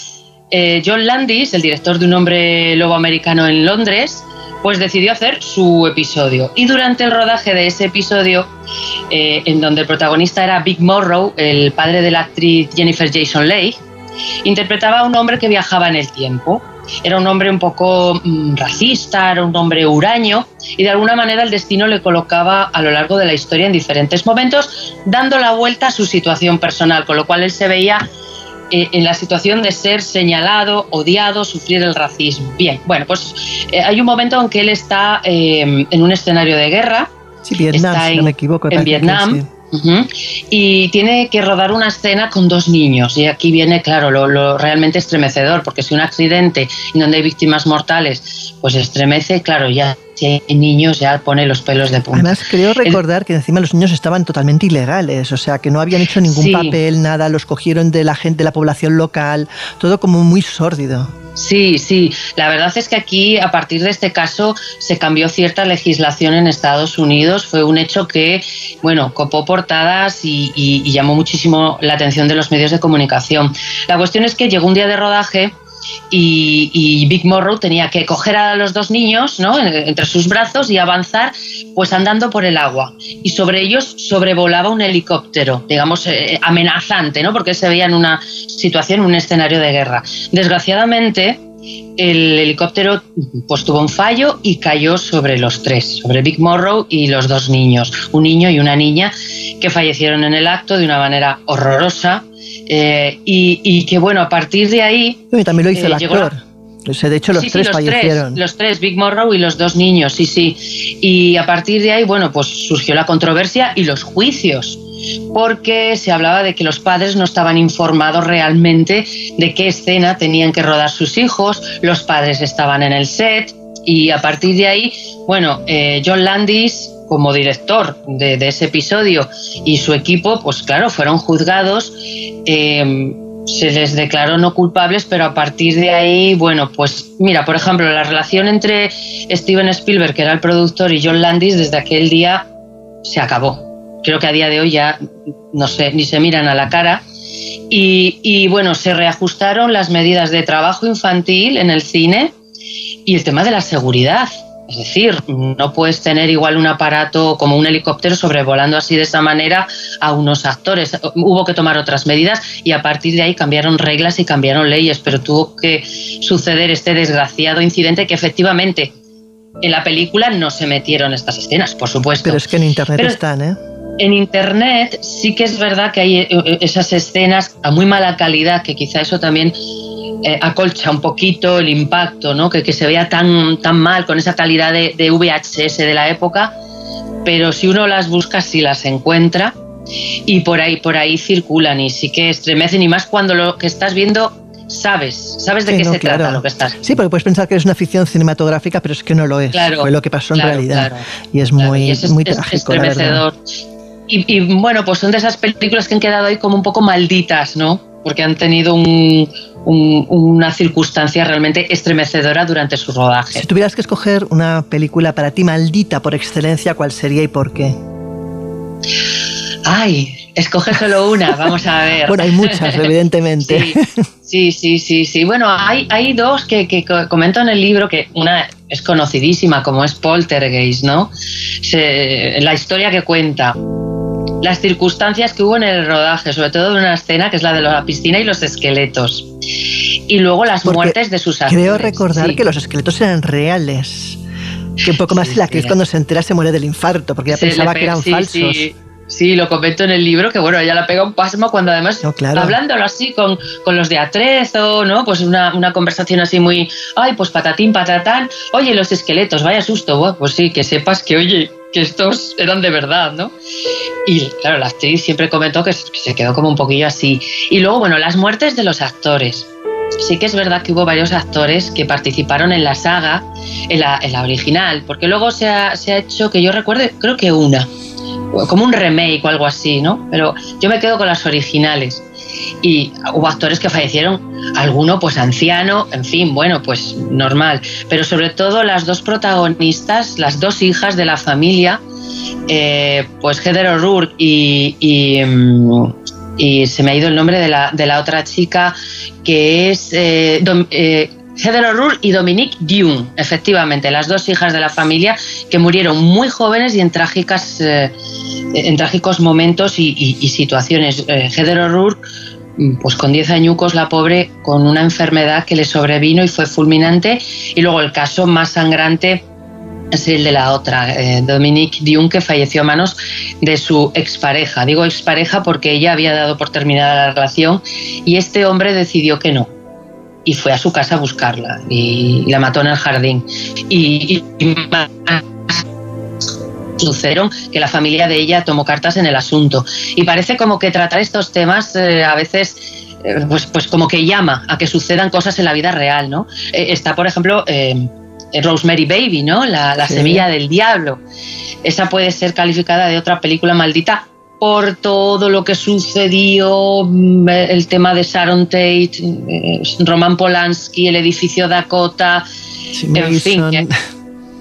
eh, John Landis, el director de Un hombre lobo americano en Londres, pues decidió hacer su episodio. Y durante el rodaje de ese episodio, eh, en donde el protagonista era Big Morrow, el padre de la actriz Jennifer Jason Leigh, interpretaba a un hombre que viajaba en el tiempo. Era un hombre un poco mm, racista, era un hombre huraño y de alguna manera el destino le colocaba a lo largo de la historia en diferentes momentos, dando la vuelta a su situación personal, con lo cual él se veía eh, en la situación de ser señalado, odiado, sufrir el racismo. Bien, bueno, pues eh, hay un momento en que él está eh, en un escenario de guerra. Sí, Vietnam, está si no me equivoco. En Vietnam. Y tiene que rodar una escena con dos niños. Y aquí viene, claro, lo, realmente estremecedor, porque si un accidente en donde hay víctimas mortales, pues estremece, claro, ya si hay niños ya pone los pelos de punta. Además, creo recordar que encima los niños estaban totalmente ilegales, o sea, que no habían hecho ningún papel, nada, los cogieron de la gente, de la población local, todo como muy sórdido. Sí, sí. La verdad es que aquí, a partir de este caso, se cambió cierta legislación en Estados Unidos. Fue un hecho que, bueno, copó portadas y, y llamó muchísimo la atención de los medios de comunicación. La cuestión es que llegó un día de rodaje y, Big Morrow tenía que coger a los dos niños ¿no? entre sus brazos y avanzar pues andando por el agua. Y sobre ellos sobrevolaba un helicóptero, digamos, eh, amenazante, ¿no? porque se veía en una situación, un escenario de guerra. Desgraciadamente, el helicóptero pues tuvo un fallo y cayó sobre los tres, sobre Big Morrow y los dos niños, un niño y una niña que fallecieron en el acto de una manera horrorosa eh, y, que bueno, a partir de ahí... también lo hizo el eh, actor. de hecho, los tres fallecieron. los tres, Big Morrow y los dos niños, sí, sí. Y a partir de ahí, bueno, pues surgió la controversia y los juicios, porque se hablaba de que los padres no estaban informados realmente de qué escena tenían que rodar sus hijos, los padres estaban en el set, y a partir de ahí, bueno, eh, John Landis como director de, ese episodio y su equipo, pues claro, fueron juzgados. Eh, se les declaró no culpables, pero a partir de ahí, bueno, pues mira, por ejemplo, la relación entre Steven Spielberg, que era el productor, y John Landis, desde aquel día se acabó. Creo que a día de hoy ya no sé, ni se miran a la cara. Y, y bueno, se reajustaron las medidas de trabajo infantil en el cine y el tema de la seguridad. Es decir, no puedes tener igual un aparato como un helicóptero sobrevolando así de esa manera a unos actores. Hubo que tomar otras medidas y a partir de ahí cambiaron reglas y cambiaron leyes, pero tuvo que suceder este desgraciado incidente que efectivamente en la película no se metieron estas escenas, por supuesto. Pero es que en Internet están, ¿eh? En Internet sí que es verdad que hay eh, esas escenas a muy mala calidad, que quizá eso también eh, acolcha un poquito el impacto, ¿no? que, que, se vea tan, tan mal con esa calidad de, VHS de la época, pero si uno las busca, sí las encuentra y por ahí, por ahí circulan y sí que estremecen y más cuando lo que estás viendo sabes, sabes de qué se trata lo que estás. Sí, porque puedes pensar que es una ficción cinematográfica, pero es que no lo es. Fue lo que pasó en realidad. Y es muy, muy trágico. Y, y, bueno, pues son de esas películas que han quedado ahí como un poco malditas, ¿no? Porque han tenido un, una circunstancia realmente estremecedora durante su rodaje. Si tuvieras que escoger una película para ti maldita por excelencia, ¿cuál sería y por qué? Ay, escoge solo una, vamos a ver. bueno, hay muchas, evidentemente. Sí, sí, sí, sí. Bueno, hay, hay dos que, que, comento en el libro, que una es conocidísima, como es Poltergeist, ¿no? la historia que cuenta las circunstancias que hubo en el rodaje, sobre todo de una escena que es la de la piscina y los esqueletos. Y luego las muertes de sus actores. Creo recordar que los esqueletos eran reales. Que un poco más la actriz cuando se entera se muere del infarto, porque ya pensaba que eran falsos. Sí, lo comento en el libro, que bueno, ella la pega un pasmo cuando además, hablándolo así con, con, los de Atrezo, ¿no? Pues una, una, conversación así muy, ay, pues patatín, patatán, oye, los esqueletos, vaya susto, pues sí, que sepas que, oye, que estos eran de verdad, ¿no? Y claro, la actriz siempre comentó que se quedó como un poquillo así. Y luego, bueno, las muertes de los actores. Sí que es verdad que hubo varios actores que participaron en la saga, en la, original, porque luego se ha, se ha hecho, que yo recuerde, creo que una, como un remake o algo así, ¿no? Pero yo me quedo con las originales y hubo actores que fallecieron, alguno pues anciano, en fin, bueno, pues normal, pero sobre todo las dos protagonistas, las dos hijas de la familia, eh, pues Heather O'Rourke y, mm, y, se me ha ido el nombre de la, de la otra chica que es eh, eh, Heather O'Rourke y Dominique Dune, efectivamente, las dos hijas de la familia que murieron muy jóvenes y en trágicas, en trágicos momentos y, situaciones. Heather O'Rourke pues con 10 añucos la pobre con una enfermedad que le sobrevino y fue fulminante. Y luego el caso más sangrante es el de la otra, eh, Dominique Dion, que falleció a manos de su expareja. Digo expareja porque ella había dado por terminada la relación y este hombre decidió que no. Y fue a su casa a buscarla y, la mató en el jardín. Y sucedieron que la familia de ella tomó cartas en el asunto. Y parece como que tratar estos temas eh, a veces eh, pues, pues como que llama a que sucedan cosas en la vida real, ¿no? Eh, está, por ejemplo, Rosemary Baby, ¿no? La, semilla del diablo. Esa puede ser calificada de otra película maldita por todo lo que sucedió, mm, el tema de Sharon Tate, Roman Polanski, el edificio Dakota, en fin.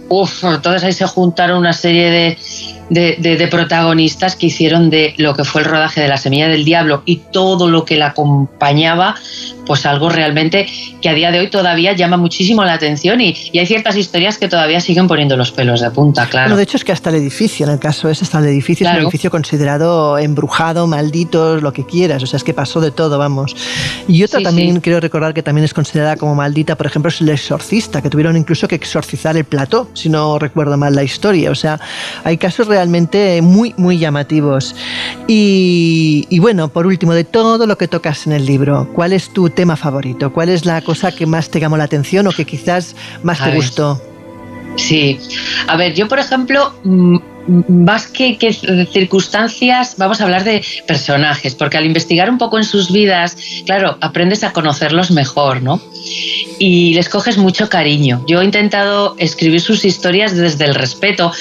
Uf, entonces ahí se juntaron una serie de, de, protagonistas que hicieron de lo que fue el rodaje de La Semilla del Diablo y todo lo que la acompañaba, pues algo realmente que a día de hoy todavía llama muchísimo la atención y, hay ciertas historias que todavía siguen poniendo los pelos de punta, claro. Bueno, de hecho es que hasta el edificio, en el caso es hasta el edificio, es un edificio considerado embrujado, maldito, lo que quieras, o sea, es que pasó de todo, vamos. Y otra también quiero recordar que también es considerada como maldita, por ejemplo, es el exorcista, que tuvieron incluso que exorcizar el plató, si no recuerdo mal la historia, o sea, hay casos realmente muy, muy llamativos. Y, y bueno, por último, de todo lo que tocas en el libro, ¿cuál es tu tema favorito? ¿Cuál es la cosa que más te llamó la atención o que quizás más te gustó? Sí, a ver, yo por ejemplo, mm, más que, que, circunstancias, vamos a hablar de personajes, porque al investigar un poco en sus vidas, claro, aprendes a conocerlos mejor, ¿no? Y les coges mucho cariño. Yo he intentado escribir sus historias desde el respeto.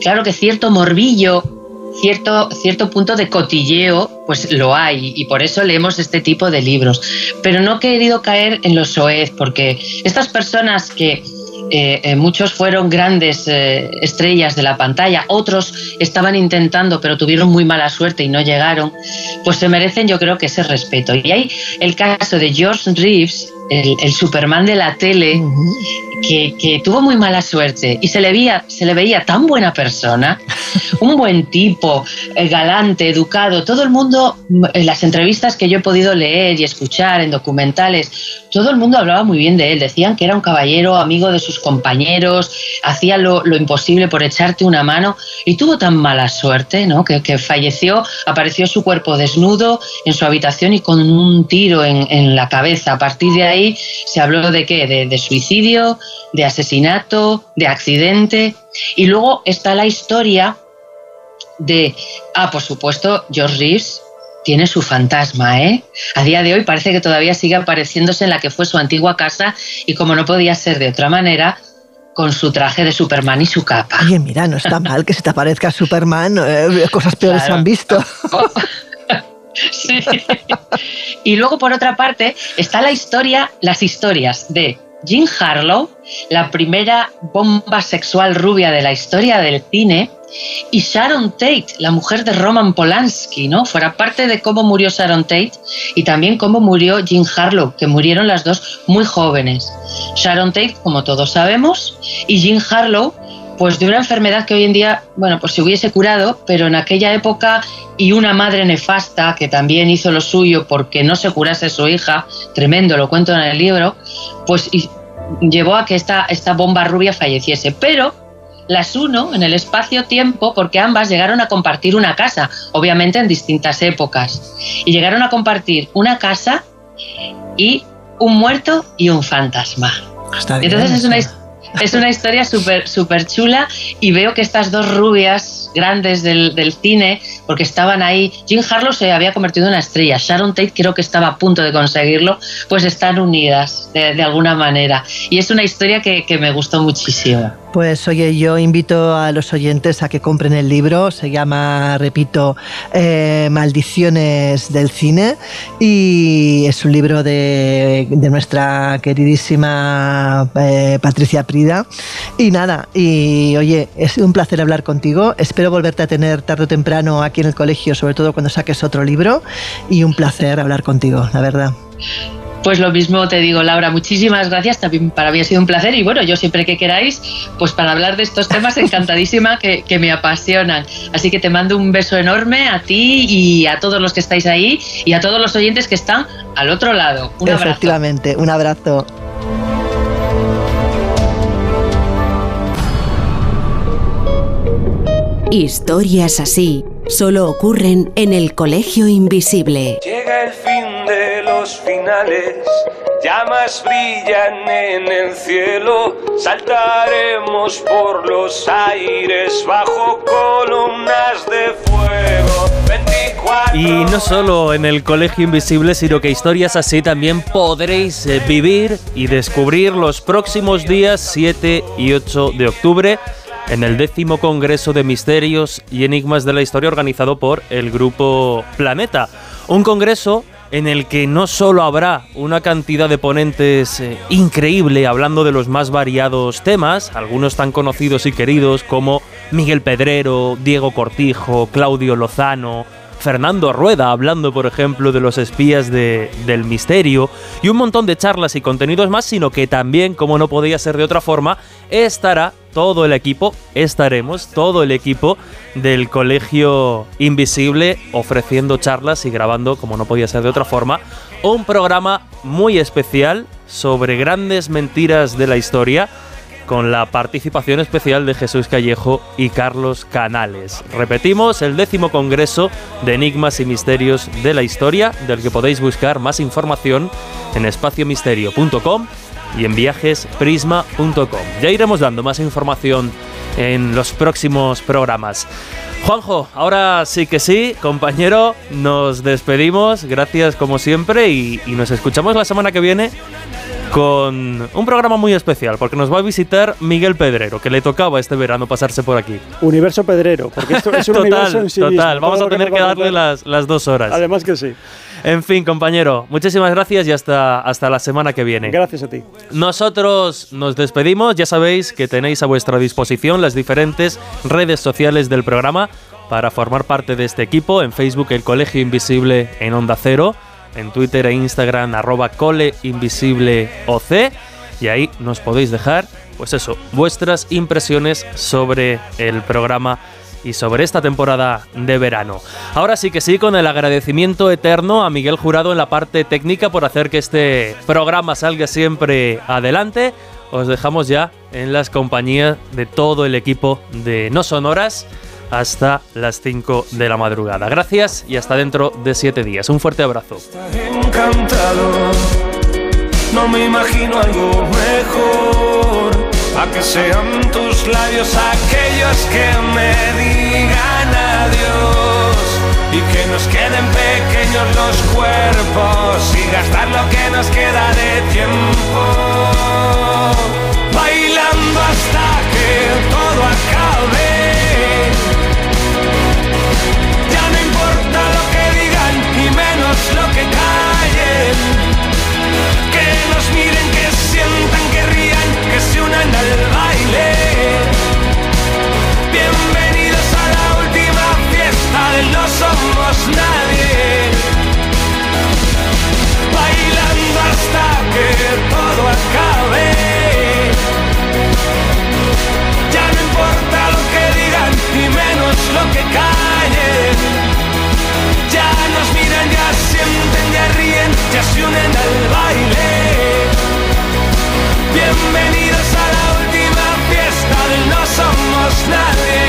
Claro que cierto morbillo cierto, cierto punto de cotilleo, pues lo hay y por eso leemos este tipo de libros. Pero no he querido caer en los soez, porque estas personas que eh, eh, muchos fueron grandes eh, estrellas de la pantalla, otros estaban intentando pero tuvieron muy mala suerte y no llegaron, pues se merecen yo creo que ese respeto. Y hay el caso de George Reeves, el, Superman de la tele, que, tuvo muy mala suerte y se le, veía, se le veía tan buena persona, un buen tipo, eh, galante, educado, todo el mundo, en las entrevistas que yo he podido leer y escuchar en documentales, todo el mundo hablaba muy bien de él, decían que era un caballero, amigo de sus compañeros, hacía lo, imposible por echarte una mano y tuvo tan mala suerte ¿no? que, falleció, apareció su cuerpo desnudo en su habitación y con un tiro en, en la cabeza. A partir de ahí, ahí se habló de qué, de, suicidio, de asesinato, de accidente. Y luego está la historia de, ah, por supuesto, George Reeves tiene su fantasma, ¿eh? A día de hoy parece que todavía sigue apareciéndose en la que fue su antigua casa y como no podía ser de otra manera, con su traje de Superman y su capa. Oye, mira, no está mal que se te aparezca Superman, eh, cosas peores se han visto. Sí. Y luego, por otra parte, está la historia, las historias de Jean Harlow, la primera bomba sexual rubia de la historia del cine, y Sharon Tate, la mujer de Roman Polanski, ¿no? Fuera parte de cómo murió Sharon Tate y también cómo murió Jean Harlow, que murieron las dos muy jóvenes. Sharon Tate, como todos sabemos, y Jean Harlow pues de una enfermedad que hoy en día, bueno, pues se hubiese curado, pero en aquella época y una madre nefasta que también hizo lo suyo porque no se curase su hija, tremendo, lo cuento en el libro, pues llevó a que esta, esta bomba rubia falleciese. Pero las uno en el espacio-tiempo porque ambas llegaron a compartir una casa, obviamente en distintas épocas. Y llegaron a compartir una casa y un muerto y un fantasma. Entonces es una historia Es una historia súper super chula y veo que estas dos rubias grandes del, del, cine, porque estaban ahí, Jim Harlow se había convertido en una estrella, Sharon Tate creo que estaba a punto de conseguirlo, pues están unidas de, de alguna manera. Y es una historia que, que me gustó muchísimo. Pues oye, yo invito a los oyentes a que compren el libro, se llama, repito, eh, Maldiciones del Cine y es un libro de, de nuestra queridísima eh, Patricia Prida. Y nada, y oye, es un placer hablar contigo, espero volverte a tener tarde o temprano aquí en el colegio, sobre todo cuando saques otro libro, y un placer hablar contigo, la verdad. Pues lo mismo te digo, Laura, muchísimas gracias. También para mí ha sido un placer. Y bueno, yo siempre que queráis, pues para hablar de estos temas, encantadísima que, que, me apasionan. Así que te mando un beso enorme a ti y a todos los que estáis ahí y a todos los oyentes que están al otro lado. Un abrazo. Efectivamente, un abrazo. Historias así solo ocurren en el Colegio Invisible. Llega el fin de los finales, llamas brillan en el cielo, saltaremos por los aires bajo columnas de fuego. 24 Y no solo en el Colegio Invisible, sino que historias así también podréis eh, vivir y descubrir los próximos días 7 y 8 de octubre en el décimo Congreso de Misterios y Enigmas de la Historia organizado por el Grupo Planeta. Un congreso en el que no solo habrá una cantidad de ponentes eh, increíble hablando de los más variados temas, algunos tan conocidos y queridos como Miguel Pedrero, Diego Cortijo, Claudio Lozano, Fernando Rueda hablando, por ejemplo, de los espías de, del misterio y un montón de charlas y contenidos más, sino que también, como no podía ser de otra forma, estará todo el equipo, estaremos todo el equipo del Colegio Invisible ofreciendo charlas y grabando, como no podía ser de otra forma, un programa muy especial sobre grandes mentiras de la historia con la participación especial de Jesús Callejo y Carlos Canales. Repetimos, el décimo Congreso de Enigmas y Misterios de la Historia, del que podéis buscar más información en espaciomisterio.com y en viajesprisma.com. Ya iremos dando más información en los próximos programas. Juanjo, ahora sí que sí, compañero, nos despedimos, gracias como siempre y, nos escuchamos la semana que viene con un programa muy especial, porque nos va a visitar Miguel Pedrero, que le tocaba este verano pasarse por aquí. Universo Pedrero, porque esto es un total, universo en sí Total, mismo, vamos a que tener que a darle las, las dos horas. Además que sí. En fin, compañero, muchísimas gracias y hasta, hasta la semana que viene. Gracias a ti. Nosotros nos despedimos, ya sabéis que tenéis a vuestra disposición las diferentes redes sociales del programa para formar parte de este equipo. En Facebook El Colegio Invisible en Onda Cero, en Twitter e Instagram arroba coleinvisibleoc y ahí nos podéis dejar, pues eso, vuestras impresiones sobre el programa y sobre esta temporada de verano. Ahora sí que sí, con el agradecimiento eterno a Miguel Jurado en la parte técnica por hacer que este programa salga siempre adelante. Os dejamos ya en las compañías de todo el equipo de No Sonoras hasta las 5 de la madrugada. Gracias y hasta dentro de 7 días. Un fuerte abrazo. encantado. No me imagino algo mejor. A que sean tus labios aquellos que me digan adiós. Y que nos queden pequeños los cuerpos. Y gastar lo que nos queda de tiempo. Bailando hasta que todo acabe. Ya no importa lo que digan y menos lo que callen. Que nos miren, que sientan, que rían, que se unan al baile. Bienvenidos a la última fiesta del No Somos Nadie. Bailando hasta que todo acabe. Ya no importa lo que digan y menos lo que callen. Ya nos miran, ya sienten, ya ríen, ya se unen al baile. Bienvenidos a la última fiesta del No Somos Nadie.